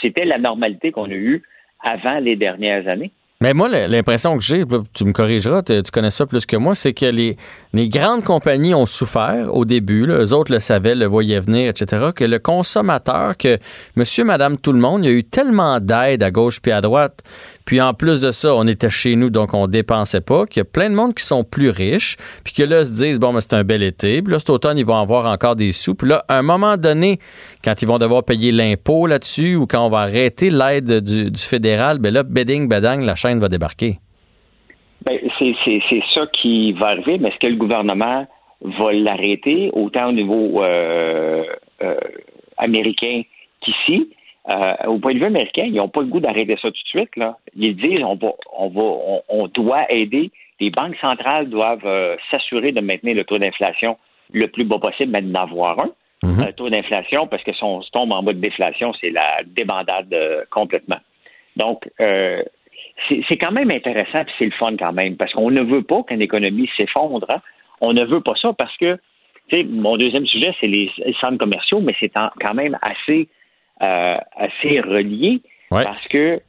C'était la normalité qu'on a eue avant les dernières années. Mais moi, l'impression que j'ai, tu me corrigeras, tu connais ça plus que moi, c'est que les, les grandes compagnies ont souffert au début, eux autres le savaient, le voyaient venir, etc., que le consommateur, que monsieur, madame, tout le monde, il y a eu tellement d'aide à gauche puis à droite, puis en plus de ça, on était chez nous, donc on dépensait pas, qu'il y a plein de monde qui sont plus riches, puis que là, se disent, bon, mais c'est un bel été, puis là, cet automne, ils vont avoir encore des sous, puis là, à un moment donné, quand ils vont devoir payer l'impôt là-dessus, ou quand on va arrêter l'aide du, fédéral, ben là, bedding, bedang, la chaîne va débarquer. Ben, c'est, c'est, c'est ça qui va arriver, mais est-ce que le gouvernement va l'arrêter autant au niveau euh, euh, américain qu'ici? Euh, au point de vue américain, ils n'ont pas le goût d'arrêter ça tout de suite. Là. Ils disent on va, on va, on, on doit aider. Les banques centrales doivent euh, s'assurer de maintenir le taux d'inflation le plus bas possible, mais d'en avoir un. Un taux d'inflation, parce que si on tombe en bas de déflation, c'est la débandade euh, complètement. Donc, euh, c'est quand même intéressant, puis c'est le fun quand même, parce qu'on ne veut pas qu'une économie s'effondre. hein. On ne veut pas ça parce que, tu sais, mon deuxième sujet, c'est les centres commerciaux, mais c'est quand même assez, euh, assez relié parce que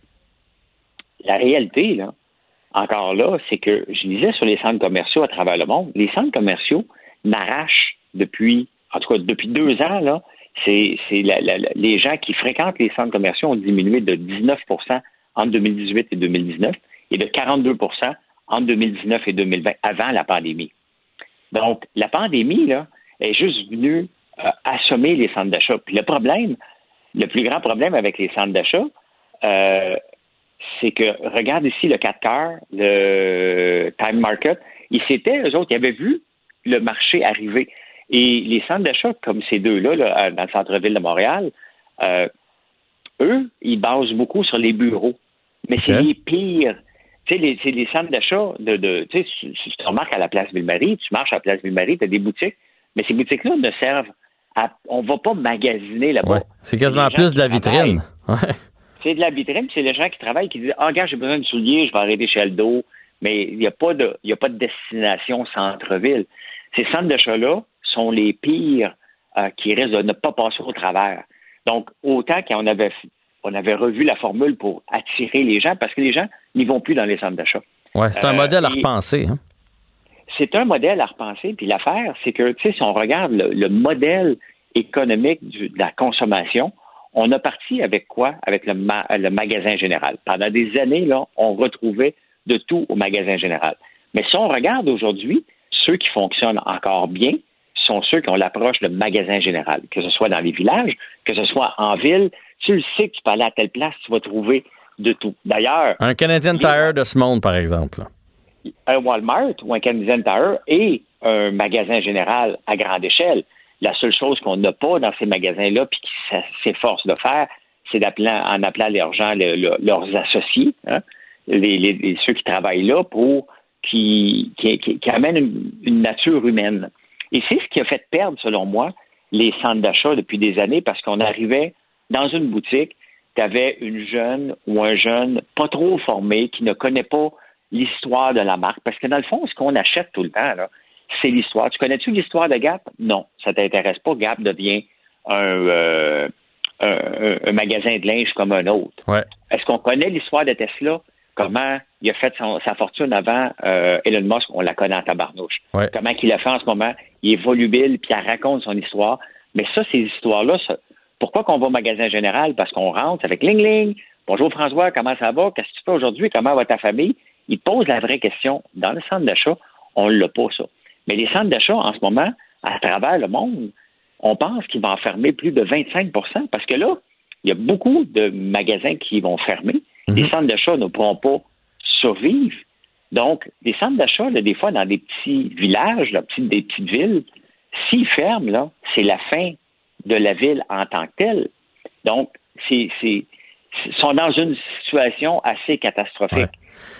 la réalité, là, encore là, c'est que je disais sur les centres commerciaux à travers le monde, les centres commerciaux n'arrachent depuis, en tout cas depuis deux ans, là, c'est les gens qui fréquentent les centres commerciaux ont diminué de 19% entre 2018 et 2019 et de 42% entre 2019 et 2020, avant la pandémie. Donc, la pandémie, là, est juste venue euh, assommer les centres d'achat. Puis le problème, le plus grand problème avec les centres d'achat, euh, c'est que, regarde ici le 4 quarts, le Time Market, ils s'étaient, eux autres, ils avaient vu le marché arriver. Et les centres d'achat, comme ces deux-là, là, dans le centre-ville de Montréal, euh, eux, ils basent beaucoup sur les bureaux. Mais c'est les pires. Tu sais, les, c'est les centres d'achat de, de tu sais, tu remarques à la place Ville-Marie, tu marches à la place Ville-Marie, tu as des boutiques, mais ces boutiques-là ne servent à, on va pas magasiner là-bas. C'est quasiment plus de la vitrine. Ouais. C'est de la vitrine, puis c'est les gens qui travaillent qui disent Ah, regarde, j'ai besoin de souliers, je vais arrêter chez Aldo. Mais il n'y a, pas de- il y a pas de destination centre-ville. Ces centres d'achat-là sont les pires euh, qui risquent de ne pas passer au travers. Donc, autant qu'on avait, on avait revu la formule pour attirer les gens, parce que les gens n'y vont plus dans les centres d'achat. Ouais, c'est un Euh, modèle à et- repenser. hein. C'est un modèle à repenser. Puis l'affaire, c'est que, tu sais, si on regarde le, le modèle économique du- de la consommation, on a parti avec quoi? Avec le, ma- le magasin général. Pendant des années, là, on retrouvait de tout au magasin général. Mais si on regarde aujourd'hui, ceux qui fonctionnent encore bien sont ceux qui ont l'approche de magasin général, que ce soit dans les villages, que ce soit en ville. Tu le sais que tu peux aller à telle place, tu vas trouver de tout. D'ailleurs, Un Canadian Tire de ce monde, par exemple. Un Walmart ou un Canadian Tire et un magasin général à grande échelle. La seule chose qu'on n'a pas dans ces magasins-là, puis qui s- s'efforcent de faire, c'est en appelant leurs gens, le- le- leurs associés, hein, les, ceux qui travaillent là, pour qui amènent une, une nature humaine. Et c'est ce qui a fait perdre, selon moi, les centres d'achat depuis des années, parce qu'on arrivait dans une boutique, tu avais une jeune ou un jeune pas trop formé qui ne connaît pas l'histoire de la marque. Parce que dans le fond, ce qu'on achète tout le temps, là, c'est l'histoire. Tu connais-tu l'histoire de Gap? Non, ça t'intéresse pas. Gap devient un, euh, un, un- un magasin de linge comme un autre. Ouais. Est-ce qu'on connaît l'histoire de Tesla? comment il a fait son- sa fortune avant euh, Elon Musk, on la connaît en tabarnouche. Ouais. Comment il a fait en ce moment, il est volubile, puis il raconte son histoire. Mais ça, ces histoires-là, ça- pourquoi qu'on va au magasin général? Parce qu'on rentre avec Ling Ling. Bonjour François, comment ça va? Qu'est-ce que tu fais aujourd'hui? Comment va ta famille? Il pose la vraie question. Dans le centre d'achat, on l'a pas, ça. Mais les centres d'achat, en ce moment, à travers le monde, on pense qu'ils vont en fermer plus de 25% parce que là, il y a beaucoup de magasins qui vont fermer. Les centres d'achat ne pourront pas survivre. Donc, des centres d'achat, des fois, dans des petits villages, là, des petites villes, s'ils ferment, là, c'est la fin de la ville en tant que telle. Donc, c'est, ils sont dans une situation assez catastrophique.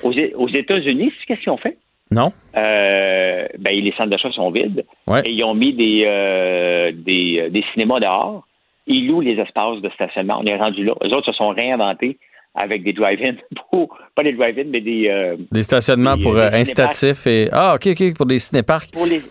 Aux, aux États-Unis, qu'est-ce qu'ils ont fait? Non? Euh, ben, les centres d'achat sont vides. Et ils ont mis des, euh, des, euh, des cinémas dehors. Ils louent les espaces de stationnement. On est rendu là. Les autres se sont réinventés avec des drive-in. pour- Pas des drive-in, mais des. euh, Des stationnements des- pour des incitatifs et. Ah, OK, OK, pour des cinéparcs. Pour les...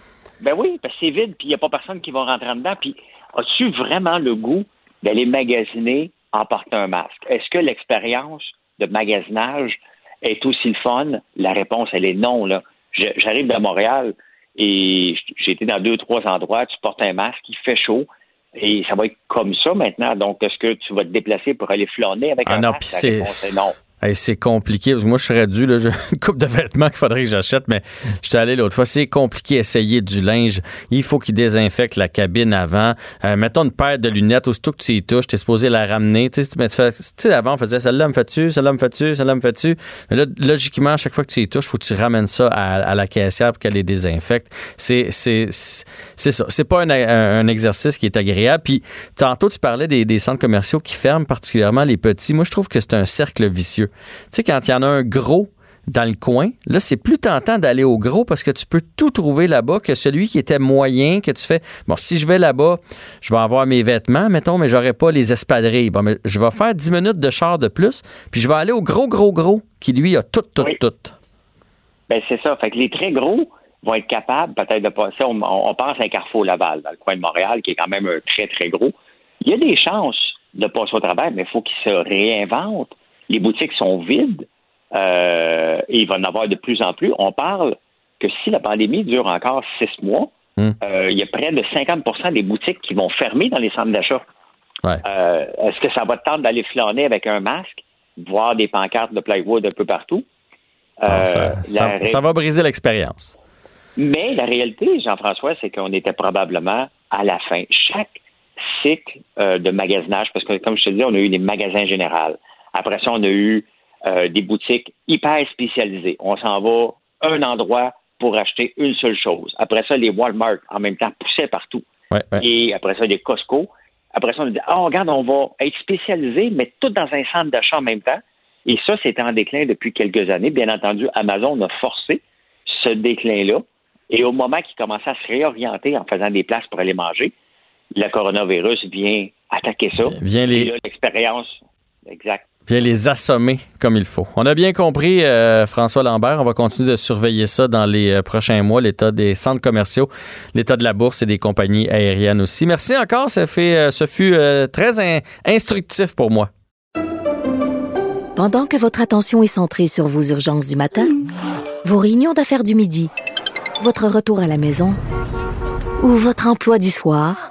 Ben oui, parce que c'est vide, puis il n'y a pas personne qui va rentrer en dedans. Puis as-tu vraiment le goût d'aller magasiner en portant un masque? Est-ce que l'expérience de magasinage est aussi le fun? La réponse, elle est non. Là. J'arrive de Montréal et j'ai été dans deux, trois endroits, tu portes un masque, il fait chaud. Et ça va être comme ça maintenant. Donc, est-ce que tu vas te déplacer pour aller flâner avec Ah un non, masque? La c'est- réponse est non. C'est compliqué. Parce que moi, je serais dû, là, j'ai une coupe de vêtements qu'il faudrait que j'achète, mais j'étais allé l'autre fois. C'est compliqué essayer du linge. Il faut qu'il désinfecte la cabine avant. Euh, mettons une paire de lunettes, aussitôt que tu y touches, t'es supposé la ramener. Tu sais, avant, on faisait celle-là me fait-tu, celle-là me fait-tu, celle-là me fait-tu? Mais là, logiquement, à chaque fois que tu y touches, faut que tu ramènes ça à, la caissière pour qu'elle les désinfecte. C'est, c'est, c'est ça. C'est pas un, exercice qui est agréable. Puis, tantôt, tu parlais des centres commerciaux qui ferment, particulièrement les petits. Moi, je trouve que c'est un cercle vicieux. Tu sais, quand il y en a un gros dans le coin, là, c'est plus tentant d'aller au gros parce que tu peux tout trouver là-bas que celui qui était moyen, que tu fais, bon, si je vais là-bas, je vais avoir mes vêtements, mettons, mais j'aurai pas les espadrilles. Bon, mais je vais faire 10 minutes de char de plus, puis je vais aller au gros, gros, gros, qui lui a tout, tout, tout. Ben, c'est ça. Fait que les très gros vont être capables peut-être de passer. On, on pense à un Carrefour Laval, dans le coin de Montréal, qui est quand même un très, très gros. Il y a des chances de passer au travers, mais il faut qu'ils se réinventent. Les boutiques sont vides euh, et il va en avoir de plus en plus. On parle que si la pandémie dure encore six mois, euh, il y a près de 50% des boutiques qui vont fermer dans les centres d'achat. Euh, Est-ce que ça va te tenter d'aller flâner avec un masque, voir des pancartes de plywood un peu partout? Ah, ça, va briser l'expérience. mais la réalité, Jean-François, c'est qu'on était probablement à la fin. Chaque cycle euh, de magasinage, parce que comme je te dis, on a eu des magasins généraux. Après ça, on a eu euh, des boutiques hyper spécialisées. On s'en va à un endroit pour acheter une seule chose. Après ça, les Walmart, en même temps, poussaient partout. Ouais, ouais. Et après ça, des Costco. Après ça, on a dit, ah, regarde, on va être spécialisé, mais tout dans un centre d'achat en même temps. Et ça, c'est en déclin depuis quelques années. Bien entendu, Amazon a forcé ce déclin-là. Et au moment qu'il commençait à se réorienter en faisant des places pour aller manger, le coronavirus vient attaquer ça. Vient les- Et là, l'expérience, exact. Viens les assommer comme il faut. On a bien compris, euh, François Lambert. On va continuer de surveiller ça dans les euh, prochains mois, l'état des centres commerciaux, l'état de la bourse et des compagnies aériennes aussi. Merci encore. Ça fait, euh, ce fut euh, très in- instructif pour moi. Pendant que votre attention est centrée sur vos urgences du matin, vos réunions d'affaires du midi, votre retour à la maison ou votre emploi du soir,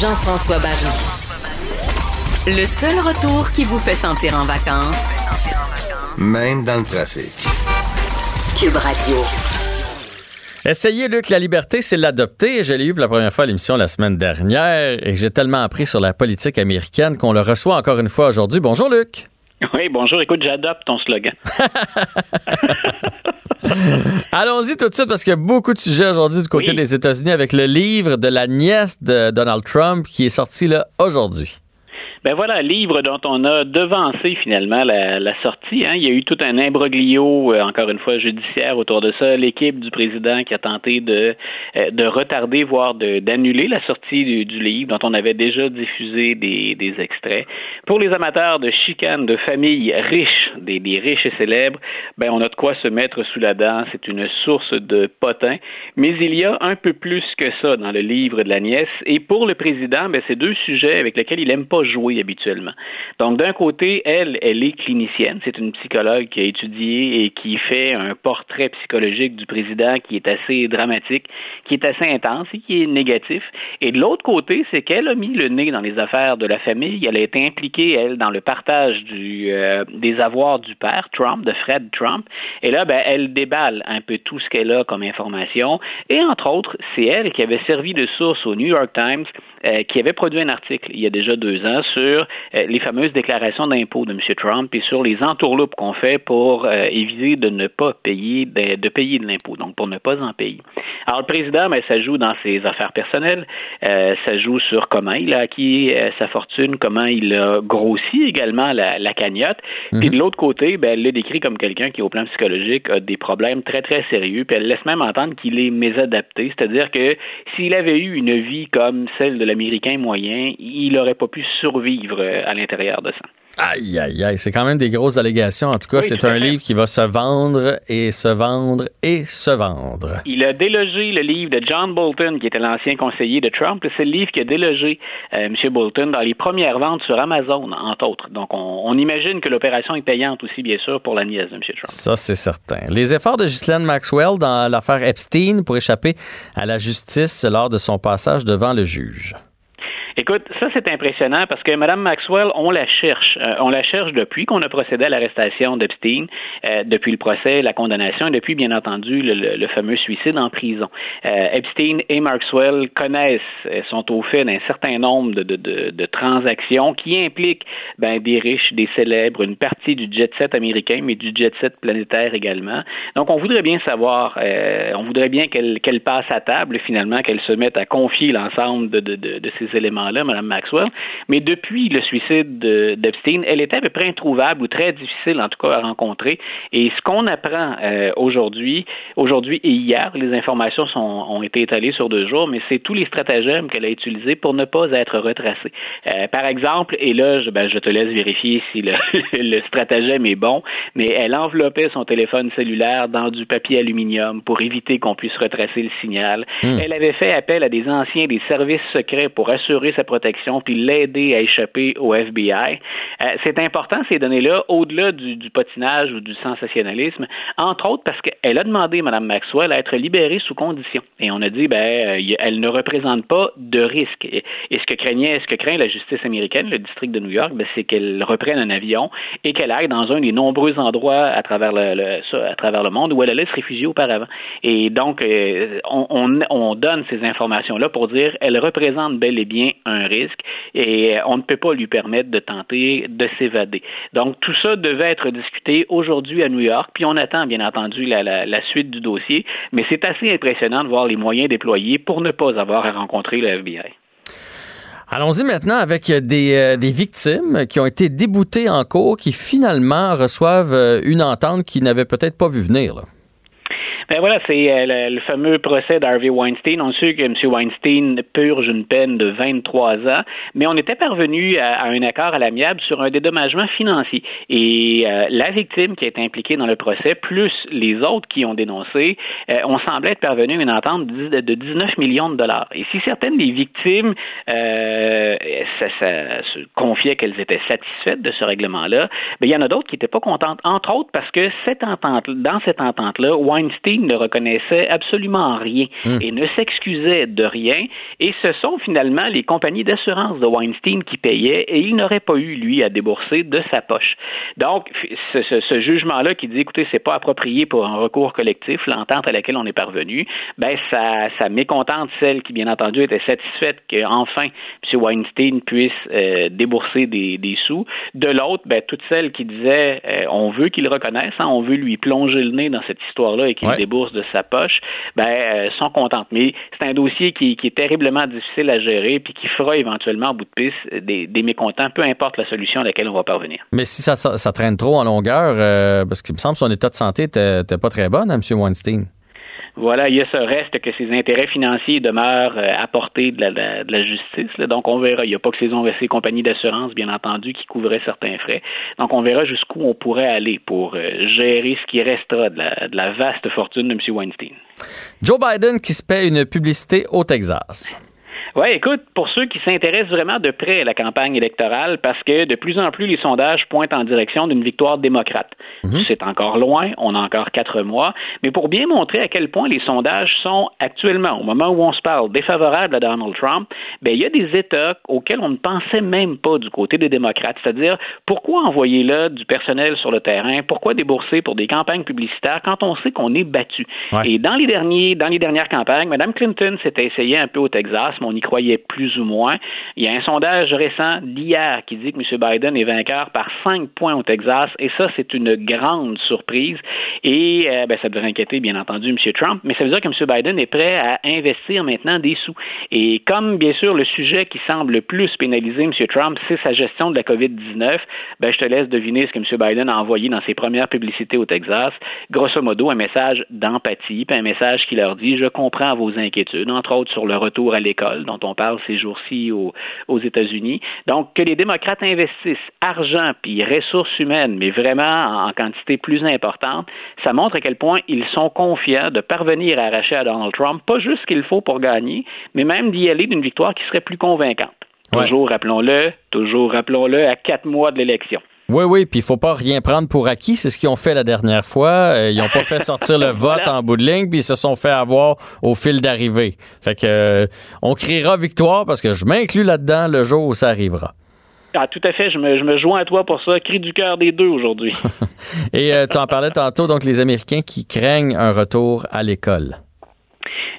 Jean-François Barry. Le seul retour qui vous fait sentir en vacances, Même dans le trafic. Cube Radio. Essayez, Luc, la liberté, c'est l'adopter. Je l'ai eu pour la première fois à l'émission la semaine dernière et j'ai tellement appris sur la politique américaine qu'on le reçoit encore une fois aujourd'hui. Bonjour, Luc. Oui, bonjour. Écoute, j'adopte ton slogan. Allons-y tout de suite parce qu'il y a beaucoup de sujets aujourd'hui du côté des États-Unis avec le livre de la nièce de Donald Trump qui est sorti là aujourd'hui. Ben voilà, livre dont on a devancé finalement la, sortie. Hein. Il y a eu tout un imbroglio, euh, encore une fois, judiciaire autour de ça. L'équipe du président qui a tenté de, euh, de retarder, voire d'annuler la sortie du, livre dont on avait déjà diffusé des, extraits. Pour les amateurs de chicanes de familles riches, des, des riches et célèbres, ben on a de quoi se mettre sous la dent. C'est une source de potin. Mais il y a un peu plus que ça dans le livre de la nièce. Et pour le président, ben, c'est deux sujets avec lesquels il n'aime pas jouer Donc, d'un côté, elle, elle est clinicienne. C'est une psychologue qui a étudié et qui fait un portrait psychologique du président qui est assez dramatique, qui est assez intense et qui est négatif. Et de l'autre côté, c'est qu'elle a mis le nez dans les affaires de la famille. Elle a été impliquée, elle, dans le partage euh, des avoirs du père Trump, de Fred Trump. Et là, ben, elle déballe un peu tout ce qu'elle a comme information. Et entre autres, c'est elle qui avait servi de source au New York Times euh, qui avait produit un article il y a déjà deux ans sur euh, les fameuses déclarations d'impôts de M. Trump et sur les entourloupes qu'on fait pour euh, éviter de ne pas payer de, de payer de l'impôt, donc pour ne pas en payer. Alors le président, ben, ça joue dans ses affaires personnelles, ça joue sur comment il a acquis sa fortune, comment il a grossi également la, la cagnotte. Puis Mhm. de l'autre côté, ben, elle le décrit comme quelqu'un qui, au plan psychologique, a des problèmes très très sérieux. Puis elle laisse même entendre qu'il est mésadapté, c'est-à-dire que s'il avait eu une vie comme celle de l'Américain moyen, il n'aurait pas pu survivre euh, à l'intérieur de ça. Aïe, aïe, aïe. C'est quand même des grosses allégations. En tout cas, Oui, c'est un livre qui va se vendre et se vendre et se vendre. Il a délogé le livre de John Bolton, qui était l'ancien conseiller de Trump. C'est le livre qui a délogé euh, M. Bolton dans les premières ventes sur Amazon, entre autres. Donc, on, on imagine que l'opération est payante aussi, bien sûr, pour la nièce de M. Trump. Ça, c'est certain. Les efforts de Ghislaine Maxwell dans l'affaire Epstein pour échapper à la justice lors de son passage devant le juge. Écoute, ça c'est impressionnant parce que Mme Maxwell, on la cherche. Euh, on la cherche depuis qu'on a procédé à l'arrestation d'Epstein, euh, depuis le procès, la condamnation et depuis, bien entendu, le, le- le fameux suicide en prison. Euh, Epstein et Maxwell connaissent, euh, sont au fait d'un certain nombre de, de, de, de transactions qui impliquent ben, des riches, des célèbres, une partie du jet set américain, mais du jet set planétaire également. Donc, on voudrait bien savoir, euh, on voudrait bien qu'elle qu'elle passe à table, finalement, qu'elle se mette à confier l'ensemble de, de, de, éléments-là, Mme Maxwell. Mais depuis le suicide de- d'Epstein, elle était à peu près introuvable ou très difficile, en tout cas, à rencontrer. Et ce qu'on apprend euh, aujourd'hui, aujourd'hui et hier, les informations sont, ont été étalées sur deux jours, mais c'est tous les stratagèmes qu'elle a utilisés pour ne pas être retracée. Euh, par exemple, et là, je, ben, je te laisse vérifier si le, le stratagème est bon, mais elle enveloppait son téléphone cellulaire dans du papier aluminium pour éviter qu'on puisse retracer le signal. Hmm. Elle avait fait appel à des anciens des services secrets pour assurer sa protection puis l'aider à échapper au FBI. Euh, c'est important ces données-là, au-delà du, du patinage ou du sensationnalisme, entre autres parce qu'elle a demandé, Mme Maxwell, à être libérée sous condition. Et on a dit, ben, euh, elle ne représente pas de risque. Et, ce que craignait, ce que craint la justice américaine, le district de New York, ben, c'est qu'elle reprenne un avion et qu'elle aille dans un des nombreux endroits à travers le, le- à travers le monde où elle allait se réfugier auparavant. Et donc, euh, on, on donne ces informations-là pour dire elle représente bel et bien un risque et euh, on ne peut pas lui permettre de tenter de s'évader. Donc, tout ça devait être discuté aujourd'hui à New York, puis on attend bien entendu la, suite du dossier, mais c'est assez impressionnant de voir les moyens déployés pour ne pas avoir à rencontrer le FBI. Allons-y maintenant avec des, euh, des victimes qui ont été déboutées en cours, qui finalement reçoivent euh, une entente qu'ils n'avaient peut-être pas vu venir. Ben voilà, c'est euh, le, le fameux procès d'Harvey Weinstein. On sait que M. Weinstein purge une peine de 23 ans, mais on était parvenu à, à un accord à l'amiable sur un dédommagement financier. Et euh, la victime qui est impliquée dans le procès, plus les autres qui ont dénoncé, euh, on semblait être parvenu à une entente de, de 19 millions de dollars. Et si certaines des victimes euh, ça, ça, se confiaient qu'elles étaient satisfaites de ce règlement-là, ben, il y en a d'autres qui n'étaient pas contentes, entre autres parce que cette entente, dans cette entente-là, Weinstein ne reconnaissait absolument rien Hmm. et ne s'excusait de rien. Et ce sont finalement les compagnies d'assurance de Weinstein qui payaient et il n'aurait pas eu, lui, à débourser de sa poche. Donc, ce, ce- ce jugement-là qui dit, écoutez, c'est pas approprié pour un recours collectif, l'entente à laquelle on est parvenu, ben, ça, ça mécontente celle qui, bien entendu, était satisfaite qu'enfin M. Weinstein puisse euh, débourser des, des sous. De l'autre, ben, toutes celles qui disaient, euh, on veut qu'il reconnaisse, hein, on veut lui plonger le nez dans cette histoire-là et qu'il Ouais. Débourse bourse de sa poche, ben, euh, sont contentes. Mais c'est un dossier qui, est terriblement difficile à gérer puis qui fera éventuellement, au bout de piste, des, des mécontents, peu importe la solution à laquelle on va parvenir. Mais si ça traîne trop en longueur, euh, parce qu'il me semble que son état de santé n'était pas très bon, hein, M. Weinstein. Voilà, il y a ce reste que ses intérêts financiers demeurent euh, à portée de la, justice. Donc, on verra. Il n'y a pas que ces, compagnies d'assurance, bien entendu, qui couvraient certains frais. Donc, on verra jusqu'où on pourrait aller pour euh, gérer ce qui restera de la vaste fortune de M. Weinstein. Joe Biden qui se paie une publicité au Texas. Oui, écoute, pour ceux qui s'intéressent vraiment de près à la campagne électorale, parce que de plus en plus les sondages pointent en direction d'une victoire démocrate. Mhm. C'est encore loin, on a encore quatre mois, mais pour bien montrer à quel point les sondages sont actuellement, au moment où on se parle, défavorables à Donald Trump, ben il y a des États auxquels on ne pensait même pas du côté des démocrates. C'est-à-dire, pourquoi envoyer là du personnel sur le terrain? Pourquoi débourser pour des campagnes publicitaires quand on sait qu'on est battu? Ouais. Et dans les derniers, dans les dernières campagnes, Mme Clinton s'était essayée un peu au Texas, mais on y croyait plus ou moins. Il y a un sondage récent d'hier qui dit que M. Biden est vainqueur par cinq points au Texas, et ça, c'est une grande surprise. Et euh, ben, ça devrait inquiéter, bien entendu, M. Trump, mais ça veut dire que M. Biden est prêt à investir maintenant des sous. Et comme, bien sûr, le sujet qui semble le plus pénaliser M. Trump, c'est sa gestion de la COVID-19, ben, je te laisse deviner ce que M. Biden a envoyé dans ses premières publicités au Texas. Grosso modo, un message d'empathie, puis un message qui leur dit, je comprends vos inquiétudes, entre autres sur le retour à l'école, dont on parle ces jours-ci aux, aux États-Unis. Donc, que les démocrates investissent argent puis ressources humaines, mais vraiment en, en quantité plus importante, ça montre à quel point ils sont confiants de parvenir à arracher à Donald Trump pas juste ce qu'il faut pour gagner, mais même d'y aller d'une victoire qui serait plus convaincante. Toujours, rappelons-le, toujours, rappelons-le, à quatre mois de l'élection. Oui, oui, puis il faut pas rien prendre pour acquis. C'est ce qu'ils ont fait la dernière fois. Euh, ils n'ont pas fait sortir le vote en bout de ligne, puis ils se sont fait avoir au fil d'arrivée. Fait que euh, on criera victoire parce que je m'inclus là-dedans le jour où ça arrivera. Ah, tout à fait, je me, je me joins à toi pour ça. Cri du cœur des deux aujourd'hui. Et euh, tu en parlais tantôt, donc les Américains qui craignent un retour à l'école.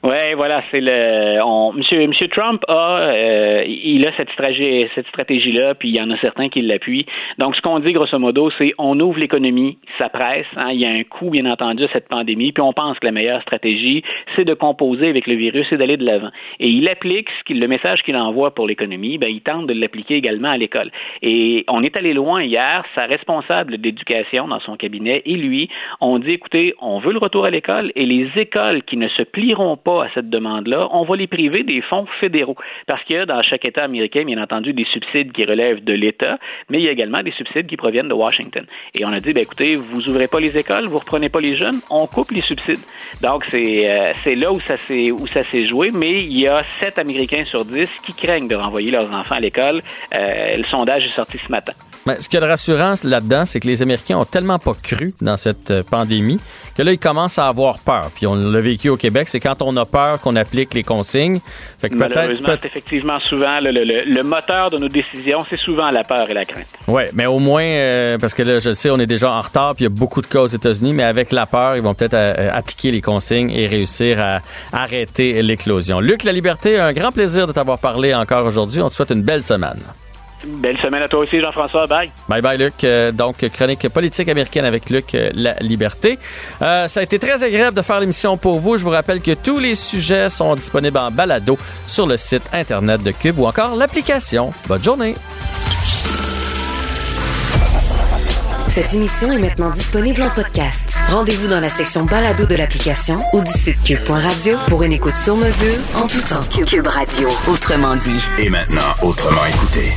Oui, voilà, c'est le. On, Monsieur, Monsieur Trump a, euh, il a cette stratégie, cette stratégie-là, puis il y en a certains qui l'appuient. Donc, ce qu'on dit grosso modo, c'est on ouvre l'économie, ça presse. Hein, il y a un coût, bien entendu, à cette pandémie, puis on pense que la meilleure stratégie, c'est de composer avec le virus et d'aller de l'avant. Et il applique ce qu'il, le message qu'il envoie pour l'économie, ben, il tente de l'appliquer également à l'école. Et on est allé loin hier. Sa responsable d'éducation dans son cabinet et lui ont dit, écoutez, on veut le retour à l'école et les écoles qui ne se plieront pas à cette demande-là, on va les priver des fonds fédéraux. Parce qu'il y a dans chaque État américain, bien entendu, des subsides qui relèvent de l'État, mais il y a également des subsides qui proviennent de Washington. Et on a dit, ben, écoutez, vous ouvrez pas les écoles, vous reprenez pas les jeunes, on coupe les subsides. Donc, c'est euh, là où ça s'est où ça s'est joué, mais il y a 7 Américains sur 10 qui craignent de renvoyer leurs enfants à l'école. Euh, le sondage est sorti ce matin. Mais ce qu'il y a de rassurant là-dedans, c'est que les Américains ont tellement pas cru dans cette euh, pandémie que là, ils commencent à avoir peur. Puis on l'a vécu au Québec, c'est quand on a peur qu'on applique les consignes. Fait que peut-être. Malheureusement, c'est effectivement souvent le, le- le- le moteur de nos décisions, c'est souvent la peur et la crainte. Oui, mais au moins, euh, parce que là, je le sais, on est déjà en retard, puis il y a beaucoup de cas aux États-Unis, mais avec la peur, ils vont peut-être euh, appliquer les consignes et réussir à arrêter l'éclosion. Luc, la liberté, un grand plaisir de t'avoir parlé encore aujourd'hui. On te souhaite une belle semaine. Belle semaine à toi aussi, Jean-François. Bye. Bye bye Luc. Euh, donc chronique politique américaine avec Luc euh, La Liberté. Euh, ça a été très agréable de faire l'émission pour vous. Je vous rappelle que tous les sujets sont disponibles en balado sur le site internet de Cube ou encore l'application. Bonne journée. Cette émission est maintenant disponible en podcast. Rendez-vous dans la section balado de l'application ou du site cube.radio pour une écoute sur mesure en tout temps. Cube Radio, autrement dit. Et maintenant, autrement écouté.